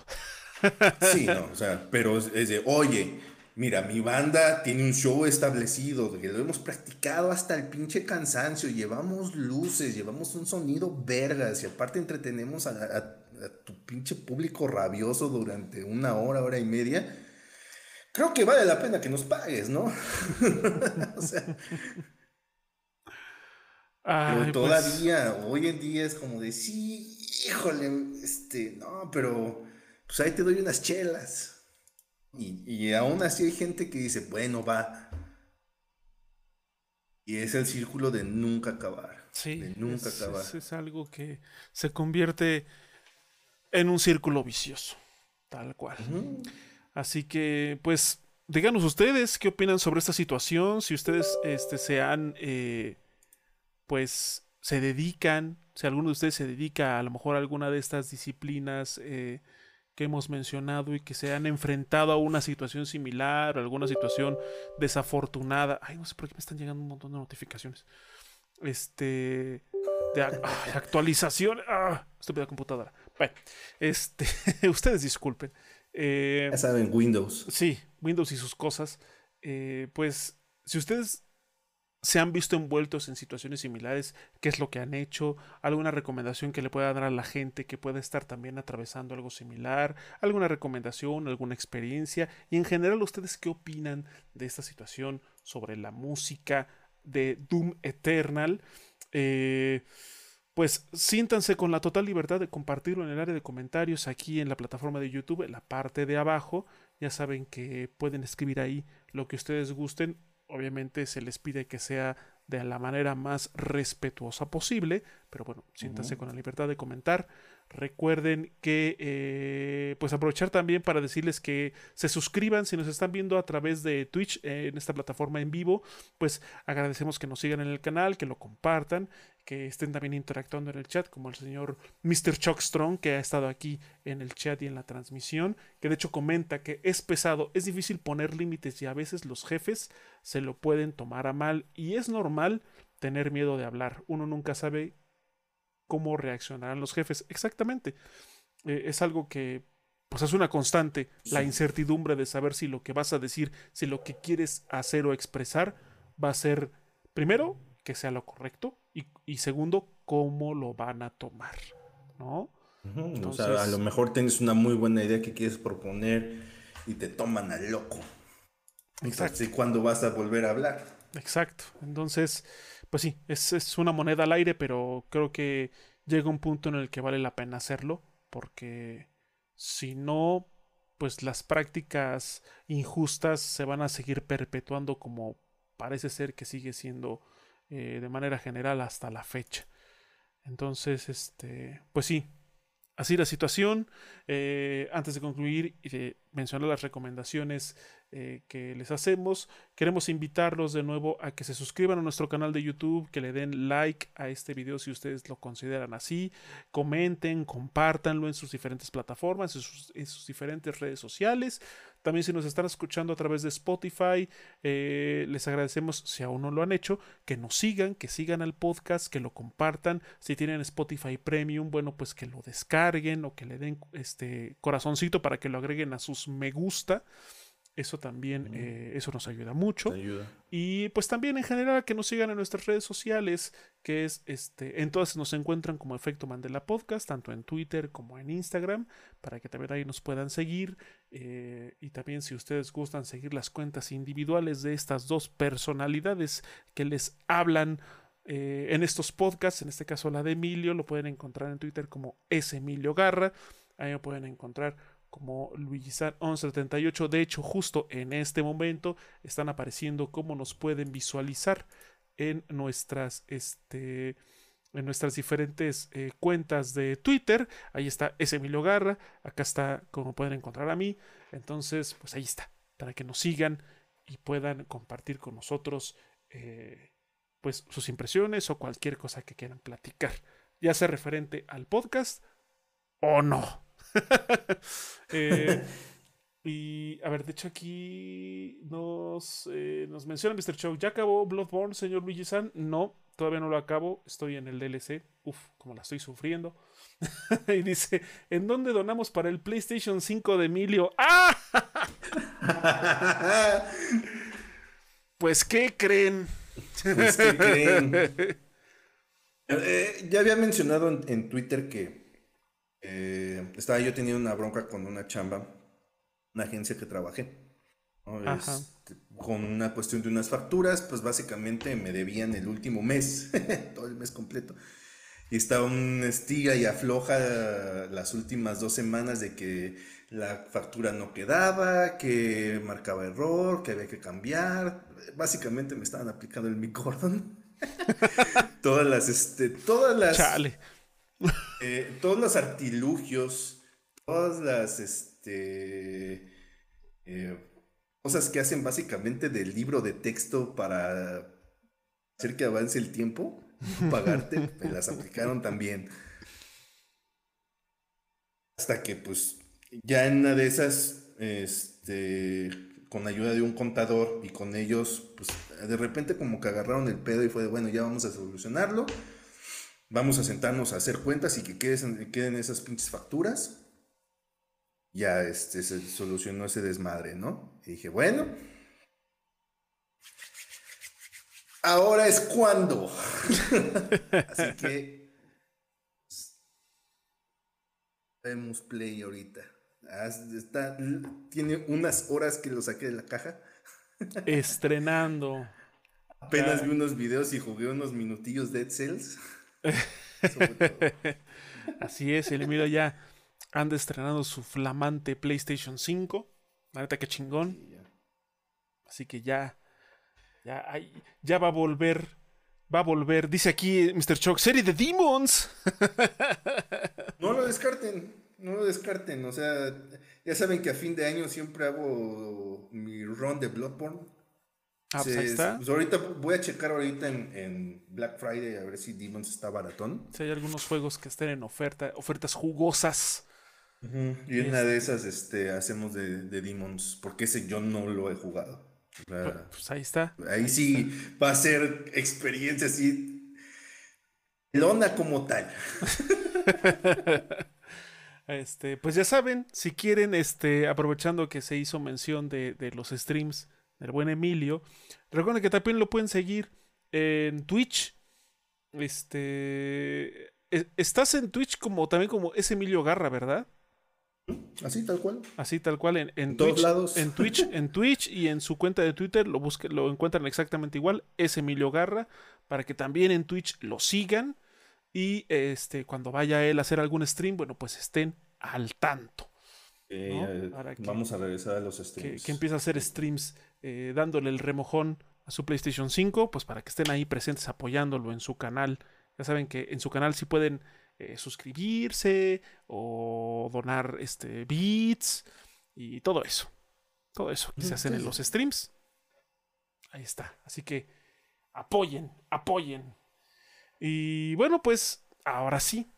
[SPEAKER 2] sí, no, o sea, pero es de, oye, Mira, mi banda tiene un show establecido, que lo hemos practicado hasta el pinche cansancio, llevamos luces, llevamos un sonido vergas y aparte entretenemos a, tu pinche público rabioso durante una hora, hora y media. Creo que vale la pena que nos pagues, ¿no? o sea. pero pues todavía, hoy en día es como de, sí, híjole, este, no, pero pues ahí te doy unas chelas. Y, aún así hay gente que dice, bueno, va. Y es el círculo de nunca acabar.
[SPEAKER 1] Sí, de nunca acabar. Es, algo que se convierte en un círculo vicioso, tal cual. Así que, pues, díganos ustedes qué opinan sobre esta situación, si ustedes este, se han, eh, pues, se dedican, si alguno de ustedes se dedica a, a lo mejor a alguna de estas disciplinas eh, que hemos mencionado y que se han enfrentado a una situación similar o alguna situación desafortunada. Ay, no sé por qué me están llegando un montón de notificaciones. Este. De actualización. Ah, estúpida computadora. Bueno, este. ustedes disculpen.
[SPEAKER 2] Eh, ya saben, Windows.
[SPEAKER 1] Sí, Windows y sus cosas. Eh, pues, si ustedes se han visto envueltos en situaciones similares, qué es lo que han hecho, alguna recomendación que le pueda dar a la gente que pueda estar también atravesando algo similar, alguna recomendación, alguna experiencia y en general ustedes qué opinan de esta situación sobre la música de Doom Eternal. Eh, pues siéntanse con la total libertad de compartirlo en el área de comentarios aquí en la plataforma de YouTube, en la parte de abajo. Ya saben que pueden escribir ahí lo que ustedes gusten obviamente se les pide que sea de la manera más respetuosa posible, pero bueno, siéntanse con la libertad de comentar. Recuerden que, eh, pues aprovechar también para decirles que se suscriban si nos están viendo a través de Twitch eh, en esta plataforma en vivo, pues agradecemos que nos sigan en el canal, que lo compartan, que estén también interactuando en el chat, como el señor Mr. Chuck Strong, que ha estado aquí en el chat y en la transmisión, que de hecho comenta que es pesado, es difícil poner límites y a veces los jefes se lo pueden tomar a mal y es normal tener miedo de hablar. Uno nunca sabe cómo reaccionarán los jefes. Exactamente. Eh, es algo que pues es una constante, la incertidumbre de saber si lo que vas a decir, si lo que quieres hacer o expresar va a ser, primero, que sea lo correcto y, segundo, cómo lo van a tomar, ¿no?
[SPEAKER 2] o sea, a lo mejor tienes una muy buena idea que quieres proponer y te toman al loco. Exacto. ¿Y cuándo vas a volver a hablar?
[SPEAKER 1] Exacto. Entonces, pues sí, es, una moneda al aire, pero creo que llega un punto en el que vale la pena hacerlo, porque si no, pues las prácticas injustas se van a seguir perpetuando como parece ser que sigue siendo eh, de manera general hasta la fecha. Entonces, este, pues sí, así la situación. Eh, antes de concluir, mencionar las recomendaciones eh, que les hacemos. Queremos invitarlos de nuevo a que se suscriban a nuestro canal de YouTube, que le den like a este video si ustedes lo consideran así, comenten, compártanlo en sus diferentes plataformas, en sus, diferentes redes sociales. También si nos están escuchando a través de Spotify, eh, les agradecemos, si aún no lo han hecho, que nos sigan, que sigan al podcast, que lo compartan. Si tienen Spotify Premium, bueno, pues que lo descarguen o que le den este corazoncito para que lo agreguen a sus me gusta. Eso también, eh, eso nos ayuda mucho. Y pues también en general que nos sigan en nuestras redes sociales, que es este, entonces nos encuentran como Efecto Mandela Podcast, tanto en Twitter como en Instagram, para que también ahí nos puedan seguir. Eh, y también si ustedes gustan seguir las cuentas individuales de estas dos personalidades que les hablan eh, en estos podcasts, en este caso la de Emilio, lo pueden encontrar en Twitter como es Emilio Garra. Ahí lo pueden encontrar como Luigi 1178. De hecho, justo en este momento están apareciendo cómo nos pueden visualizar en nuestras, este, en nuestras diferentes eh, cuentas de Twitter. Ahí está ese Emilio Garra. Acá está como pueden encontrar a mí. Entonces, pues ahí está. Para que nos sigan y puedan compartir con nosotros eh, pues sus impresiones o cualquier cosa que quieran platicar. Ya sea referente al podcast o no. Eh, y a ver, de hecho aquí nos, eh, nos menciona Mr. Chow. ¿Ya acabó Bloodborne, señor Luigi-san? No, todavía no lo acabo. Estoy en el DLC. Uf, como la estoy sufriendo. y dice, ¿en dónde donamos para el PlayStation 5 de Emilio? ¡Ah! pues, ¿qué creen? Pues, ¿qué creen?
[SPEAKER 2] Eh, ya había mencionado en Twitter que eh, estaba yo teniendo una bronca con una chamba, una agencia que trabajé. Este, con una cuestión de unas facturas, pues básicamente me debían el último mes, todo el mes completo. Y estaba un estiga y afloja las últimas dos semanas de que la factura no quedaba, que marcaba error, que había que cambiar. Básicamente me estaban aplicando el micordón. todas las, este, todas las. Chale. Eh, todos los artilugios, todas las este, eh, cosas que hacen básicamente del libro de texto para hacer que avance el tiempo, pagarte, me las aplicaron también. Hasta que pues ya en una de esas, este, con ayuda de un contador y con ellos, pues de repente como que agarraron el pedo y fue de, bueno, ya vamos a solucionarlo Vamos a sentarnos a hacer cuentas y que queden, queden esas pinches facturas. Ya este, se solucionó ese desmadre, ¿no? Y dije, bueno, ahora es cuando. Así que vemos play ahorita. Está, tiene unas horas que lo saqué de la caja.
[SPEAKER 1] Estrenando.
[SPEAKER 2] Apenas vi unos videos y jugué unos minutillos de Dead Cells.
[SPEAKER 1] Así es, el Emilio ya anda estrenando su flamante PlayStation 5. La neta que chingón. Así que ya, ya, ya va a volver. Va a volver, dice aquí Mr. Choc, serie de Demons.
[SPEAKER 2] no lo descarten, no lo descarten. O sea, ya saben que a fin de año siempre hago mi run de Bloodborne. Ah, pues ahí está. Pues ahorita voy a checar ahorita en, Black Friday a ver si Demons está baratón.
[SPEAKER 1] Si hay algunos juegos que estén en oferta, ofertas jugosas.
[SPEAKER 2] Y una de esas este, hacemos de, Demons, porque ese yo no lo he jugado.
[SPEAKER 1] Pues, pues ahí está.
[SPEAKER 2] Ahí, sí va a ser experiencia así. Lona como tal.
[SPEAKER 1] este, pues ya saben, si quieren, este, aprovechando que se hizo mención de, de los streams el buen Emilio. Recuerden que también lo pueden seguir en Twitch. Este. Estás en Twitch como también como es Emilio Garra, ¿verdad?
[SPEAKER 2] Así tal cual.
[SPEAKER 1] Así tal cual en, en Twitch, lados. En Twitch, en Twitch y en su cuenta de Twitter lo busquen, lo encuentran exactamente igual. Es Emilio Garra. Para que también en Twitch lo sigan. Y este, cuando vaya él a hacer algún stream, bueno, pues estén al tanto.
[SPEAKER 2] Vamos a regresar a los streams.
[SPEAKER 1] Que, que empiece a hacer streams eh, dándole el remojón a su PlayStation 5, pues para que estén ahí presentes apoyándolo en su canal. Ya saben que en su canal sí pueden eh, suscribirse o donar este, bits y todo eso. Todo eso que se hacen en los streams. Ahí está. Así que apoyen, apoyen. Y bueno, pues ahora sí,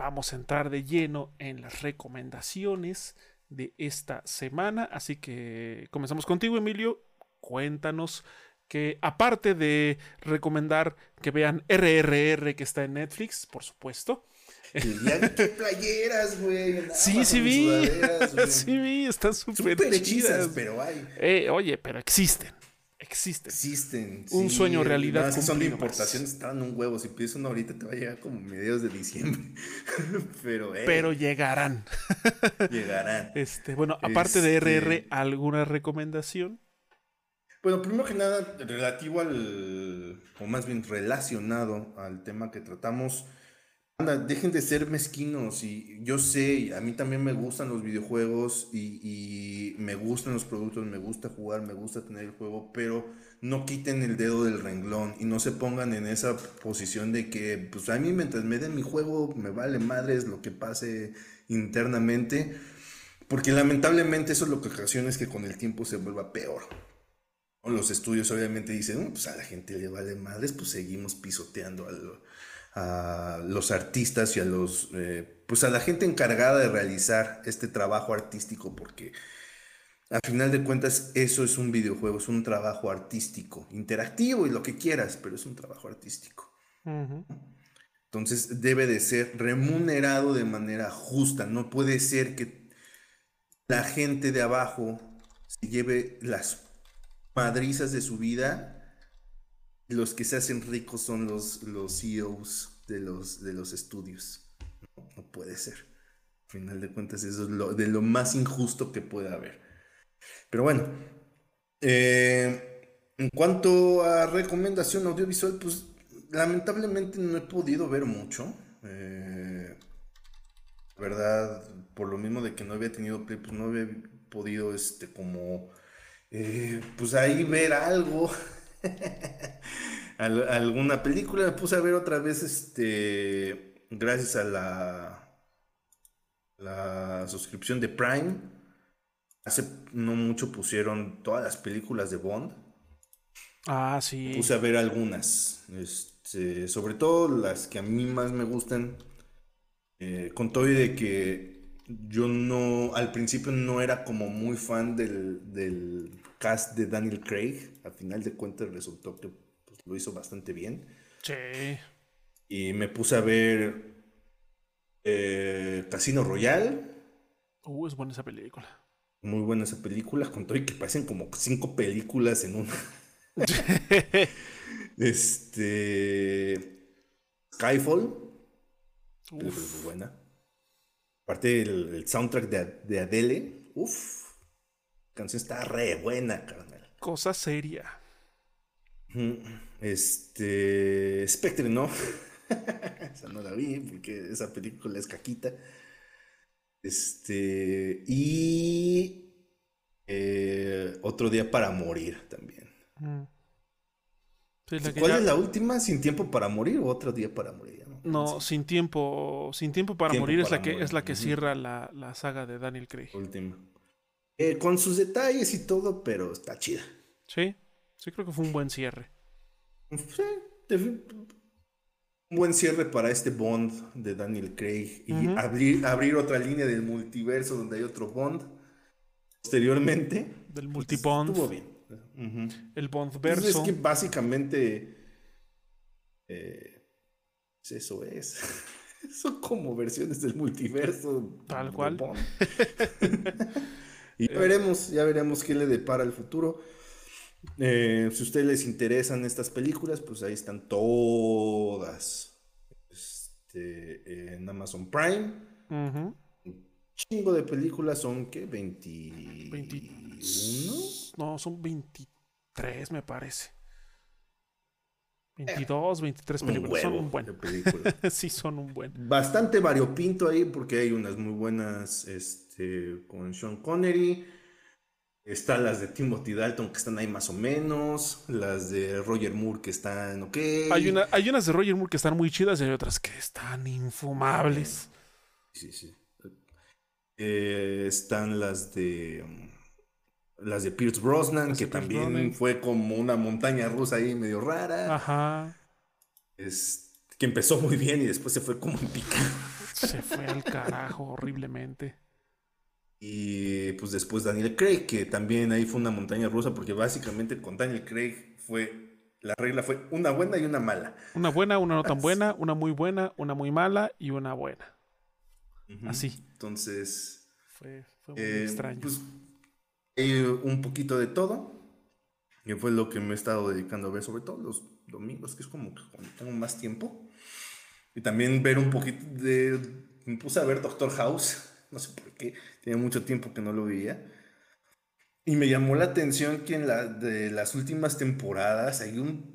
[SPEAKER 1] vamos a entrar de lleno en las recomendaciones de esta semana. Así que comenzamos contigo, Emilio. Cuéntanos que aparte de recomendar que vean RRR que está en Netflix, por supuesto.
[SPEAKER 2] qué playeras, güey.
[SPEAKER 1] Sí, sí vi. sí vi, están súper chidas.
[SPEAKER 2] pero hay.
[SPEAKER 1] Eh, oye, pero existen. Existen.
[SPEAKER 2] Existen.
[SPEAKER 1] Un sueño realidad.
[SPEAKER 2] No, son de importación, están un huevo. Si pides uno ahorita te va a llegar como mediados de diciembre. pero, eh,
[SPEAKER 1] pero llegarán.
[SPEAKER 2] llegarán.
[SPEAKER 1] Este, bueno, aparte de RR, este ¿alguna recomendación?
[SPEAKER 2] Bueno, primero que nada, relativo al, o más bien relacionado al tema que tratamos, dejen de ser mezquinos y yo sé, a mí también me gustan los videojuegos y, me gustan los productos, me gusta jugar, me gusta tener el juego, pero no quiten el dedo del renglón y no se pongan en esa posición de que, pues a mí mientras me den mi juego, me vale madres lo que pase internamente, porque lamentablemente eso es lo que ocasiona es que con el tiempo se vuelva peor. Los estudios obviamente dicen, pues a la gente le vale madres, pues seguimos pisoteando a, los artistas y a los, eh, pues a la gente encargada de realizar este trabajo artístico, porque a final de cuentas eso es un videojuego, es un trabajo artístico, interactivo y lo que quieras, pero es un trabajo artístico. Entonces debe de ser remunerado de manera justa, no puede ser que la gente de abajo se lleve las madrizas de su vida, los que se hacen ricos son los, los CEOs de los, de los estudios. No, puede ser. Al final de cuentas, eso es lo, de lo más injusto que puede haber. Pero bueno, eh, en cuanto a recomendación audiovisual, pues lamentablemente no he podido ver mucho. Eh, verdad, por lo mismo de que no había tenido play, pues no había podido este como eh, pues ahí ver algo. Alguna película. Me puse a ver otra vez, este, gracias a la, la suscripción de Prime. Hace no mucho pusieron todas las películas de Bond.
[SPEAKER 1] Ah, sí.
[SPEAKER 2] Puse a ver algunas. Este, sobre todo las que a mí más me gustan. Eh, con todo y de que yo no, al principio no era como muy fan del, del cast de Daniel Craig. Al final de cuentas resultó que pues, lo hizo bastante bien.
[SPEAKER 1] Sí.
[SPEAKER 2] Y me puse a ver eh, Casino Royale.
[SPEAKER 1] Uh, es buena esa película.
[SPEAKER 2] Muy buena esa película, con todo y que parecen como cinco películas en una. este. Skyfall. Muy buena. Aparte el, soundtrack de, de Adele. Uf canción está re buena, carnal.
[SPEAKER 1] Cosa seria.
[SPEAKER 2] Este. Spectre, ¿no? esa no la vi, porque esa película es caquita. Este. Y. Eh, otro día para morir también. ¿Cuál es la última? ¿Sin tiempo para morir o otro día para morir?
[SPEAKER 1] No, sin tiempo. Sin tiempo para morir es la que es la que cierra la, la, saga de Daniel Craig.
[SPEAKER 2] Última. Eh, con sus detalles y todo, pero está chida.
[SPEAKER 1] Sí, sí creo que fue un buen cierre.
[SPEAKER 2] Sí, un buen cierre para este Bond de Daniel Craig y abrir, abrir otra línea del multiverso donde hay otro Bond posteriormente.
[SPEAKER 1] Del pues, multibond.
[SPEAKER 2] Estuvo bien.
[SPEAKER 1] El Bond verso. es
[SPEAKER 2] que básicamente eh, pues eso es. Son como versiones del multiverso.
[SPEAKER 1] Tal cual.
[SPEAKER 2] Y ya veremos, ya veremos qué le depara el futuro. Eh, si a ustedes les interesan estas películas, pues ahí están todas este, en Amazon Prime. Un chingo de películas son, ¿qué? 21.
[SPEAKER 1] No, son 23, me parece. 22, 23 películas. son un buen. sí, son un buen.
[SPEAKER 2] Bastante variopinto ahí porque hay unas muy buenas. Este, este, con Sean Connery. Están las de Timothy Dalton que están ahí más o menos. Las de Roger Moore que están ok.
[SPEAKER 1] Hay, una, hay unas de Roger Moore que están muy chidas y hay otras que están infumables.
[SPEAKER 2] Sí, sí. Eh, están las de las de Pierce Brosnan, que también fue como una montaña rusa ahí medio rara. Ajá. Es, que empezó muy bien y después se fue como en pica.
[SPEAKER 1] Se fue al carajo horriblemente.
[SPEAKER 2] Y pues después Daniel Craig, que también ahí fue una montaña rusa, porque básicamente con Daniel Craig fue, la regla fue una buena y una mala.
[SPEAKER 1] Una buena, una no tan buena, una muy buena, una muy mala y una buena. Así.
[SPEAKER 2] Entonces...
[SPEAKER 1] Fue, muy eh, extraño.
[SPEAKER 2] Pues, un poquito de todo. Y fue lo que me he estado dedicando a ver, sobre todo los domingos, que es como que cuando tengo más tiempo. Y también ver un poquito de... Me puse a ver Doctor House, no sé por qué, tenía mucho tiempo que no lo veía. Y me llamó la atención que en las últimas temporadas hay un...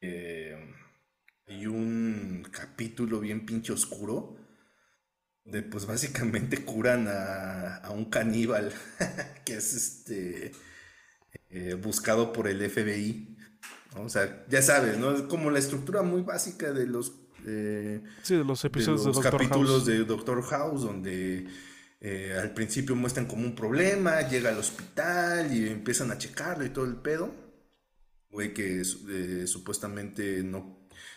[SPEAKER 2] Eh, hay un capítulo bien pinche oscuro de pues básicamente curan a, un caníbal que es este eh, buscado por el FBI. O sea, ya sabes, ¿no? Es como la estructura muy básica de los,
[SPEAKER 1] eh, sí, de los episodios de,
[SPEAKER 2] los capítulos de Doctor House, donde eh, al principio muestran como un problema, llega al hospital y empiezan a checarlo y todo el pedo. Güey que supuestamente no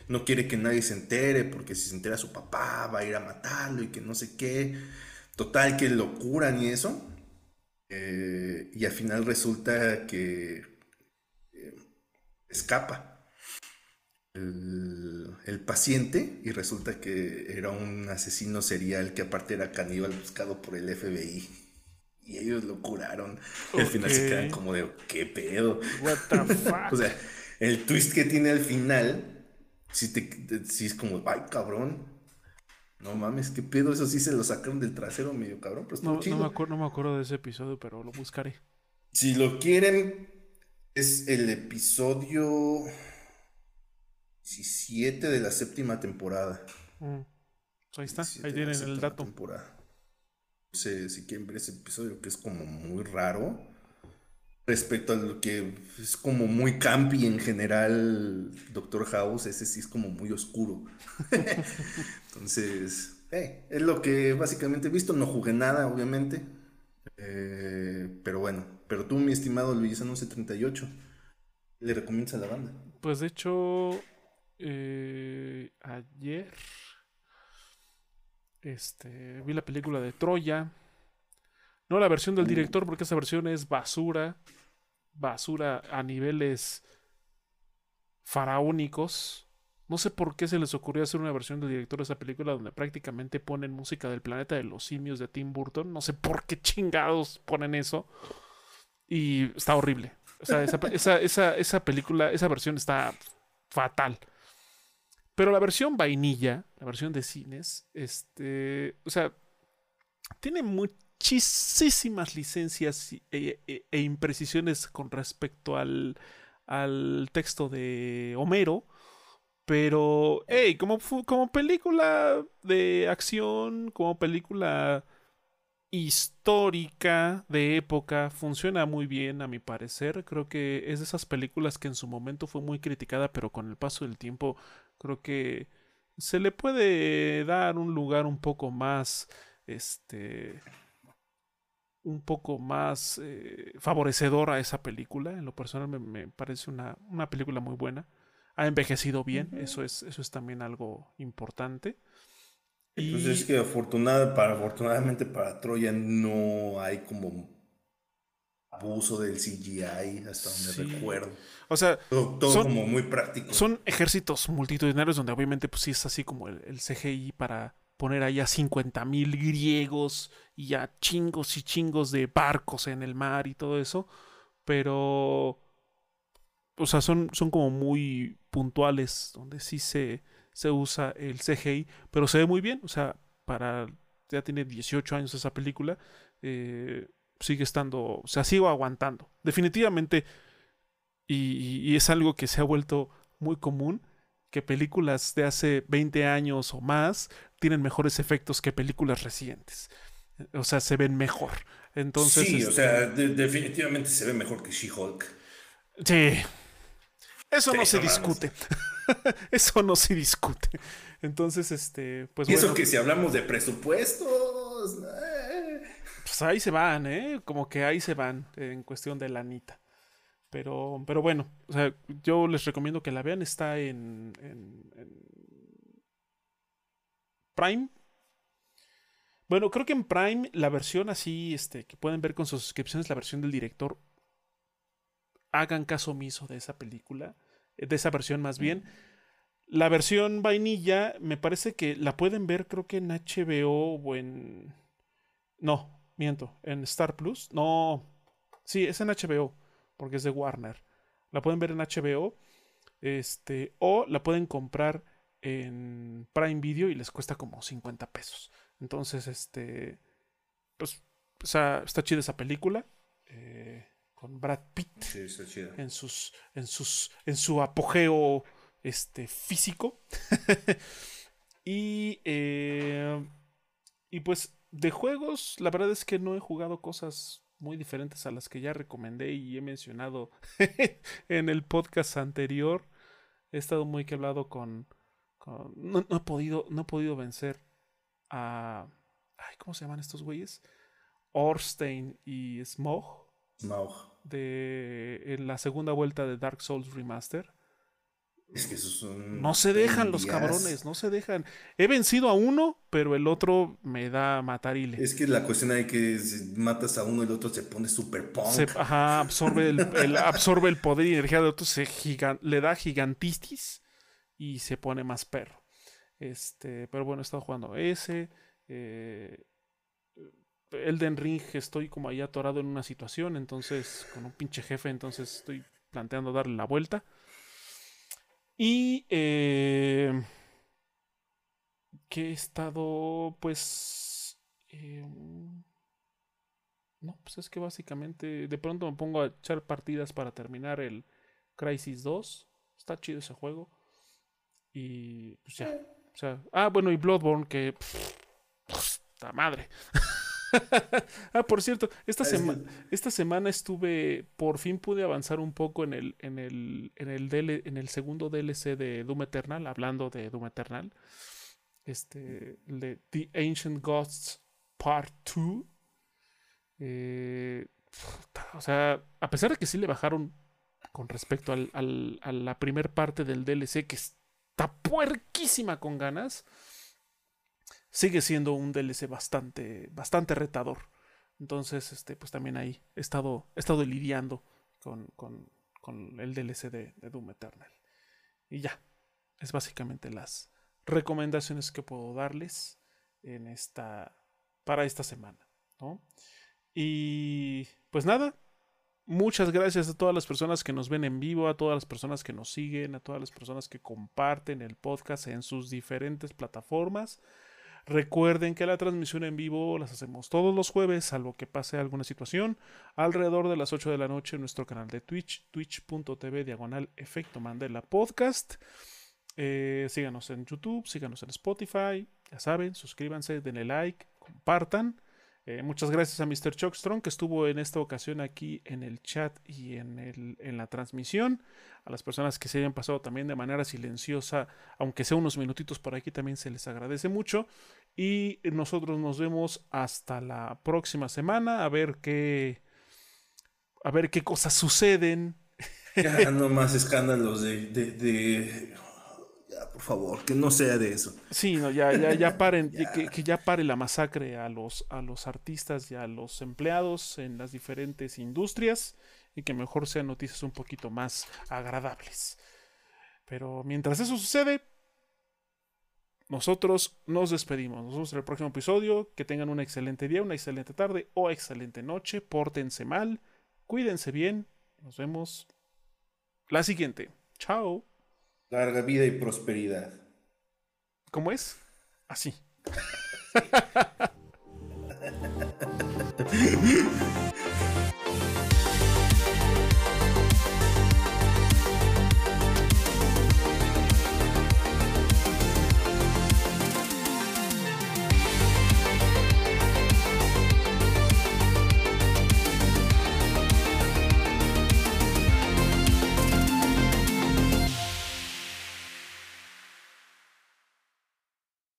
[SPEAKER 2] no quiere que nadie se entere porque si se entera su papá va a ir a matarlo y que no sé qué. Total, que lo curan y eso. Eh, y al final resulta que eh, escapa el, paciente y resulta que era un asesino serial que aparte era caníbal buscado por el FBI. Y ellos lo curaron. Y al final se quedan como de, ¿qué pedo? What the fuck? o sea, el twist que tiene al final si, te, si es como, ay, cabrón. No mames, qué pedo, eso sí se lo sacaron del trasero medio cabrón.
[SPEAKER 1] no, no, me acuerdo, no me acuerdo de ese episodio, pero lo buscaré.
[SPEAKER 2] Si lo quieren, es el episodio 17 de la séptima temporada.
[SPEAKER 1] Mm. Ahí está, ahí tienen el dato.
[SPEAKER 2] Temporada. No sé si quieren ver ese episodio que es como muy raro respecto a lo que es como muy campi en general, Doctor House, ese sí es como muy oscuro. Entonces, eh, es lo que básicamente he visto. No jugué nada, obviamente. Eh, pero bueno, pero tú, mi estimado Luis 1138, ¿le recomiendas a la banda?
[SPEAKER 1] Pues de hecho, eh, ayer este, vi la película de Troya. No la versión del uh. director, porque esa versión es basura basura a niveles faraónicos. No sé por qué se les ocurrió hacer una versión del director de esa película donde prácticamente ponen música del planeta de los simios de Tim Burton. No sé por qué chingados ponen eso. Y está horrible. O sea, esa, esa, película, esa versión está fatal. Pero la versión vainilla, la versión de cines, este, o sea, tiene muy, muchísimas licencias e, e, e, imprecisiones con respecto al, al texto de Homero. Pero, hey, como, como película de acción, como película histórica de época, funciona muy bien a mi parecer. Creo que es de esas películas que en su momento fue muy criticada, pero con el paso del tiempo creo que se le puede dar un lugar un poco más, este, un poco más eh, favorecedor a esa película. En lo personal me, parece una, película muy buena. Ha envejecido bien, eso, es, eso es también algo importante.
[SPEAKER 2] Y... Pues es que afortunada, para, afortunadamente para Troya no hay como abuso del CGI hasta donde recuerdo.
[SPEAKER 1] O sea,
[SPEAKER 2] todo, son, como muy práctico.
[SPEAKER 1] Son ejércitos multitudinarios donde obviamente pues sí es así como el CGI para poner ahí a 50 mil griegos y a chingos y chingos de barcos en el mar y todo eso. Pero, o sea, son, son como muy puntuales, donde sí se, se usa el CGI, pero se ve muy bien. O sea, para, ya tiene 18 años esa película, eh, sigue estando, o sea, sigo aguantando. Definitivamente, y es algo que se ha vuelto muy común, que películas de hace 20 años o más tienen mejores efectos que películas recientes. O sea, se ven mejor. Entonces,
[SPEAKER 2] sí, o este sea, definitivamente se ve mejor que She-Hulk.
[SPEAKER 1] Sí. Eso no se discute. eso no se discute. Entonces, este, pues
[SPEAKER 2] y eso que si hablamos de presupuestos. Eh,
[SPEAKER 1] pues ahí se van, ¿eh? Como que ahí se van en cuestión de lanita. Pero, pero bueno, o sea, yo les recomiendo que la vean. Está en, en, Prime. Bueno, creo que en Prime la versión así, este, que pueden ver con sus suscripciones, la versión del director, hagan caso omiso de esa película, de esa versión más bien. La versión vainilla, me parece que la pueden ver, creo que en HBO o en. No, miento, en Star Plus. No, sí, es en HBO, porque es de Warner. La pueden ver en HBO, este, o la pueden comprar en Prime Video y les cuesta como 50 pesos. Entonces, este, pues, o sea, está chida esa película. Eh, con Brad Pitt
[SPEAKER 2] sí, está chida.
[SPEAKER 1] en sus en sus en su apogeo este, físico. y, eh, y pues de juegos, la verdad es que no he jugado cosas muy diferentes a las que ya recomendé y he mencionado en el podcast anterior. He estado muy que hablado con... no, he podido, no he podido vencer a... Ay, ¿Cómo se llaman estos güeyes? Orstein y Smog.
[SPEAKER 2] Smog.
[SPEAKER 1] De, en la segunda vuelta de Dark Souls Remaster.
[SPEAKER 2] Es que esos son.
[SPEAKER 1] No se dejan los cabrones, no se dejan. He vencido a uno, pero el otro me da matarile.
[SPEAKER 2] Es que la cuestión hay que si matas a uno, el otro se pone super punk.
[SPEAKER 1] ajá, absorbe el, absorbe el poder y energía del otro, se le da gigantistis y se pone más perro. Este, pero bueno, he estado jugando ese. Eh, Elden Ring estoy como ahí atorado en una situación, entonces, con un pinche jefe, entonces estoy planteando darle la vuelta. Y eh, que he estado, pues... Eh, no, pues es que básicamente de pronto me pongo a echar partidas para terminar el Crisis 2. Está chido ese juego. Y pues ya. O sea, ah, bueno, y Bloodborne que... Pff, madre. ah, por cierto, esta, semana esta semana estuve, por fin pude avanzar un poco en el, en el, en el, en el segundo DLC de Doom Eternal, hablando de Doom Eternal. Este, de The Ancient Gods Part 2. Eh, o sea, a pesar de que sí le bajaron con respecto al, a la primera parte del DLC, que está puerquísima con ganas sigue siendo un DLC bastante, bastante retador. Entonces, este, pues también ahí he estado, he estado lidiando con, con, con el DLC de, Doom Eternal. Y ya, es básicamente las recomendaciones que puedo darles en esta, para esta semana. ¿no? Y pues nada, muchas gracias a todas las personas que nos ven en vivo, a todas las personas que nos siguen, a todas las personas que comparten el podcast en sus diferentes plataformas. Recuerden que la transmisión en vivo las hacemos todos los jueves, salvo que pase alguna situación, alrededor de las 8 de la noche en nuestro canal de Twitch, twitch.tv diagonal efecto Mandela podcast. Eh, síganos en YouTube, síganos en Spotify, ya saben, suscríbanse, denle like, compartan. Eh, muchas gracias a Mr. Chuckstrong que estuvo en esta ocasión aquí en el chat y en, el, en la transmisión. A las personas que se hayan pasado también de manera silenciosa, aunque sea unos minutitos por aquí, también se les agradece mucho. Y nosotros nos vemos hasta la próxima semana a ver qué, a ver qué cosas suceden.
[SPEAKER 2] Ya no más escándalos de por favor, que no sea de eso.
[SPEAKER 1] Sí, no, ya, ya, ya paren, Que, ya pare la masacre a los, a los artistas y a los empleados en las diferentes industrias y que mejor sean noticias un poquito más agradables. Pero mientras eso sucede, nosotros nos despedimos. Nos vemos en el próximo episodio. Que tengan un excelente día, una excelente tarde o excelente noche. Pórtense mal, cuídense bien. Nos vemos la siguiente. Chao.
[SPEAKER 2] Larga vida y prosperidad.
[SPEAKER 1] ¿Cómo es? Así.